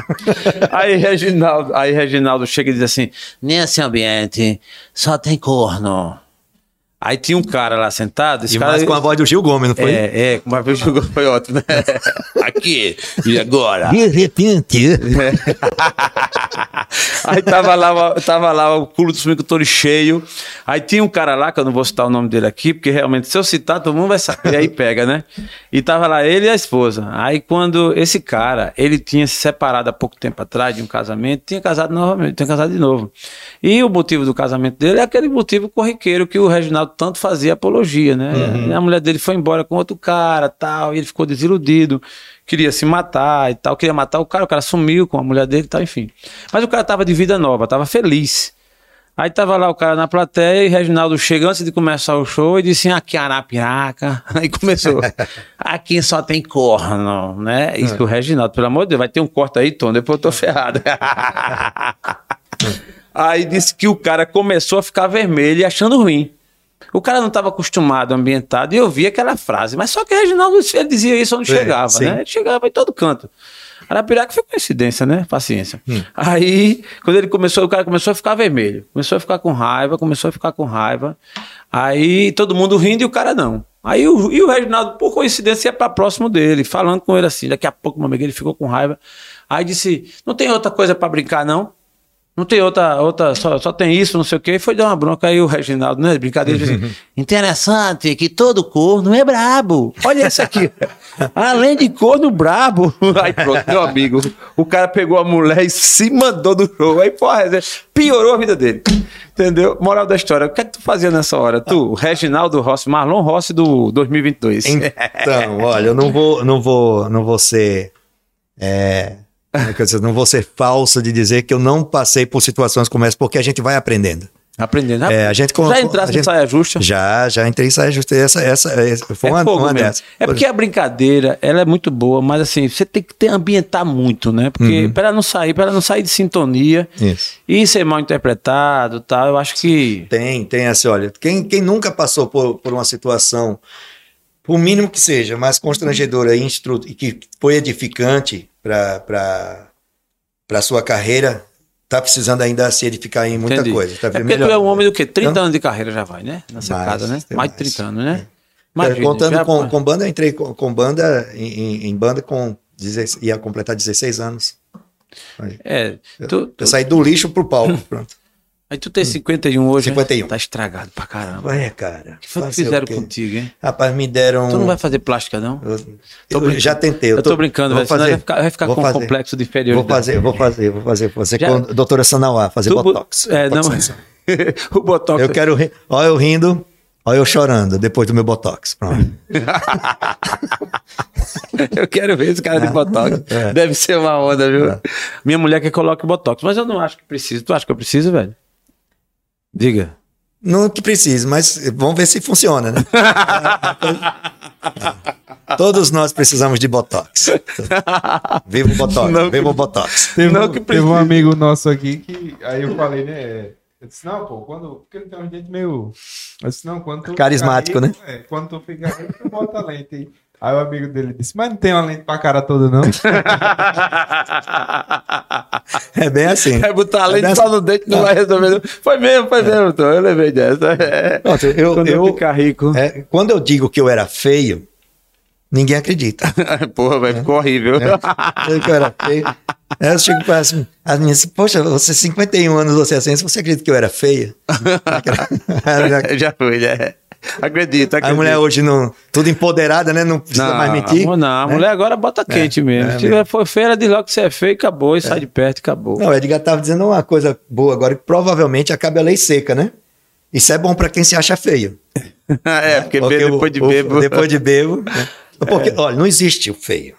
[SPEAKER 2] Aí Reginaldo, aí Reginaldo chega e diz assim: nesse ambiente só tem corno. Aí tinha um cara lá sentado, esse
[SPEAKER 3] E
[SPEAKER 2] cara.
[SPEAKER 3] mais com a voz do Gil Gomes, não foi?
[SPEAKER 2] É, é, uma vez jogou, foi ótimo, né? Aqui, e agora?
[SPEAKER 5] De repente,
[SPEAKER 2] Aí tava lá, tava lá o clube dos agricultores cheio. Aí tinha um cara lá, que eu não vou citar o nome dele aqui, porque realmente, se eu citar, todo mundo vai saber, aí pega, né? E tava lá ele e a esposa. Aí quando esse cara, ele tinha se separado há pouco tempo atrás de um casamento, tinha casado novamente, tinha casado de novo. E o motivo do casamento dele é aquele motivo corriqueiro que o Reginaldo tanto fazia apologia, né? E a mulher dele foi embora com outro cara, tal, e ele ficou desiludido queria se matar e tal, queria matar o cara, o cara sumiu com a mulher dele e tal, enfim. Mas o cara tava de vida nova, tava feliz. Aí tava lá o cara na plateia e Reginaldo chega antes de começar o show e disse: aqui é Arapiraca. Aí começou. aqui só tem corno, né? Isso que o Reginaldo, pelo amor de Deus, vai ter um corte aí, Tom, depois eu tô ferrado. aí disse que o cara começou a ficar vermelho e achando ruim. O cara não estava acostumado, ambientado, e eu vi aquela frase. Mas só que o Reginaldo ele dizia isso onde
[SPEAKER 3] É,
[SPEAKER 2] chegava,
[SPEAKER 3] sim.
[SPEAKER 2] né? Ele chegava em todo canto. Arapiraca foi coincidência, né? Paciência.
[SPEAKER 3] Hum.
[SPEAKER 2] Aí, quando ele começou, o cara começou a ficar vermelho. Começou a ficar com raiva, começou a ficar com raiva. Aí todo mundo rindo e o cara não. Aí o, e o Reginaldo, por coincidência, ia pra próximo dele, falando com ele assim. Daqui a pouco, meu amigo, ele ficou com raiva. Aí disse: Não tem outra coisa pra brincar, não? Não tem outra, outra só, só tem isso, não sei o quê. E foi dar uma bronca aí o Reginaldo, né? Brincadeira. assim, Interessante que todo corno é brabo. Olha esse aqui. Além de corno brabo. Aí pronto, meu amigo. O cara pegou a mulher e se mandou do show. Aí, porra, piorou a vida dele. Entendeu? Moral da história. O que é que tu fazia nessa hora? Tu, Reginaldo Rossi, Marlon Rossi do 2022.
[SPEAKER 3] Então, olha, eu não vou, não vou, não vou ser, é, não vou ser falso de dizer que eu não passei por situações como essa, porque a gente vai aprendendo.
[SPEAKER 2] Aprendendo.
[SPEAKER 3] É, a gente
[SPEAKER 2] Já entrasse
[SPEAKER 3] a gente-
[SPEAKER 2] em saia justa?
[SPEAKER 3] Já, já entrei em saia justa. Essa, essa, essa foi uma,
[SPEAKER 2] é fogo
[SPEAKER 3] uma dessas.
[SPEAKER 2] É porque a brincadeira, ela é muito boa, mas assim, você tem que ter, ambientar muito, né? Porque
[SPEAKER 3] Uhum.
[SPEAKER 2] para ela não sair, para ela não sair de sintonia
[SPEAKER 3] Isso.
[SPEAKER 2] e ser mal interpretado, tal, eu acho que
[SPEAKER 3] Tem, tem assim, olha, quem, quem nunca passou por, por uma situação, por mínimo que seja, mais constrangedora e, instru- e que foi edificante para a sua carreira, tá precisando ainda se edificar em muita
[SPEAKER 2] entendi.
[SPEAKER 3] coisa. Tá
[SPEAKER 2] é porque
[SPEAKER 3] melhor-
[SPEAKER 2] tu é um homem do quê? 30
[SPEAKER 3] Então-
[SPEAKER 2] anos de carreira já vai, né? Nessa
[SPEAKER 3] Mais,
[SPEAKER 2] casa, né? Mais de
[SPEAKER 3] mais.
[SPEAKER 2] 30 anos, né?
[SPEAKER 3] É,
[SPEAKER 2] Imagina,
[SPEAKER 3] contando
[SPEAKER 2] já-
[SPEAKER 3] com, com banda, eu entrei com, com banda em, em- banda com 16, ia completar 16 anos.
[SPEAKER 2] É, tu, tu-
[SPEAKER 3] Eu saí do lixo pro palco, pronto.
[SPEAKER 2] Aí tu tem 51 hoje, né?
[SPEAKER 3] 51.
[SPEAKER 2] Tá estragado pra caramba.
[SPEAKER 3] Ué, cara.
[SPEAKER 2] O que foi que
[SPEAKER 3] fazer
[SPEAKER 2] fizeram
[SPEAKER 3] o
[SPEAKER 2] contigo, hein?
[SPEAKER 3] Rapaz, me deram.
[SPEAKER 2] Tu não vai fazer plástica, não?
[SPEAKER 3] Eu,
[SPEAKER 2] Tô
[SPEAKER 3] eu já tentei.
[SPEAKER 2] Eu tô brincando,
[SPEAKER 3] vou
[SPEAKER 2] velho, senão vai ficar- vai ficar com complexo de
[SPEAKER 3] Vou
[SPEAKER 2] inferioridade.
[SPEAKER 3] fazer, vou fazer, vou fazer. Vou fazer
[SPEAKER 2] Já-
[SPEAKER 3] com a doutora Sanauá, fazer
[SPEAKER 2] Tu bo-
[SPEAKER 3] botox.
[SPEAKER 2] É, não. O botox.
[SPEAKER 3] Eu quero rir. Olha eu rindo, olha eu chorando depois do meu botox. Pronto.
[SPEAKER 2] Eu quero ver esse cara de botox.
[SPEAKER 3] É.
[SPEAKER 2] Deve ser uma onda, viu? Minha mulher quer que coloque botox, mas eu não acho que preciso. Tu acha que eu preciso, velho? Diga.
[SPEAKER 3] Não que precise, mas vamos ver se funciona, né? Todos nós precisamos de botox. Viva o botox,
[SPEAKER 2] Não que-
[SPEAKER 3] viva o botox.
[SPEAKER 7] Teve,
[SPEAKER 2] Não
[SPEAKER 7] um,
[SPEAKER 2] que
[SPEAKER 7] teve um amigo nosso aqui que. Aí eu falei, né? Eu disse, não, pô, quando. Porque ele tem um jeito meio. Eu disse, não, quando.
[SPEAKER 3] Carismático,
[SPEAKER 7] rico, É, quando tu fica rico, tu bota lente aí. O amigo dele disse, mas não tem uma lente pra cara toda, não?
[SPEAKER 3] É bem assim.
[SPEAKER 2] É botar a
[SPEAKER 3] É
[SPEAKER 2] lente
[SPEAKER 3] bem
[SPEAKER 2] só
[SPEAKER 3] assim.
[SPEAKER 2] no dente, não vai resolver. não. Foi mesmo, foi mesmo, Tom. Eu lembrei dessa. É.
[SPEAKER 3] Pronto, eu,
[SPEAKER 2] Quando eu
[SPEAKER 3] eu,
[SPEAKER 2] ficar rico.
[SPEAKER 3] é, quando eu digo que eu era feio, ninguém acredita.
[SPEAKER 2] Porra, vai ficou horrível.
[SPEAKER 3] Eu digo que eu era feio. Aí eu chego para as, as meninas, poxa, você 51 anos, você é assim, você acredita que eu era feia?
[SPEAKER 2] já foi, né? Acredito,
[SPEAKER 3] A
[SPEAKER 2] acredito.
[SPEAKER 3] mulher hoje não. Tudo empoderada, né? Não precisa mais mentir.
[SPEAKER 2] Não, não, a
[SPEAKER 3] né?
[SPEAKER 2] mulher agora bota quente mesmo.
[SPEAKER 3] é
[SPEAKER 2] Se
[SPEAKER 3] mesmo.
[SPEAKER 2] for feia, ela diz logo que você é feio, acabou, e sai de perto, e acabou.
[SPEAKER 3] Não, o Edgar estava dizendo uma coisa boa agora, que provavelmente acaba a lei seca, né? Isso é bom para quem se acha feio.
[SPEAKER 2] é, porque,
[SPEAKER 3] Porque o-
[SPEAKER 2] depois de
[SPEAKER 3] o-
[SPEAKER 2] bebo.
[SPEAKER 3] Depois de bebo. né? Porque, olha, não existe o feio.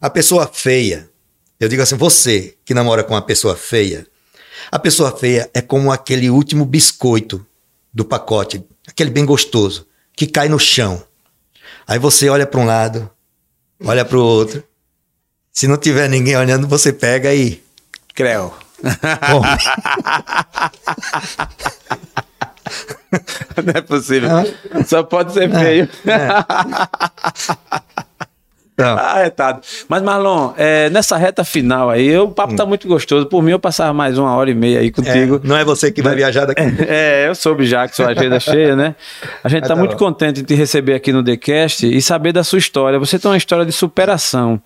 [SPEAKER 3] A pessoa feia, eu digo assim, você que namora com uma pessoa feia, a pessoa feia é como aquele último biscoito do pacote, aquele bem gostoso, que cai no chão. Aí você olha para um lado, olha para o outro. Se não tiver ninguém olhando, você pega e.
[SPEAKER 2] Creu. Não é possível. Só pode ser feio.
[SPEAKER 3] Então,
[SPEAKER 2] Ah, retado. Mas, Marlon, é, nessa reta final aí, o papo tá muito gostoso. Por mim, eu passava mais uma hora e meia aí
[SPEAKER 3] é,
[SPEAKER 2] contigo.
[SPEAKER 3] não é você que vai viajar daqui.
[SPEAKER 2] É, eu soube já que sua agenda é cheia, né? A gente
[SPEAKER 3] Ah,
[SPEAKER 2] tá,
[SPEAKER 3] tá
[SPEAKER 2] muito
[SPEAKER 3] bom.
[SPEAKER 2] contente de te receber aqui no TheCast e saber da sua história. Você tem uma história de superação.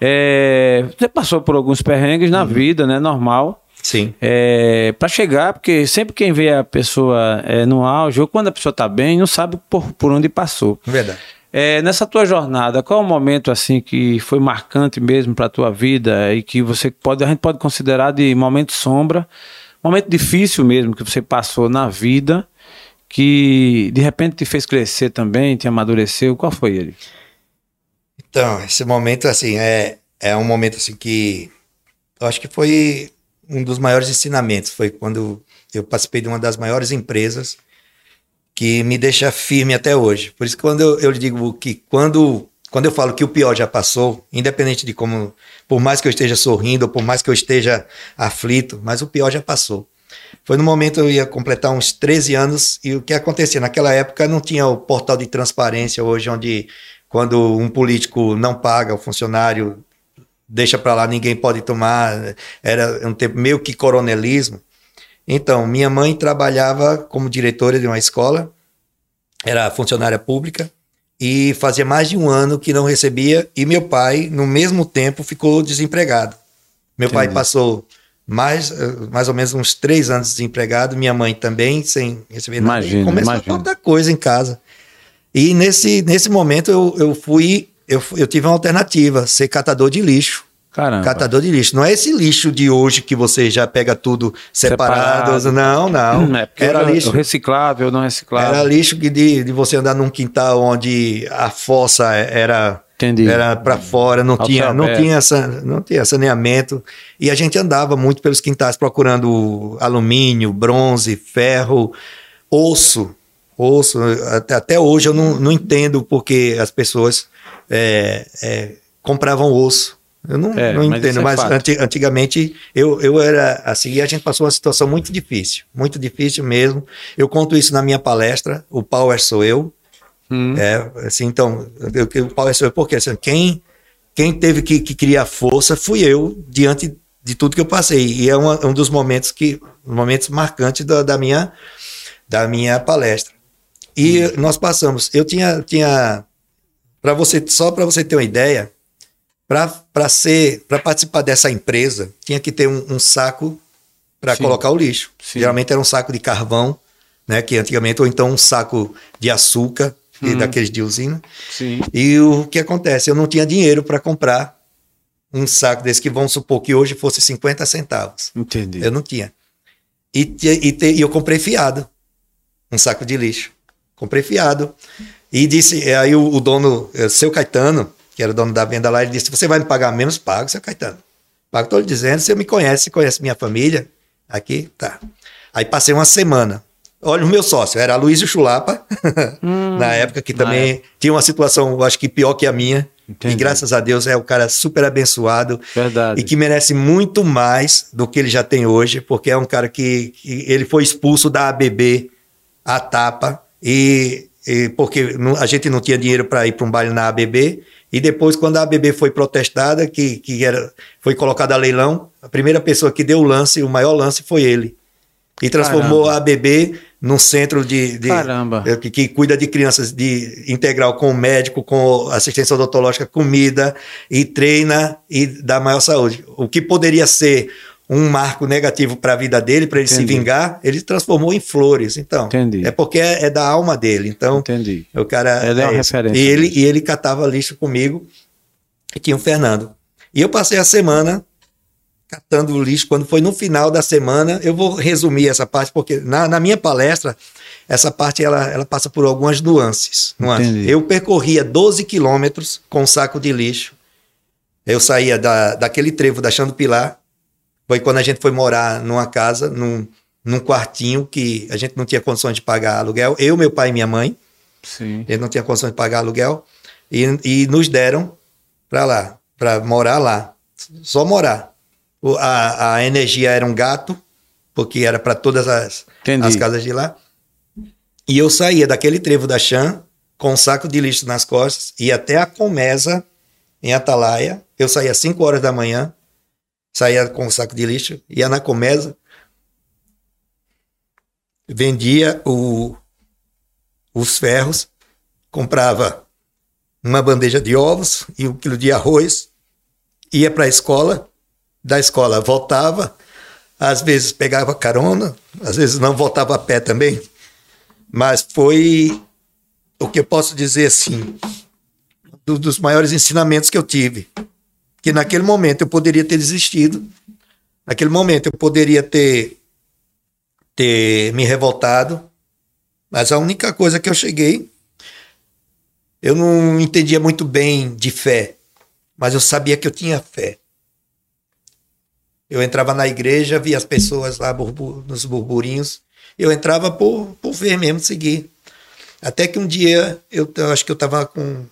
[SPEAKER 2] É, você passou por alguns perrengues
[SPEAKER 3] Uhum.
[SPEAKER 2] na vida, né? Normal.
[SPEAKER 3] Sim.
[SPEAKER 2] É, para chegar, porque sempre quem vê a pessoa é, no auge, ou quando a pessoa tá bem, não sabe por, por onde passou.
[SPEAKER 3] Verdade.
[SPEAKER 2] É, nessa tua jornada, qual é o momento assim que foi marcante mesmo para tua vida e que você pode a gente pode considerar de momento sombra, momento difícil mesmo que você passou na vida, que de repente te fez crescer também, te amadureceu? Qual foi ele?
[SPEAKER 3] Então, esse momento, assim, é, é um momento, assim, que eu acho que foi um dos maiores ensinamentos. Foi quando eu participei de uma das maiores empresas que me deixa firme até hoje. Por isso quando eu, eu digo que quando, quando eu falo que o pior já passou, independente de como, por mais que eu esteja sorrindo, ou por mais que eu esteja aflito, mas o pior já passou. Foi no momento eu ia completar uns 13 anos e o que acontecia naquela época não tinha o portal de transparência hoje onde quando um político não paga o funcionário deixa para lá ninguém pode tomar era um tempo meio que coronelismo então minha mãe trabalhava como diretora de uma escola era funcionária pública e fazia mais de um ano que não recebia e meu pai no mesmo tempo ficou desempregado meu pai
[SPEAKER 2] Entendi.
[SPEAKER 3] passou mais, eh, mais ou menos uns três anos desempregado, minha mãe também, sem receber nada.
[SPEAKER 2] Imagino,
[SPEAKER 3] E Começou
[SPEAKER 2] imagino.
[SPEAKER 3] a faltar coisa em casa. E nesse, nesse momento eu, eu fui, eu, eu tive uma alternativa, ser catador de lixo.
[SPEAKER 2] Caramba.
[SPEAKER 3] Catador de lixo. Não é esse lixo de hoje que você já pega tudo separado.
[SPEAKER 2] Separado.
[SPEAKER 3] Não, não.
[SPEAKER 2] É, porque
[SPEAKER 3] era
[SPEAKER 2] o-
[SPEAKER 3] lixo.
[SPEAKER 2] reciclável, não reciclável.
[SPEAKER 3] Era lixo que de, de você andar num quintal onde a fossa era
[SPEAKER 2] Entendi.
[SPEAKER 3] era para fora, não tinha, não tinha essa, não tinha saneamento e a gente andava muito pelos quintais procurando alumínio, bronze, ferro, osso, osso. Até, até hoje eu não, não entendo porque as pessoas é, é, compravam osso. Eu não,
[SPEAKER 2] É,
[SPEAKER 3] não
[SPEAKER 2] mas
[SPEAKER 3] entendo,
[SPEAKER 2] é
[SPEAKER 3] mas
[SPEAKER 2] fato.
[SPEAKER 3] anti- antigamente eu, eu era assim e a gente passou uma situação muito difícil, muito difícil mesmo. Eu conto isso na minha palestra, o Power Sou Eu.
[SPEAKER 2] Hum.
[SPEAKER 3] É, assim, então, eu, eu, o Power Sou Eu, porque assim, quem, quem teve que, que criar força fui eu diante de tudo que eu passei. E é uma- um dos momentos que momentos marcantes da, da minha da minha palestra. E
[SPEAKER 2] Hum.
[SPEAKER 3] nós passamos. Eu tinha tinha para você só para você ter uma ideia, para ser para participar dessa empresa tinha que ter um, um saco para colocar o lixo.
[SPEAKER 2] Sim.
[SPEAKER 3] Geralmente era um saco de carvão, né, que antigamente ou então um saco de açúcar
[SPEAKER 2] Hum.
[SPEAKER 3] e daqueles de usina.
[SPEAKER 2] Sim.
[SPEAKER 3] E o que acontece? Eu não tinha dinheiro para comprar um saco desse que vamos supor que hoje fosse 50 centavos.
[SPEAKER 2] Entendi.
[SPEAKER 3] Eu não tinha. E, e, e eu comprei fiado. Um saco de lixo. Comprei fiado. E disse, aí o, o dono, eh, seu Caetano, que era o dono da venda lá, ele disse: Você vai me pagar menos? Pago, seu Caetano. Pago, estou lhe dizendo, você me conhece, você conhece minha família. Aqui, tá. Aí passei uma semana. Olha, o meu sócio era Luiz Chulapa, na época que também tinha uma situação, eu acho que pior que a minha.
[SPEAKER 2] Entendi.
[SPEAKER 3] E graças a Deus é um cara super abençoado
[SPEAKER 2] Verdade.
[SPEAKER 3] e que merece muito mais do que ele já tem hoje, porque é um cara que, que ele foi expulso da ABB à tapa e, e porque a gente não tinha dinheiro para ir para um baile na ABB e depois quando a ABB foi protestada que, que era foi colocada a leilão a primeira pessoa que deu o lance o maior lance foi ele e transformou
[SPEAKER 2] Caramba.
[SPEAKER 3] a ABB num centro de, de-
[SPEAKER 2] Caramba.
[SPEAKER 3] eh, que, que cuida de crianças de integral com médico, com assistência odontológica, comida e treina e dá maior saúde. O que poderia ser um marco negativo para a vida dele, para ele se
[SPEAKER 2] Entendi.
[SPEAKER 3] vingar, ele transformou em flores. Então,
[SPEAKER 2] Entendi.
[SPEAKER 3] é porque é, é da alma dele. Então,
[SPEAKER 2] Entendi.
[SPEAKER 3] o cara
[SPEAKER 2] Ele é uma referência
[SPEAKER 3] E ele, e ele catava lixo comigo e tinha o Fernando. E eu passei a semana catando o lixo. Quando foi no final da semana, eu vou resumir essa parte, porque na, na minha palestra, essa parte ela, ela passa por algumas nuances. nuances. Eu percorria 12 quilômetros com um saco de lixo. Eu saía da, daquele trevo da Chão do Pilar. Foi quando a gente foi morar numa casa, num, num quartinho que a gente não tinha condições de pagar aluguel. Eu, meu pai e minha mãe.
[SPEAKER 2] Sim.
[SPEAKER 3] Ele não tinha condições de pagar aluguel. E, e nos deram para lá, para morar lá. Só morar. O- a, a energia era um gato, porque era para todas as,
[SPEAKER 2] Entendi.
[SPEAKER 3] as casas de lá. E eu saía daquele trevo da Chan com um saco de lixo nas costas, ia até a Comesa, em Atalaia. Eu saía às 5 horas da manhã, saía com um saco de lixo, ia na Comesa, vendia o, os ferros, comprava uma bandeja de ovos e um quilo de arroz, ia para a escola, da escola voltava, às vezes pegava carona, às vezes não voltava a pé também, mas foi o que eu posso dizer assim, do- dos maiores ensinamentos que eu tive, que naquele momento eu poderia ter desistido, naquele momento eu poderia ter ter me revoltado, mas a única coisa que eu cheguei, eu não entendia muito bem de fé, mas eu sabia que eu tinha fé. Eu entrava na igreja, via as pessoas lá burbu- nos burburinhos, eu entrava por, por ver mesmo, seguir. Até que um dia, eu, eu acho que eu estava com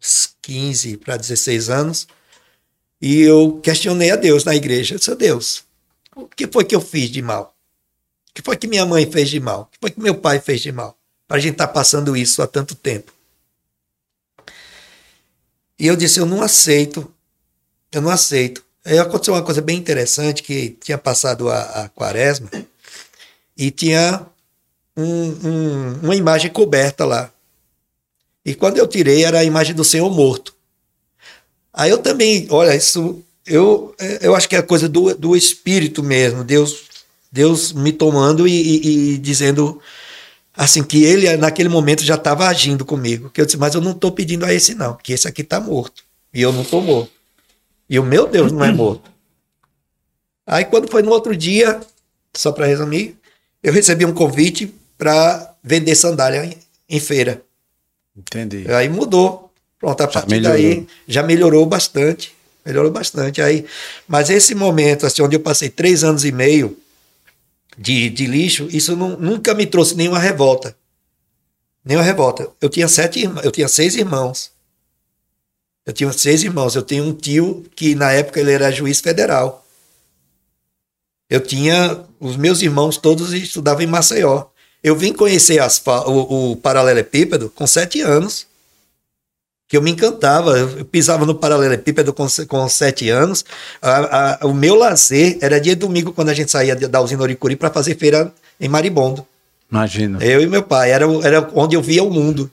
[SPEAKER 3] uns 15 para 16 anos, e eu questionei a Deus na igreja. Eu disse, "Ô Deus, o que foi que eu fiz de mal? O que foi que minha mãe fez de mal? O que foi que meu pai fez de mal? Para a gente estar passando isso há tanto tempo. E eu disse, eu não aceito, eu não aceito. Aí aconteceu uma coisa bem interessante, que tinha passado a, a quaresma e tinha um- um- uma imagem coberta lá. E quando eu tirei, era a imagem do Senhor morto. Aí eu também, olha, isso, eu, eu acho que é coisa do, do Espírito mesmo, Deus, Deus me tomando e, e- e dizendo assim que ele naquele momento já estava agindo comigo. Que eu disse, mas eu não estou pedindo a esse não, porque esse aqui está morto e eu não estou morto. E o meu Deus não é morto. Aí quando foi no outro dia, só para resumir, eu recebi um convite para vender sandália em, em feira.
[SPEAKER 2] Entendi.
[SPEAKER 3] Aí mudou. Pronto, a partir
[SPEAKER 2] melhorou.
[SPEAKER 3] daí já melhorou bastante. Melhorou bastante. Aí, mas esse momento, assim, onde eu passei três anos e meio de, de lixo, isso não- nunca me trouxe nenhuma revolta. Nenhuma revolta. Eu tinha sete irmãos, eu tinha seis irmãos. Eu tinha seis irmãos. Eu tenho um tio que na época ele era juiz federal. Eu tinha os meus irmãos todos estudavam em Maceió. Eu vim conhecer asfa- o, o paralelepípedo com sete anos. Que eu me encantava. Eu pisava no paralelepípedo com, com sete anos. A- a- o meu lazer era dia domingo, quando a gente saía da usina Oricuri para fazer feira em Maribondo.
[SPEAKER 2] Imagina.
[SPEAKER 3] Eu e meu pai. Era, era onde eu via o mundo.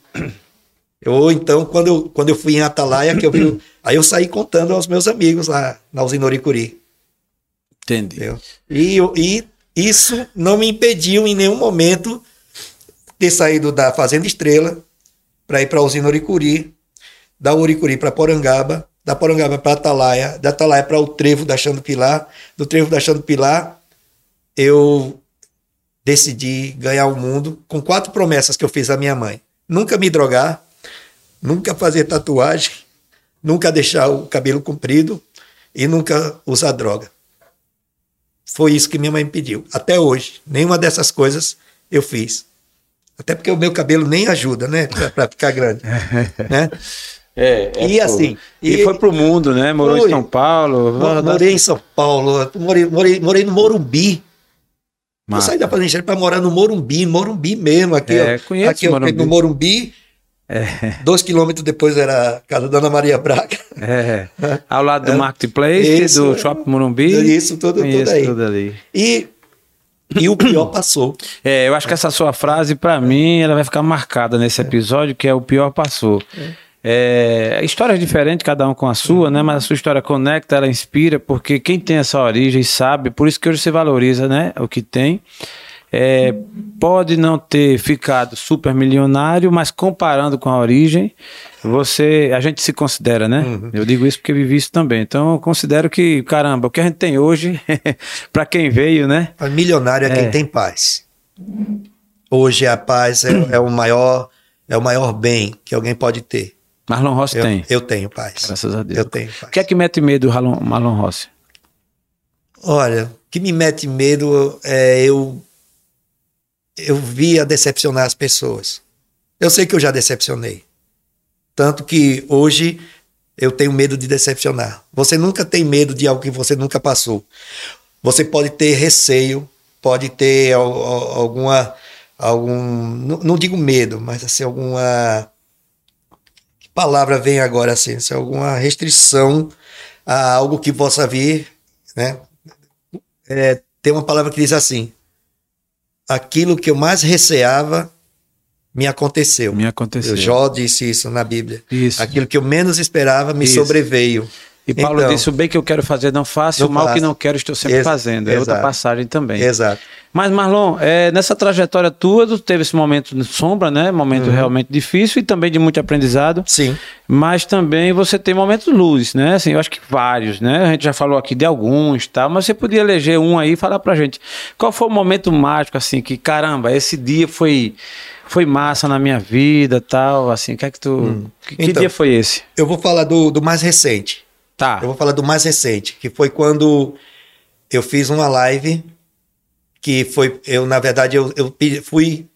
[SPEAKER 3] Ou então, quando eu, quando eu fui em Atalaia, que eu vi. Aí eu saí contando aos meus amigos lá na usina Oricuri.
[SPEAKER 2] Entendi.
[SPEAKER 3] Entendeu? E, e isso não me impediu em nenhum momento ter saído da Fazenda Estrela para ir para a usina Oricuri, da Oricuri para Porangaba, da Porangaba para Atalaia, da Atalaia para o Trevo da Chão do Pilar, do Trevo da Chão do Pilar, eu decidi ganhar o mundo com quatro promessas que eu fiz à minha mãe: nunca me drogar, nunca fazer tatuagem, nunca deixar o cabelo comprido e nunca usar droga. Foi isso que minha mãe me pediu. Até hoje, nenhuma dessas coisas eu fiz. Até porque o meu cabelo nem ajuda, né? Pra ficar grande. né?
[SPEAKER 2] É,
[SPEAKER 3] E assim,
[SPEAKER 2] E,
[SPEAKER 3] e-
[SPEAKER 2] foi pro mundo, né? Morou
[SPEAKER 3] Fui.
[SPEAKER 2] em São Paulo.
[SPEAKER 3] Mo- Morei em São Paulo, morei, morei, morei no Morumbi. Eu
[SPEAKER 2] Massa.
[SPEAKER 3] saí da Fazenda para morar no Morumbi, Morumbi mesmo, aqui,
[SPEAKER 2] É,
[SPEAKER 3] ó.
[SPEAKER 2] conheço
[SPEAKER 3] aqui
[SPEAKER 2] Morumbi.
[SPEAKER 3] no Morumbi. Dois quilômetros depois era a casa da Ana Maria Braga.
[SPEAKER 2] É. Ao lado do
[SPEAKER 3] É.
[SPEAKER 2] Marketplace,
[SPEAKER 3] Isso.
[SPEAKER 2] do Shopping Morumbi.
[SPEAKER 3] Isso, tudo, tudo aí.
[SPEAKER 2] tudo ali.
[SPEAKER 3] E, e o pior passou.
[SPEAKER 2] É, eu acho que essa sua frase, pra mim, ela vai ficar marcada nesse episódio, que é o pior passou. É, histórias diferentes, cada um com a sua, né? Mas a sua história conecta, ela inspira, porque quem tem essa origem sabe, por isso que hoje você valoriza, né? O que tem. É, pode não ter ficado super milionário, mas comparando com a origem, você, a gente se considera, né? Eu digo isso porque vivi isso também. Então, eu considero que, caramba, o que a gente tem hoje, para quem veio, né?
[SPEAKER 3] Milionário é, quem tem paz. Hoje a paz é, é o maior é o maior bem que alguém pode ter.
[SPEAKER 2] Marlon Rossi
[SPEAKER 3] Eu,
[SPEAKER 2] tem.
[SPEAKER 3] eu tenho paz.
[SPEAKER 2] Graças a Deus.
[SPEAKER 3] Eu tenho
[SPEAKER 2] O
[SPEAKER 3] paz.
[SPEAKER 2] que é que mete medo do Marlon, Marlon Rossi?
[SPEAKER 3] Olha, o que me mete medo é eu eu via decepcionar as pessoas. Eu sei que eu já decepcionei. Tanto que hoje eu tenho medo de decepcionar. Você nunca tem medo de algo que você nunca passou. Você pode ter receio, pode ter al- al- alguma algum não, não digo medo, mas assim alguma palavra vem agora assim, se alguma restrição a algo que possa vir, né? É, tem uma palavra que diz assim: aquilo que eu mais receava me aconteceu.
[SPEAKER 2] Me aconteceu.
[SPEAKER 3] Jó disse isso na Bíblia.
[SPEAKER 2] Isso.
[SPEAKER 3] Aquilo que eu menos esperava me
[SPEAKER 2] Isso.
[SPEAKER 3] sobreveio.
[SPEAKER 2] E Paulo
[SPEAKER 3] Então,
[SPEAKER 2] disse: o bem que eu quero fazer não faço,
[SPEAKER 3] Não
[SPEAKER 2] o mal que
[SPEAKER 3] faço.
[SPEAKER 2] não quero estou sempre
[SPEAKER 3] Ex-
[SPEAKER 2] fazendo. É outra
[SPEAKER 3] exato.
[SPEAKER 2] passagem também.
[SPEAKER 3] Exato.
[SPEAKER 2] Mas, Marlon, é, nessa trajetória tua, tu teve esse momento de sombra, né? Momento
[SPEAKER 3] Uhum.
[SPEAKER 2] realmente difícil e também de muito aprendizado.
[SPEAKER 3] Sim.
[SPEAKER 2] Mas também você tem momentos luz, né? Assim, eu acho que vários, né? A gente já falou aqui de alguns, tá? Mas você podia eleger um aí e falar pra gente. Qual foi o momento mágico, assim, que, caramba, esse dia foi, foi massa na minha vida, tal, assim, que é que tu... Que, que
[SPEAKER 3] Então.
[SPEAKER 2] dia foi esse?
[SPEAKER 3] Eu vou falar do, do mais recente.
[SPEAKER 2] Tá.
[SPEAKER 3] Eu vou falar do mais recente, que foi quando eu fiz uma live que foi, eu na verdade eu, eu fui,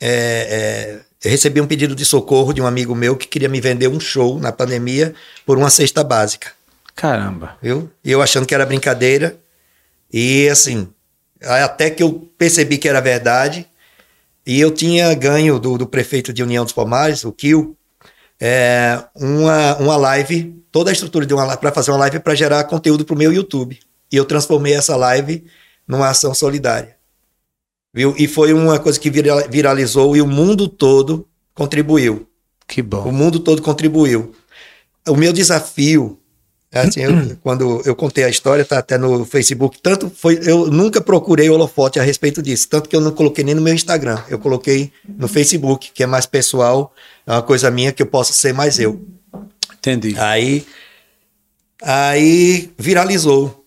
[SPEAKER 3] é, é, eu recebi um pedido de socorro de um amigo meu que queria me vender um show na pandemia por uma cesta básica,
[SPEAKER 2] Caramba.
[SPEAKER 3] viu? E eu achando que era brincadeira e assim, até que eu percebi que era verdade e eu tinha ganho do, do prefeito de União dos Pomares, o Kio, é, uma, uma live, toda a estrutura de uma live para fazer uma live para gerar conteúdo para o meu YouTube. E eu transformei essa live numa ação solidária. Viu? E foi uma coisa que vira- viralizou e o mundo todo contribuiu.
[SPEAKER 2] Que
[SPEAKER 3] O
[SPEAKER 2] bom.
[SPEAKER 3] mundo todo contribuiu. O meu desafio, é assim, eu- quando eu contei a história, tá até no Facebook, tanto foi, eu nunca procurei holofote a respeito disso, tanto que eu não coloquei nem no meu Instagram, eu coloquei no Facebook, que é mais pessoal, é uma coisa minha que eu posso ser mais eu.
[SPEAKER 2] Entendi.
[SPEAKER 3] Aí, aí viralizou.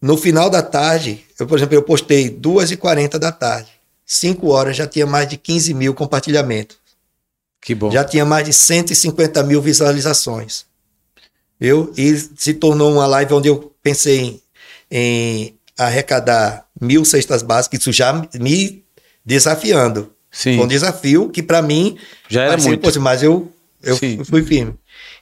[SPEAKER 3] No final da tarde, eu, por exemplo, eu postei 2h40 da tarde. 5 horas já tinha mais de 15 mil compartilhamentos.
[SPEAKER 2] Que bom.
[SPEAKER 3] Já tinha mais de 150 mil visualizações. Eu, e se tornou uma live onde eu pensei em, em arrecadar mil cestas básicas, isso já me desafiando.
[SPEAKER 2] Sim.
[SPEAKER 3] Foi um desafio que para mim
[SPEAKER 2] Já era muito.
[SPEAKER 3] impossível, mas eu, eu
[SPEAKER 2] Sim.
[SPEAKER 3] fui firme.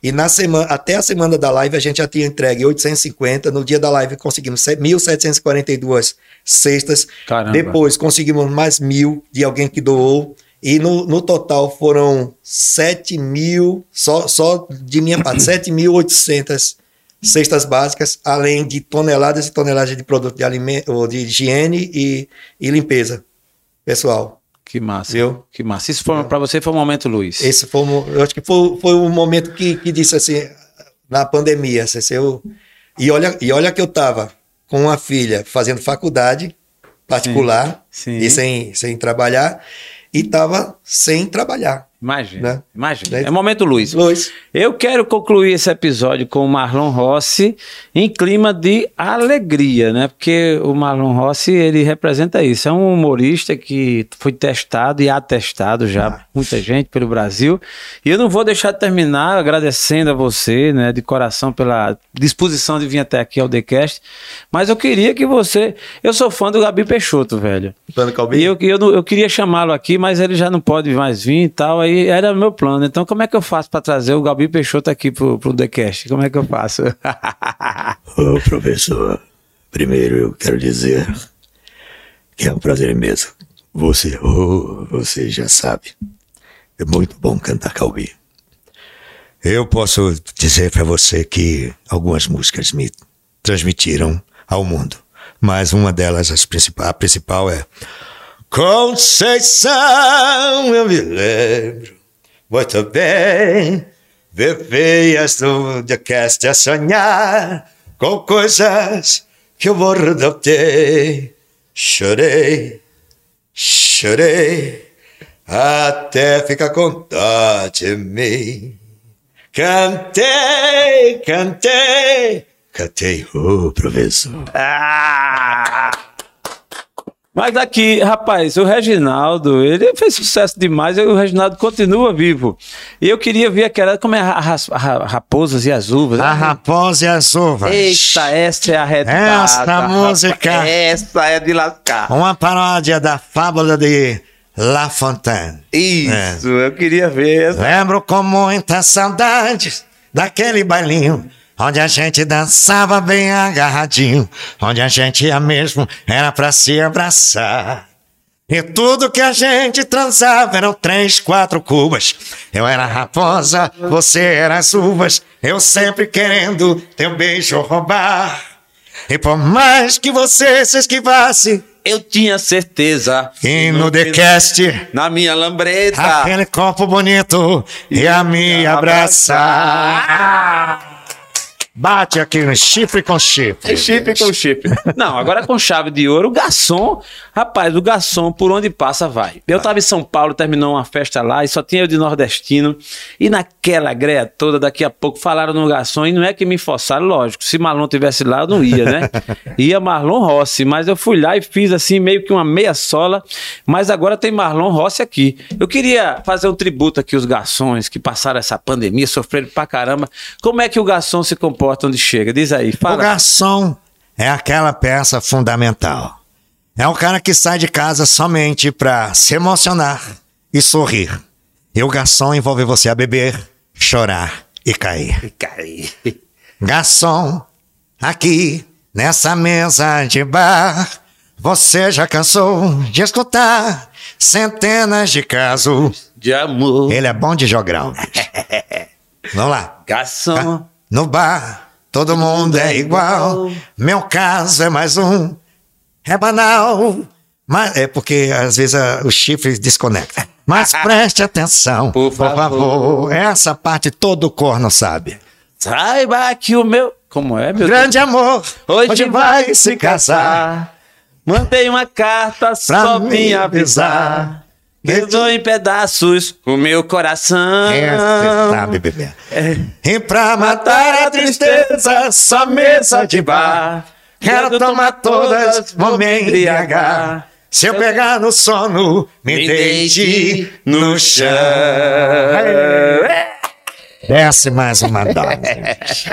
[SPEAKER 3] E na semana, até a semana da live a gente já tinha entregue 850. No dia da live conseguimos se- 1.742 cestas.
[SPEAKER 2] Caramba.
[SPEAKER 3] Depois conseguimos mais mil de alguém que doou. E no, no total foram 7 mil, só, só de minha parte, 7.800 cestas básicas, além de toneladas e toneladas de produto de, alimento, de higiene e, e limpeza pessoal.
[SPEAKER 2] Que massa.
[SPEAKER 3] Viu?
[SPEAKER 2] Que massa. Isso foi, pra você foi um momento luz.
[SPEAKER 3] Esse foi, eu acho que foi, foi um momento que, que disse assim, na pandemia, assim, se eu, e olha, e olha que eu tava com uma filha fazendo faculdade particular
[SPEAKER 2] Sim.
[SPEAKER 3] e sem, sem trabalhar e tava sem trabalhar.
[SPEAKER 2] Imagina.
[SPEAKER 3] Né?
[SPEAKER 2] Imagina. É momento luz.
[SPEAKER 3] Luiz,
[SPEAKER 2] Eu quero concluir esse episódio com o Marlon Rossi em clima de alegria, né? Porque o Marlon Rossi, ele representa isso. É um humorista que foi testado e atestado já por muita gente pelo Brasil. E eu não vou deixar de terminar agradecendo a você, né, de coração pela disposição de vir até aqui ao TheCast. Mas eu queria que você... Eu sou fã do Gabi Peixoto, velho.
[SPEAKER 3] Plano Calbi.
[SPEAKER 2] E eu, eu, eu queria chamá-lo aqui, mas ele já não pode mais vir e tal. Aí era o meu plano. Então, como é que eu faço para trazer o Gabi Peixoto aqui pro, pro TheCast? Como é que eu faço?
[SPEAKER 5] Ô, professor, primeiro eu quero dizer que é um prazer imenso. Você, ô, você já sabe. É muito bom cantar Calbi. Eu posso dizer para você que algumas músicas me transmitiram ao mundo, mas uma delas, a principal é Conceição, eu me lembro muito bem
[SPEAKER 3] Viveias do podcast a sonhar com coisas que eu ter. Chorei, chorei, até ficar com dó de mim. Cantei, cantei, cantei, ô professor.
[SPEAKER 2] Mas aqui, rapaz, o Reginaldo, ele fez sucesso demais e o Reginaldo continua vivo. E eu queria ver aquela, como é a, a ra- raposas e as uvas.
[SPEAKER 3] A raposa e as uvas.
[SPEAKER 2] Eita, essa é a retada.
[SPEAKER 3] Esta música-
[SPEAKER 2] rapaz. Essa é de lascar.
[SPEAKER 3] Uma paródia da fábula de La Fontaine.
[SPEAKER 2] Isso, eu queria ver essa.
[SPEAKER 3] Lembro com muita saudade daquele bailinho onde a gente dançava bem agarradinho, onde a gente ia mesmo era pra se abraçar. E tudo que a gente transava eram três, quatro cubas. Eu era raposa, você era as uvas, eu sempre querendo teu beijo roubar. E por mais que você se esquivasse,
[SPEAKER 2] Eu tinha certeza.
[SPEAKER 3] e no decast
[SPEAKER 2] Na minha lambreta.
[SPEAKER 3] Aquele copo bonito ia me abraçar. Bate aqui no chifre com chifre.
[SPEAKER 2] Chip com chip. Não, agora com chave de ouro. O garçom, rapaz, o garçom, por onde passa, vai. Eu tava em São Paulo, terminou uma festa lá e só tinha eu de nordestino. E naquela greia toda, daqui a pouco falaram no garçom. E não é que me forçaram, lógico. Se Marlon tivesse lá, eu não ia, né? Ia Marlon Rossi. Mas eu fui lá e fiz assim, meio que uma meia sola. Mas agora tem Marlon Rossi aqui. Eu queria fazer um tributo aqui aos garçons que passaram essa pandemia, sofreram pra caramba. Como é que o garçom se comporta onde chega? Diz aí,
[SPEAKER 3] O
[SPEAKER 2] fala.
[SPEAKER 3] garçom é aquela peça fundamental. É o cara que sai de casa somente para se emocionar e sorrir. E o garçom envolve você a beber, chorar e cair. Garçom, aqui nessa mesa de bar, você já cansou de escutar centenas de casos.
[SPEAKER 2] De amor.
[SPEAKER 3] Ele é bom de jogral. bicho. Vamos lá.
[SPEAKER 2] Garçom.
[SPEAKER 3] No bar, todo mundo é igual. Meu caso é mais um. É banal. Mas é porque às vezes a- os chifres desconectam. Mas preste atenção,
[SPEAKER 2] Por favor.
[SPEAKER 3] Essa parte todo corno sabe.
[SPEAKER 2] Saiba que o meu. Como é, meu
[SPEAKER 3] Grande amor,
[SPEAKER 2] Deus?
[SPEAKER 3] hoje vai se casar.
[SPEAKER 2] Mandei uma carta só
[SPEAKER 3] me avisar.
[SPEAKER 2] avisar. Que eu dou em pedaços o meu coração.
[SPEAKER 3] É, cê sabe, bebê. E pra matar a tristeza, só mesa de bar. Quero tomar todas, vou me embriagar. Se eu pegar no sono, me deite no chão. Desce mais uma dose.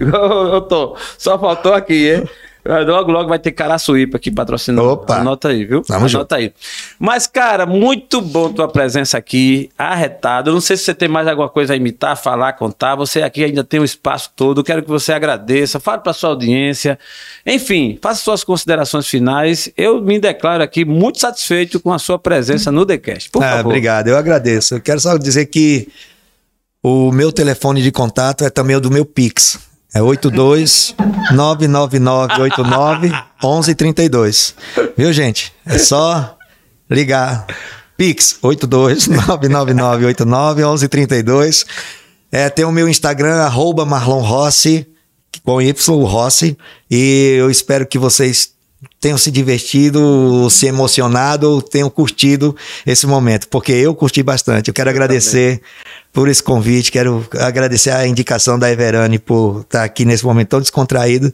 [SPEAKER 2] eu, eu tô. Só faltou aqui, hein? Logo, logo vai ter Caraçuípa aqui patrocinando.
[SPEAKER 3] Opa.
[SPEAKER 2] Anota aí, viu?
[SPEAKER 3] Tamo
[SPEAKER 2] Anota aí. Mas, cara, muito bom tua presença aqui, arretado. Eu não sei se você tem mais alguma coisa a imitar, falar, contar. Você aqui ainda tem o espaço todo. Quero que você agradeça, fale para sua audiência. Enfim, faça suas considerações finais. Eu me declaro aqui muito satisfeito com a sua presença no TheCast. Por
[SPEAKER 3] Ah,
[SPEAKER 2] favor.
[SPEAKER 3] obrigado, eu agradeço. Eu quero só dizer que o meu telefone de contato é também o do meu Pix. É 82 99989 1132. Viu, gente? É só ligar. Pix 82 99989 1132. É, tem o meu Instagram, arroba Marlon Rossi, com Y Rossi. E eu espero que vocês tenham se divertido, se emocionado, tenham curtido esse momento, porque eu curti bastante. Eu quero agradecer por esse convite, quero agradecer a indicação da Everane por estar aqui nesse momento tão descontraído.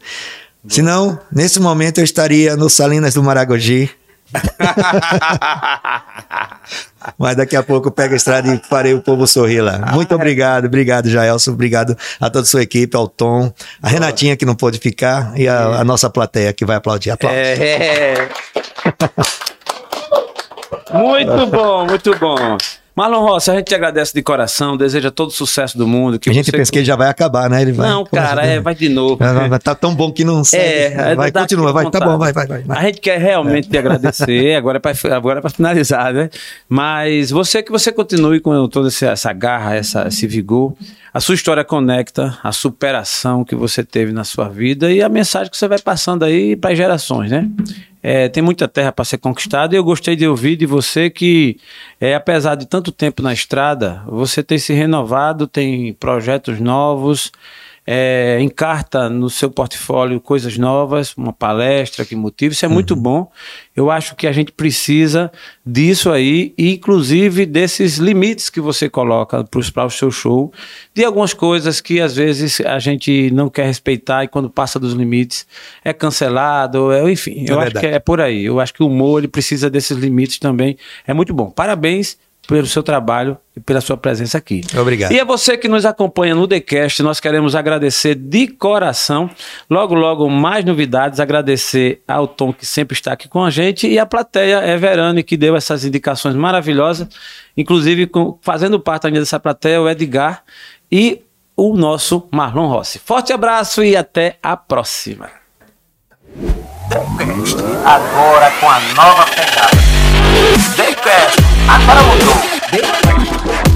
[SPEAKER 3] Senão, nesse momento eu estaria no Salinas do Maragogi. Mas daqui a pouco eu pego a estrada e farei o povo sorrir lá. Muito obrigado, obrigado, Jaelson. Obrigado a toda a sua equipe, ao Tom, a Renatinha que não pôde ficar e a, a nossa plateia que vai aplaudir. Aplausos.
[SPEAKER 2] É. Muito bom, muito bom. Marlon Rossi, a gente te agradece de coração, deseja todo o sucesso do mundo. Que
[SPEAKER 3] a gente
[SPEAKER 2] você-
[SPEAKER 3] pensa que ele já vai acabar, né? Ele vai.
[SPEAKER 2] Não, cara, é, vai de novo.
[SPEAKER 3] Vai, tá tão bom que não segue.
[SPEAKER 2] É,
[SPEAKER 3] vai, continua, vai. Tá bom, vai, vai, vai.
[SPEAKER 2] A gente quer realmente te agradecer, agora é para agora é pra finalizar, né? Mas você que você continue com toda essa, essa garra, essa, esse vigor. A sua história conecta a superação que você teve na sua vida e a mensagem que você vai passando aí para gerações, né? É, tem muita terra para ser conquistada. E eu gostei de ouvir de você que, é, apesar de tanto tempo na estrada, você tem se renovado, tem projetos novos é, encarta no seu portfólio coisas novas, uma palestra que motive, isso é muito bom. Eu acho que a gente precisa disso aí, e inclusive desses limites que você coloca para o seu show, de algumas coisas que às vezes a gente não quer respeitar e quando passa dos limites é cancelado, é, enfim, eu acho
[SPEAKER 3] verdade.
[SPEAKER 2] que é por aí. Eu acho que o humor ele precisa desses limites também. É muito bom. Parabéns pelo seu trabalho e pela sua presença aqui.
[SPEAKER 3] Obrigado.
[SPEAKER 2] E a você que nos acompanha no TheCast, nós queremos agradecer de coração. Logo, logo, mais novidades. Agradecer ao Tom, que sempre está aqui com a gente, e a plateia Everane, que deu essas indicações maravilhosas. Inclusive, com- fazendo parte ainda dessa plateia, o Edgar e o nosso Marlon Rossi. Forte abraço e até a próxima.
[SPEAKER 1] Agora com a nova pegada. The Akbar Mundo.